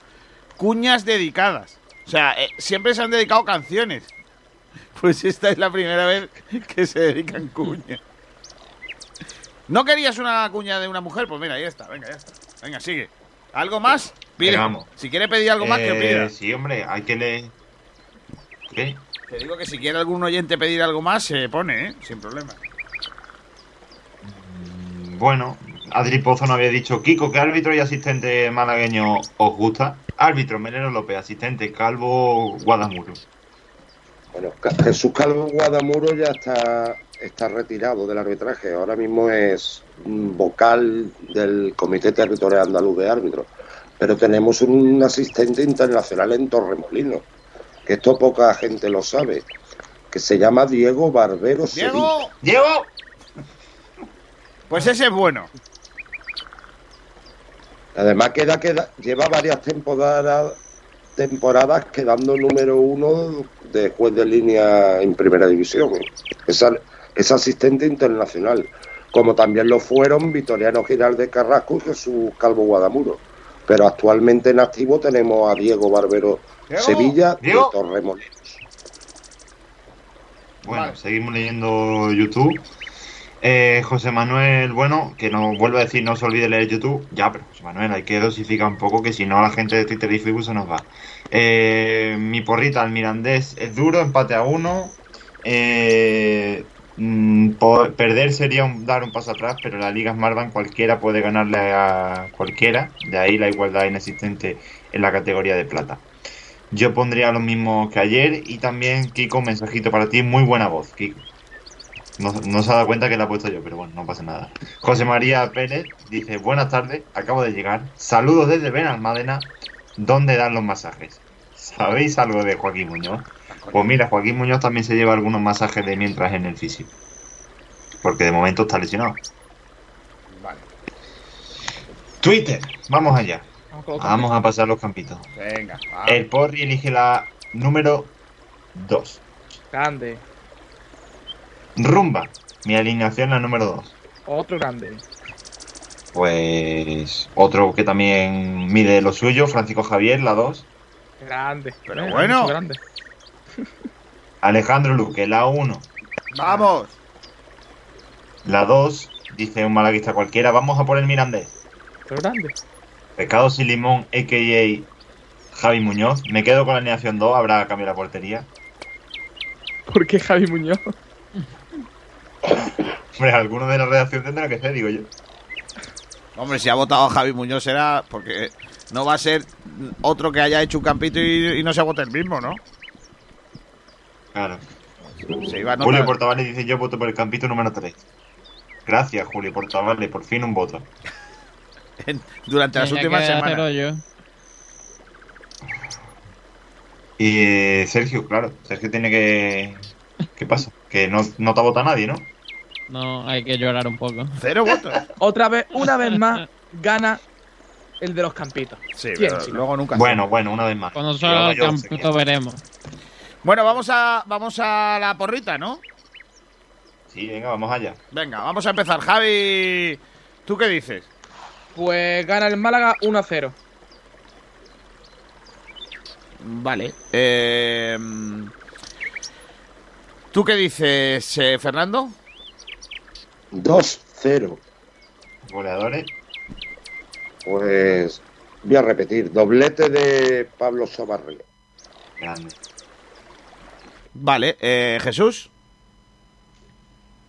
Cuñas dedicadas. O sea, eh, siempre se han dedicado canciones. Pues esta es la primera vez que se dedican cuñas. ¿No querías una cuña de una mujer? Pues mira, ahí está. Venga, ya está. Venga, sigue. ¿Algo más? Pide. Vamos. Si quiere pedir algo más, que Eh, pida. Sí, hombre, hay que leer. ¿Qué? Te digo que si quiere algún oyente pedir algo más, se pone, ¿eh? Sin problema. Bueno, Adri Pozo nos había dicho, Kiko, ¿qué árbitro y asistente malagueño os gusta? Árbitro, Melero López, asistente, Calvo Guadamuro. Bueno, Jesús Calvo Guadamuro ya está, está retirado del arbitraje. Ahora mismo es vocal del Comité Territorial Andaluz de Árbitros. Pero tenemos un asistente internacional en Torremolinos, que esto poca gente lo sabe, que se llama Diego Barbero Sevilla. ¡Diego! ¡Diego! Pues ese es bueno. Además queda, queda, lleva varias temporadas temporadas quedando número uno de juez de línea en primera división. Es, es asistente internacional, como también lo fueron Vitoriano Giralde Carrasco y Jesús Calvo Guadamuro. Pero actualmente en activo tenemos a Diego Barbero Diego, Sevilla Diego. de Torremolinos. Bueno, seguimos leyendo YouTube. Eh, José Manuel, bueno, que nos vuelve a decir no se olvide leer YouTube. Ya, pero José Manuel, hay que dosificar un poco, que si no la gente de Twitter y Facebook se nos va. Eh, mi porrita, el Mirandés, es duro, empate a uno. Eh, mm, perder sería dar un paso atrás, pero la Liga Smartbank cualquiera puede ganarle a cualquiera. De ahí la igualdad inexistente en la categoría de plata. Yo pondría lo mismo que ayer y también, Kiko, mensajito para ti. Muy buena voz, Kiko. No, no se ha dado cuenta que la he puesto yo, pero bueno, no pasa nada. José María Pérez dice, buenas tardes, acabo de llegar. Saludos desde Benalmádena, ¿dónde dan los masajes? ¿Sabéis algo de Joaquín Muñoz? Pues mira, Joaquín Muñoz también se lleva algunos masajes de mientras en el físico. Porque de momento está lesionado. Twitter, vamos allá. Vamos a pasar los campitos. Venga, va. El Porri elige la número 2. Grande. Rumba, mi alineación la número 2. Otro grande. Pues otro que también mide lo suyo, Francisco Javier, la 2. Grande. Pero Eh, bueno. Grande. (laughs) Alejandro Luque, la 1. Vamos. La 2, dice un malaguista cualquiera, vamos a por el Mirandés. Otro grande. Pescado sin limón, a.k.a. Javi Muñoz. Me quedo con la alineación 2, habrá cambio la portería. ¿Por qué Javi Muñoz? Hombre, alguno de la redacción tendrá que ser, digo yo. Hombre, si ha votado a Javi Muñoz será porque no va a ser otro que haya hecho un campito y, y no se vote el mismo, ¿no? Claro. Se iba a notar- Julio Portavales dice yo voto por el campito número 3. Gracias, Julio Portavales, por fin un voto. (laughs) Durante las Tenía últimas semanas. Y eh, Sergio, claro, Sergio tiene que... ¿Qué pasa? Que no, no te vota nadie, ¿no? No, hay que llorar un poco. Cero votos. (laughs) Otra vez, una vez más, gana el de los campitos. Sí, ¿Quién, pero luego nunca. Bueno, bueno, una vez más. Cuando salga el campito veremos. Bueno, vamos a, vamos a la porrita, ¿no? Sí, venga, vamos allá. Venga, vamos a empezar. Javi, ¿tú qué dices? Pues gana el Málaga 1-0. Vale. Eh, ¿Tú qué dices, eh, Fernando? 2-0. Goleadores. Pues voy a repetir. Doblete de Pablo Sobarrio. Grande. Vale, eh, Jesús.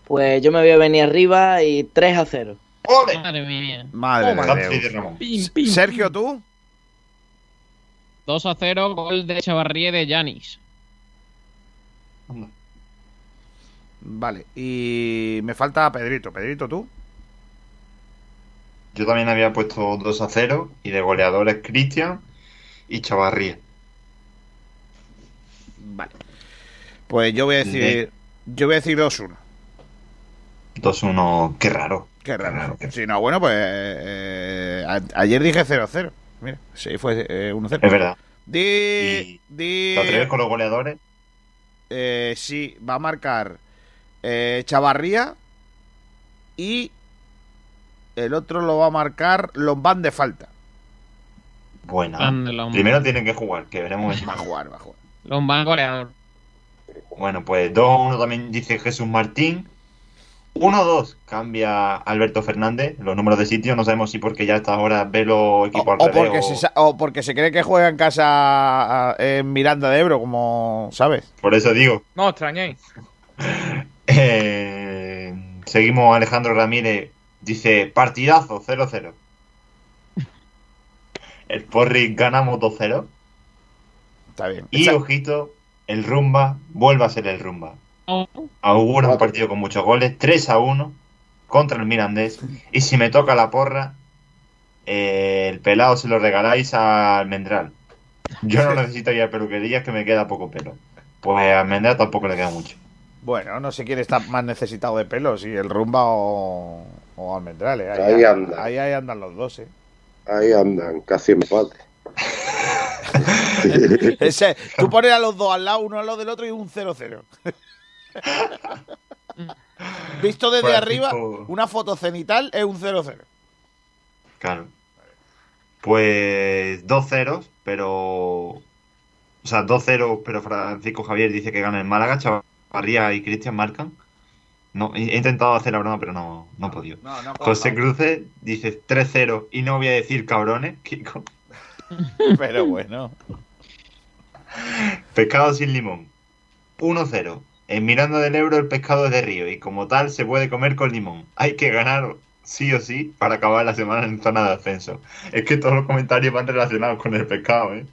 Pues yo me voy a venir arriba y 3 a 0. ¡Ole! Madre mía. Madre. Pim, pim, Sergio, ¿tú? 2 a 0, gol de Chavarría de Yanis. Anda. Vale, y me falta Pedrito. Pedrito, ¿tú? Yo también había puesto 2 a 0 y de goleadores Cristian y Chavarría. Vale. Pues yo voy a decir. Yo voy a decir 2-1. 2-1, qué raro. Qué raro. Que- Si no, bueno, pues. eh, a- ayer dije 0-0. Mira, sí, fue eh, 1-0. Es verdad. Di. Di ¿Te atreves con los goleadores? eh, sí, va a marcar eh, Chavarría y el otro lo va a marcar Lombán de falta. Lombán. Primero tienen que jugar, que veremos. Va a jugar, va a jugar. Lombán goleador. Bueno, pues 2-1 también dice Jesús Martín. 1-2 cambia Alberto Fernández. Los números de sitio, no sabemos si porque ya a estas horas ve los O, equipos o al revés porque o- se, sa- o porque se cree que juega en casa en Miranda de Ebro, como sabes. Por eso digo. No os extrañéis. (laughs) Eh, seguimos Alejandro Ramírez. Dice partidazo 0-0. El Porri ganamos 2-0. Está bien. Y ojito, el Rumba vuelve a ser el Rumba. Oh, Augura un partido con muchos goles, 3 a 1 contra el Mirandés. Y si me toca la porra, eh, el pelado se lo regaláis a Almendral. Yo no (laughs) necesito ir a peluquerías que me queda poco pelo. Pues a Almendral tampoco le queda mucho. Bueno, no sé quién está más necesitado de pelo, si el Rumba o, o Almendrales. Ahí anda. Ahí, ahí andan los dos, ¿eh? Ahí andan, casi empate. (laughs) Ese, tú pones a los dos al lado, uno al lado del otro y un 0-0. (laughs) Visto desde Pues, arriba, tipo- una foto cenital es un 0-0. Claro. Pues dos ceros, pero. O sea, dos ceros, pero Francisco Javier dice que gana el Málaga. Chavarría y Cristian marcan. No, he intentado hacer la broma, pero no, no he podido. No, no, José Cruces dice 3-0 y no voy a decir cabrones, Kiko. (laughs) Pero bueno. Pescado sin limón. 1-0. En Miranda del Ebro el pescado es de río y como tal se puede comer con limón. Hay que ganar sí o sí para acabar la semana en zona de ascenso. Es que todos los comentarios van relacionados con el pescado, ¿eh?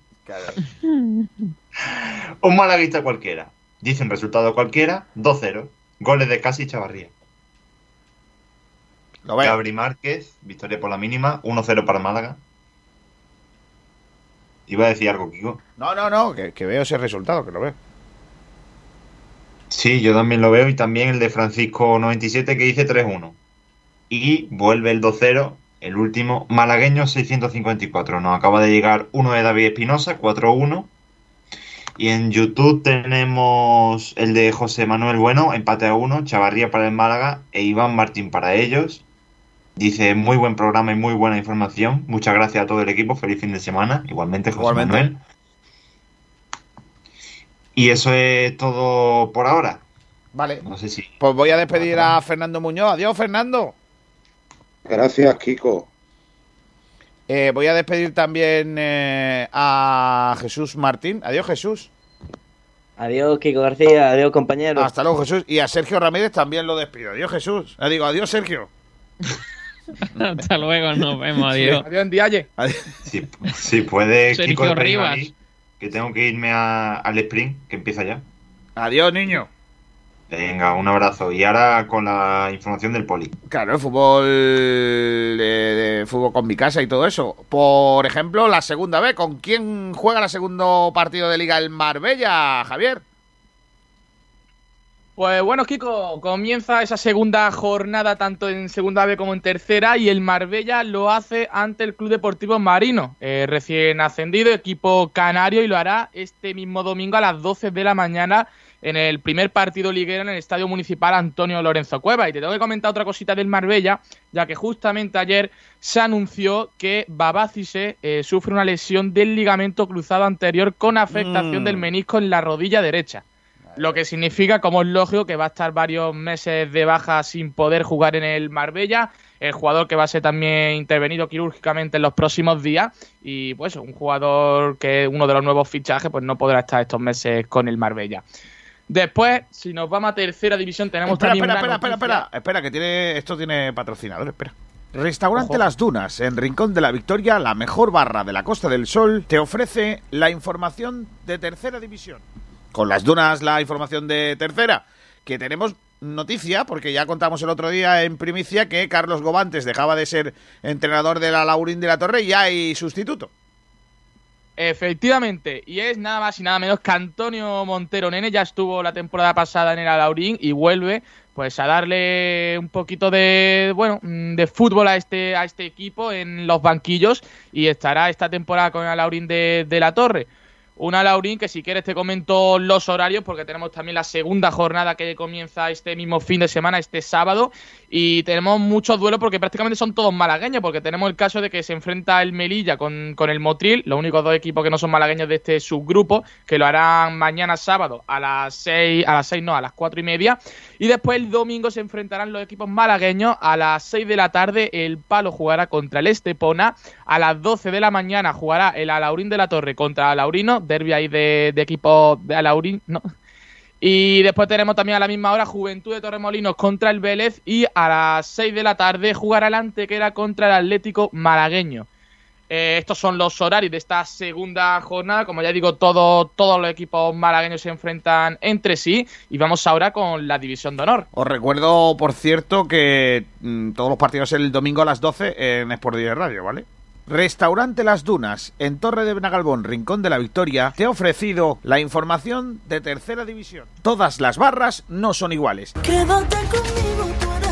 Un malaguista cualquiera. Dice un resultado cualquiera, 2-0. Goles de Casi y Chavarría. Lo. Gabri Márquez, victoria por la mínima, 1-0 para Málaga. Iba a decir algo, Kiko. No, no, no, que, que veo ese resultado, que lo veo. Sí, yo también lo veo y también el de Francisco 97 que dice 3-1. Y vuelve el 2-0, el último, malagueño 654. Nos acaba de llegar uno de David Espinosa, 4-1. Y en YouTube tenemos el de José Manuel Bueno, empate a 1, Chavarría para el Málaga e Iván Martín para ellos. Dice muy buen programa y muy buena información. Muchas gracias a todo el equipo, feliz fin de semana. Igualmente, José Igualmente. Manuel. Y eso es todo por ahora. Vale. No sé si. Pues voy a despedir a Fernando Muñoz. Adiós, Fernando. Gracias, Kiko. Eh, voy a despedir también eh, a Jesús Martín. Adiós, Jesús. Adiós, Kiko García. Adiós, compañero. Hasta luego, Jesús. Y a Sergio Ramírez también lo despido. Adiós, Jesús. Eh, digo, adiós, Sergio. (laughs) Hasta luego, nos vemos, adiós. Adiós en Dialle. Si, si puede, Sergio Kiko Rivas. mí, que tengo que irme a- al sprint, que empieza ya. Adiós, niño. Venga, un abrazo. Y ahora con la información del poli. Claro, el fútbol de, fútbol con mi casa y todo eso. Por ejemplo, la segunda vez, ¿con quién juega el segundo partido de liga el Marbella, Javier? Pues bueno, Kiko, comienza esa segunda jornada tanto en segunda B como en tercera y el Marbella lo hace ante el Club Deportivo Marino, eh, recién ascendido, equipo canario, y lo hará este mismo domingo a las 12 de la mañana en el primer partido liguero en el Estadio Municipal Antonio Lorenzo Cueva. Y te tengo que comentar otra cosita del Marbella, ya que justamente ayer se anunció que Babacise eh, sufre una lesión del ligamento cruzado anterior con afectación Mm. del menisco en la rodilla derecha. Lo que significa, como es lógico, que va a estar varios meses de baja sin poder jugar en el Marbella. El jugador que va a ser también intervenido quirúrgicamente en los próximos días. Y pues un jugador que es uno de los nuevos fichajes, pues no podrá estar estos meses con el Marbella. Después, si nos vamos a tercera división, tenemos Espera, también espera, una espera, espera, noticia. espera, espera, que tiene, esto tiene patrocinador, espera. Restaurante Ojo. Las Dunas, en Rincón de la Victoria, la mejor barra de la Costa del Sol, te ofrece la información de tercera división. Con Las Dunas, la información de tercera, que tenemos noticia, porque ya contamos el otro día en primicia que Carlos Gobantes dejaba de ser entrenador de la Laurín de la Torre y ya hay sustituto. Efectivamente, y es nada más y nada menos que Antonio Montero Nene, ya estuvo la temporada pasada en el Alaurín y vuelve pues a darle un poquito de bueno mm, de fútbol a este a este equipo en los banquillos y estará esta temporada con el Alaurín de, de la Torre. Una Laurín que si quieres te comento los horarios porque tenemos también la segunda jornada que comienza este mismo fin de semana, este sábado, y tenemos muchos duelos porque prácticamente son todos malagueños, porque tenemos el caso de que se enfrenta el Melilla con, con el Motril, los únicos dos equipos que no son malagueños de este subgrupo, que lo harán mañana sábado a las 6, a las 6 no, a las 4 y media, y después el domingo se enfrentarán los equipos malagueños. A las 6 de la tarde, el Palo jugará contra el Estepona, a las 12 de la mañana jugará el Alaurín de la Torre contra Alaurino, derby ahí de, de equipo de Alaurín, no, y después tenemos también a la misma hora Juventud de Torremolinos contra el Vélez. Y a las 6 de la tarde jugará el Antequera contra el Atlético Malagueño. Eh, estos son los horarios de esta segunda jornada. Como ya digo, todo- todos los equipos malagueños se enfrentan entre sí. Y vamos ahora con la división de honor. Os recuerdo, por cierto, que mm, todos los partidos el domingo a las 12 en Sport Direct Radio, ¿vale? Restaurante Las Dunas, en Torre de Benagalbón, Rincón de la Victoria, te ha ofrecido la información de Tercera División. Todas las barras no son iguales.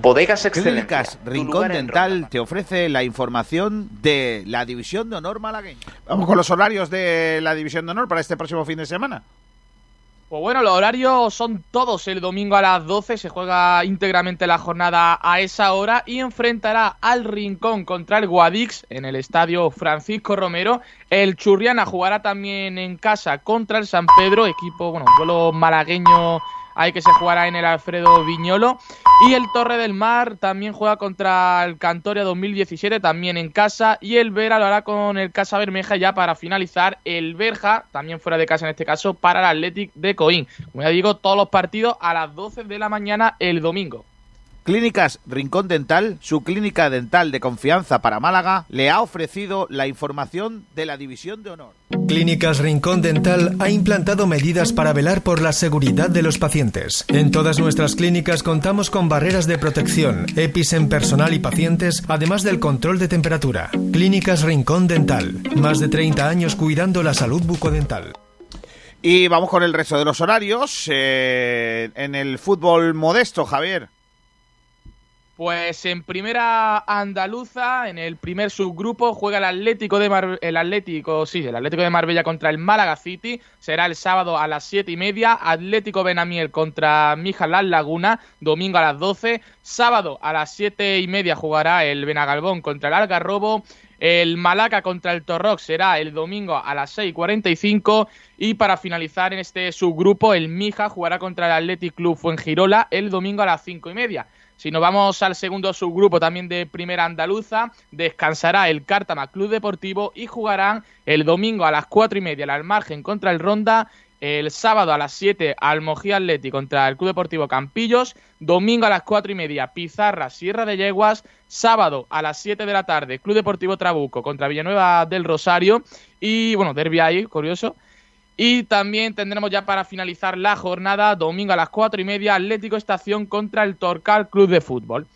Bodegas Excelencia. Clínicas Rincón Dental te ofrece la información de la División de Honor malagueña. Vamos con los horarios de la División de Honor para este próximo fin de semana. Pues bueno, los horarios son todos. El domingo a las 12 se juega íntegramente la jornada a esa hora y enfrentará al Rincón contra el Guadix en el estadio Francisco Romero. El Churriana jugará también en casa contra el San Pedro, equipo, bueno, duelo malagueño hay que se jugará en el Alfredo Viñolo. Y el Torre del Mar también juega contra el Cantoria 2017, también en casa. Y el Vera lo hará con el Casa Bermeja ya para finalizar. El Berja, también fuera de casa en este caso, para el Athletic de Coín. Como ya digo, todos los partidos a las 12 de la mañana el domingo. Clínicas Rincón Dental, su clínica dental de confianza para Málaga, le ha ofrecido la información de la División de Honor. Clínicas Rincón Dental ha implantado medidas para velar por la seguridad de los pacientes. En todas nuestras clínicas contamos con barreras de protección, EPIs en personal y pacientes, además del control de temperatura. Clínicas Rincón Dental, más de 30 años cuidando la salud bucodental. Y vamos con el resto de los horarios. eh, en el fútbol modesto, Javier. Pues en primera andaluza, en el primer subgrupo, juega el Atlético de el Atlético, sí, el Atlético de Marbella contra el Málaga City. Será el sábado a las siete y media. Atlético Benamiel contra Las Laguna, domingo a las 12. Sábado a las siete y media jugará el Benagalbón contra el Algarrobo. El Malaca contra el Torrox será el domingo a las 6.45 y para finalizar en este subgrupo el Mija jugará contra el Athletic Club Fuengirola el domingo a las 5 y media. Si nos vamos al segundo subgrupo también de Primera Andaluza, descansará el Cártama Club Deportivo y jugarán el domingo a las 4 y media al margen contra el Ronda el sábado a las 7 Almojí Atleti contra el Club Deportivo Campillos, domingo a las 4 y media Pizarra Sierra de Yeguas, sábado a las 7 de la tarde Club Deportivo Trabuco contra Villanueva del Rosario y bueno, derby ahí, curioso. Y también tendremos ya para finalizar la jornada, domingo a las 4 y media Atlético Estación contra el Torcal Club de Fútbol.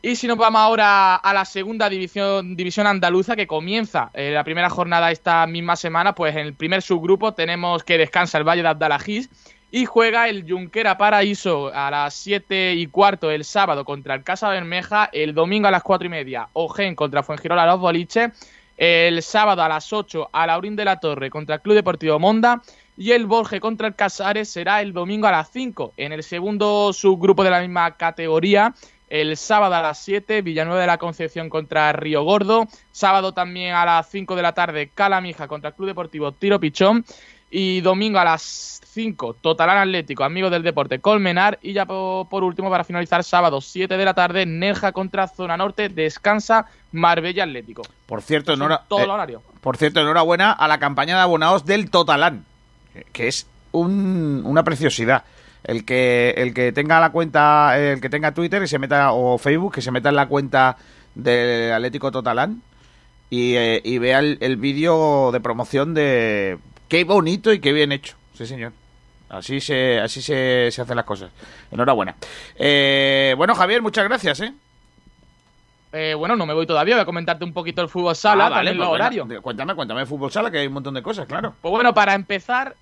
Y si nos vamos ahora a la segunda división, división andaluza que comienza eh, la primera jornada esta misma semana, pues en el primer subgrupo tenemos que descansa el Valle de Abdalajís y juega el Junquera Paraíso a las 7 y cuarto el sábado contra el Casa Bermeja, el domingo a las 4 y media Ogen contra Fuengirola Los Boliches, el sábado a las 8 a Laurín de la Torre contra el Club Deportivo Monda y el Borge contra el Casares será el domingo a las 5. En el segundo subgrupo de la misma categoría el sábado a las 7, Villanueva de la Concepción contra Río Gordo. Sábado también a las 5 de la tarde, Calamija contra el Club Deportivo Tiro Pichón. Y domingo a las 5, Totalán Atlético, Amigos del Deporte, Colmenar. Y ya por, último, para finalizar, sábado 7 de la tarde, Nerja contra Zona Norte, Descansa Marbella Atlético. Por cierto, todo el eh, horario. por cierto, enhorabuena a la campaña de abonados del Totalán, que es una preciosidad el que el que tenga la cuenta el que tenga Twitter y se meta o Facebook que se meta en la cuenta del Atlético Totalán y, eh, vea el, vídeo de promoción de qué bonito y qué bien hecho. Sí señor. Así se así se, se hacen las cosas. Enhorabuena. Eh, bueno Javier muchas gracias eh eh, bueno, no me voy todavía, voy a comentarte un poquito el fútbol sala, ah, vale, pues horario. Cuéntame, cuéntame el fútbol sala, que hay un montón de cosas, claro. Pues bueno, para empezar,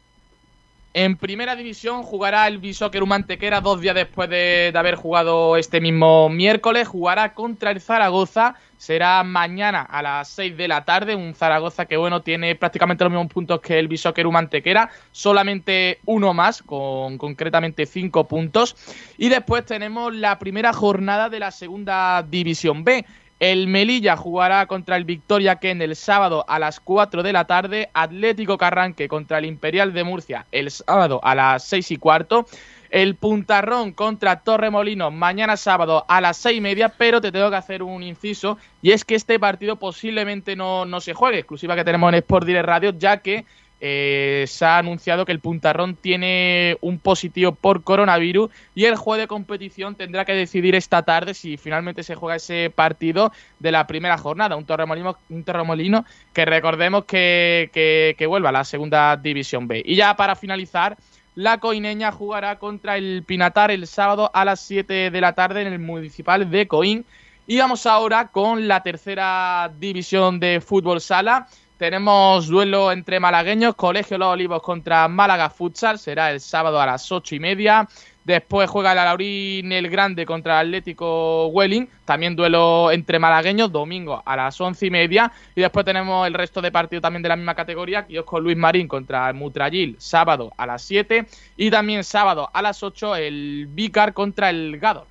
en primera división jugará el Bishoker Mantequera dos días después de, haber jugado este mismo miércoles. Jugará contra el Zaragoza. Será mañana a las 6 de la tarde. Un Zaragoza que, bueno, tiene prácticamente los mismos puntos que el Bishoker Mantequera. Solamente uno más, con concretamente cinco puntos. Y después tenemos la primera jornada de la segunda división B. El Melilla jugará contra el Victoria Ken el sábado a las 4 de la tarde. Atlético Carranque contra el Imperial de Murcia el sábado a las 6 y cuarto. El Puntarrón contra Torremolinos mañana sábado a las 6 y media. Pero te tengo que hacer un inciso. Y es que este partido posiblemente no, no se juegue. Exclusiva que tenemos en Sport Direct Radio. Ya que eh, se ha anunciado que el Puntarrón tiene un positivo por coronavirus y el juez de competición tendrá que decidir esta tarde si finalmente se juega ese partido de la primera jornada, un Torremolino, que recordemos que, que, vuelva a la segunda división B. Y ya para finalizar, la Coineña jugará contra el Pinatar el sábado a las 7 de la tarde en el municipal de Coín. Y vamos ahora con la tercera división de fútbol sala. Tenemos duelo entre malagueños, Colegio Los Olivos contra Málaga Futsal, será el sábado a las ocho y media. Después juega el Alaurín el Grande contra el Atlético Welling, también duelo entre malagueños, domingo a las once y media. Y después tenemos el resto de partidos también de la misma categoría, con Luis Marín contra el Mutrayil, sábado a las siete. Y también sábado a las ocho el Vicar contra el Gador.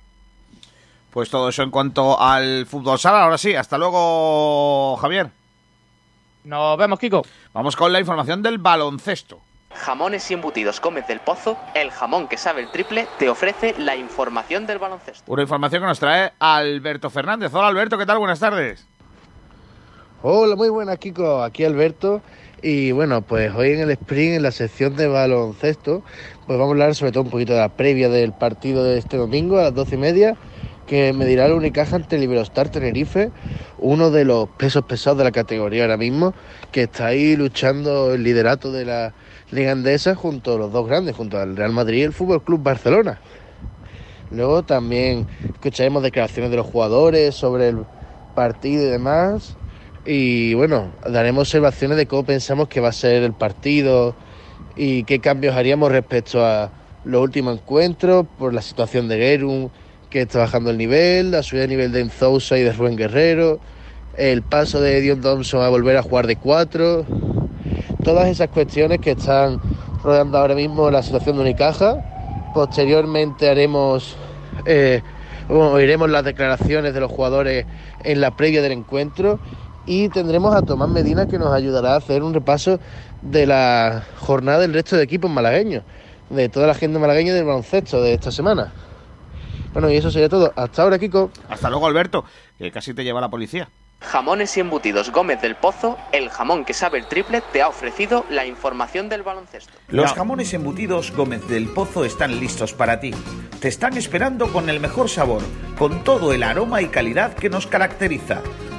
Pues todo eso en cuanto al fútbol sala. Ahora sí, hasta luego, Javier. Nos vemos, Kiko. Vamos con la información del baloncesto. Jamones y embutidos Gómez del Pozo, el jamón que sabe el triple, te ofrece la información del baloncesto. Una información que nos trae Alberto Fernández. Hola Alberto, ¿qué tal? Buenas tardes. Hola, muy buenas Kiko, aquí Alberto. Y bueno, pues hoy en el sprint, en la sección de baloncesto, pues vamos a hablar sobre todo un poquito de la previa del partido de este domingo a las doce y media que me dirá el Unicaja ante el Iberostar Tenerife, uno de los pesos pesados de la categoría ahora mismo, que está ahí luchando el liderato de la Liga Andesa junto a los dos grandes, junto al Real Madrid y el Fútbol Club Barcelona. Luego también escucharemos declaraciones de los jugadores sobre el partido y demás. Y bueno, daremos observaciones de cómo pensamos que va a ser el partido y qué cambios haríamos respecto a los últimos encuentros por la situación de Gerun que está bajando el nivel, la subida de nivel de Enzousa y de Rubén Guerrero, el paso de Dion Thompson a volver a jugar de cuatro, todas esas cuestiones que están rodeando ahora mismo la situación de Unicaja. Posteriormente haremos, eh, oiremos las declaraciones de los jugadores en la previa del encuentro y tendremos a Tomás Medina que nos ayudará a hacer un repaso de la jornada del resto de equipos malagueños, de toda la agenda malagueña del baloncesto de esta semana. Bueno, y eso sería todo. Hasta ahora, Kiko. Hasta luego, Alberto, que casi te lleva la policía. Jamones y embutidos Gómez del Pozo, el jamón que sabe el triple, te ha ofrecido la información del baloncesto. Los jamones embutidos Gómez del Pozo están listos para ti. Te están esperando con el mejor sabor, con todo el aroma y calidad que nos caracteriza.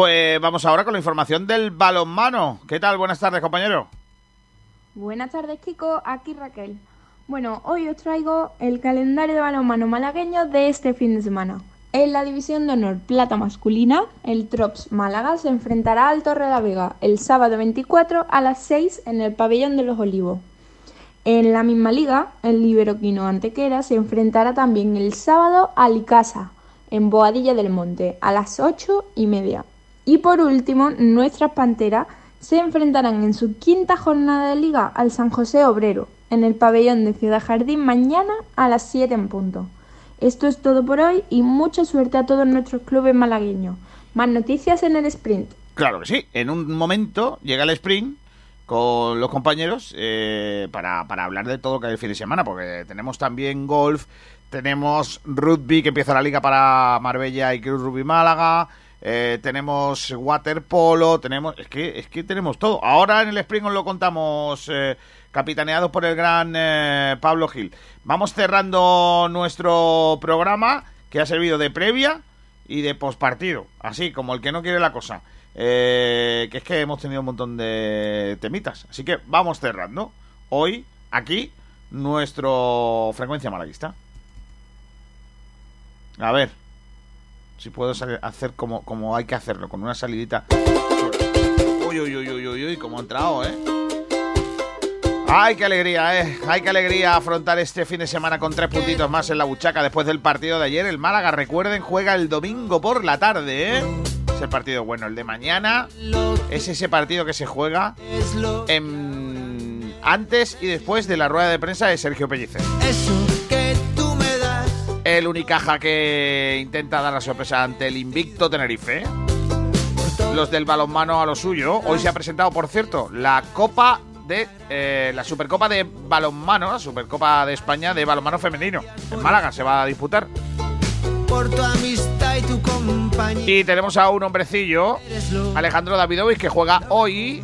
Pues vamos ahora con la información del balonmano. ¿Qué tal? Buenas tardes, compañero. Buenas tardes, Kiko. Aquí Raquel. Bueno, hoy os traigo el calendario de balonmano malagueño de este fin de semana. En la división de honor plata masculina, el Trops Málaga se enfrentará al Torre de la Vega el sábado 24 a las 6 en el Pabellón de los Olivos. En la misma liga, el Liberoquino Antequera se enfrentará también el sábado al Icasa en Boadilla del Monte a las 8 y media. Y por último, nuestras Panteras se enfrentarán en su quinta jornada de liga al San José Obrero en el pabellón de Ciudad Jardín mañana a las 7 en punto. Esto es todo por hoy y mucha suerte a todos nuestros clubes malagueños. Más noticias en el sprint. Claro que sí. En un momento llega el sprint con los compañeros eh, para, para hablar de todo lo que hay el fin de semana, porque tenemos también golf, tenemos rugby que empieza la liga para Marbella y Cruz Rugby Málaga. Eh, tenemos waterpolo, tenemos es que es que tenemos todo. Ahora en el Spring os lo contamos eh, capitaneados por el gran eh, Pablo Gil. Vamos cerrando nuestro programa que ha servido de previa y de pospartido, así como el que no quiere la cosa. que es que hemos tenido un montón de temitas, así que vamos cerrando. Hoy aquí nuestro frecuencia malaguista. A ver, si puedo hacer como, como hay que hacerlo, con una salidita. Uy, uy, uy, uy, uy, uy, como ha entrado, ¿eh? ¡Ay, qué alegría, eh! ¡Ay, qué alegría afrontar este fin de semana con tres puntitos más en la buchaca después del partido de ayer! El Málaga, recuerden, juega el domingo por la tarde, ¿eh? Es el partido bueno. El de mañana es ese partido que se juega en... antes y después de la rueda de prensa de Sergio Pellicer. El Unicaja que intenta dar la sorpresa ante el invicto Tenerife. Los del balonmano a lo suyo. Hoy se ha presentado, por cierto, la Copa de eh, la Supercopa de balonmano, la Supercopa de España de balonmano femenino. En Málaga se va a disputar. Por tu amistad y tu compañía. Y tenemos a un hombrecillo, Alejandro Davidovich, que juega hoy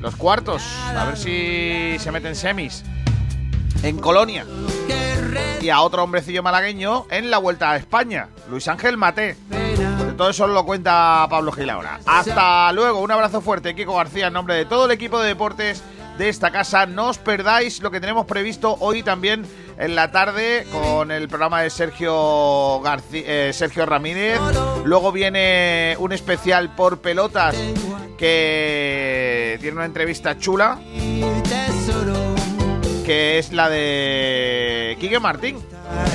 los cuartos. A ver si se meten semis. En Colonia y a otro hombrecillo malagueño en la Vuelta a España, Luis Ángel Mate. De todo eso lo cuenta Pablo Gil ahora. Hasta luego, un abrazo fuerte, Kiko García, en nombre de todo el equipo de deportes de esta casa. No os perdáis lo que tenemos previsto hoy también en la tarde con el programa de Sergio, eh, Sergio Ramírez. Luego viene un especial por pelotas que tiene una entrevista chula que es la de Quique Martín,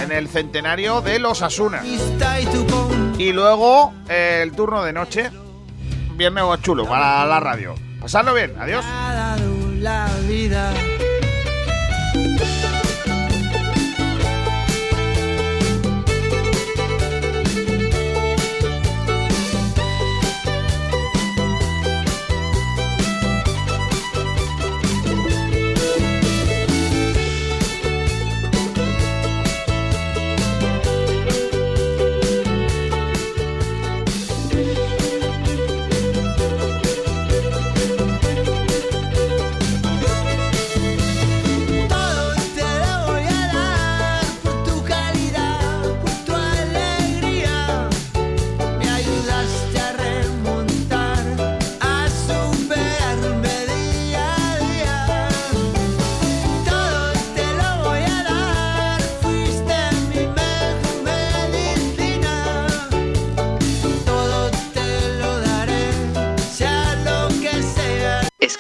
en el centenario de los Asuna. Y luego el turno de noche, viernes chulo para la radio. Pasadlo bien, adiós.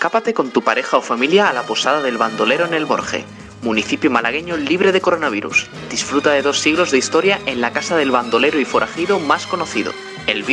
Escápate con tu pareja o familia a la posada del bandolero en el Borje, municipio malagueño libre de coronavirus. Disfruta de dos siglos de historia en la casa del bandolero y forajido más conocido, el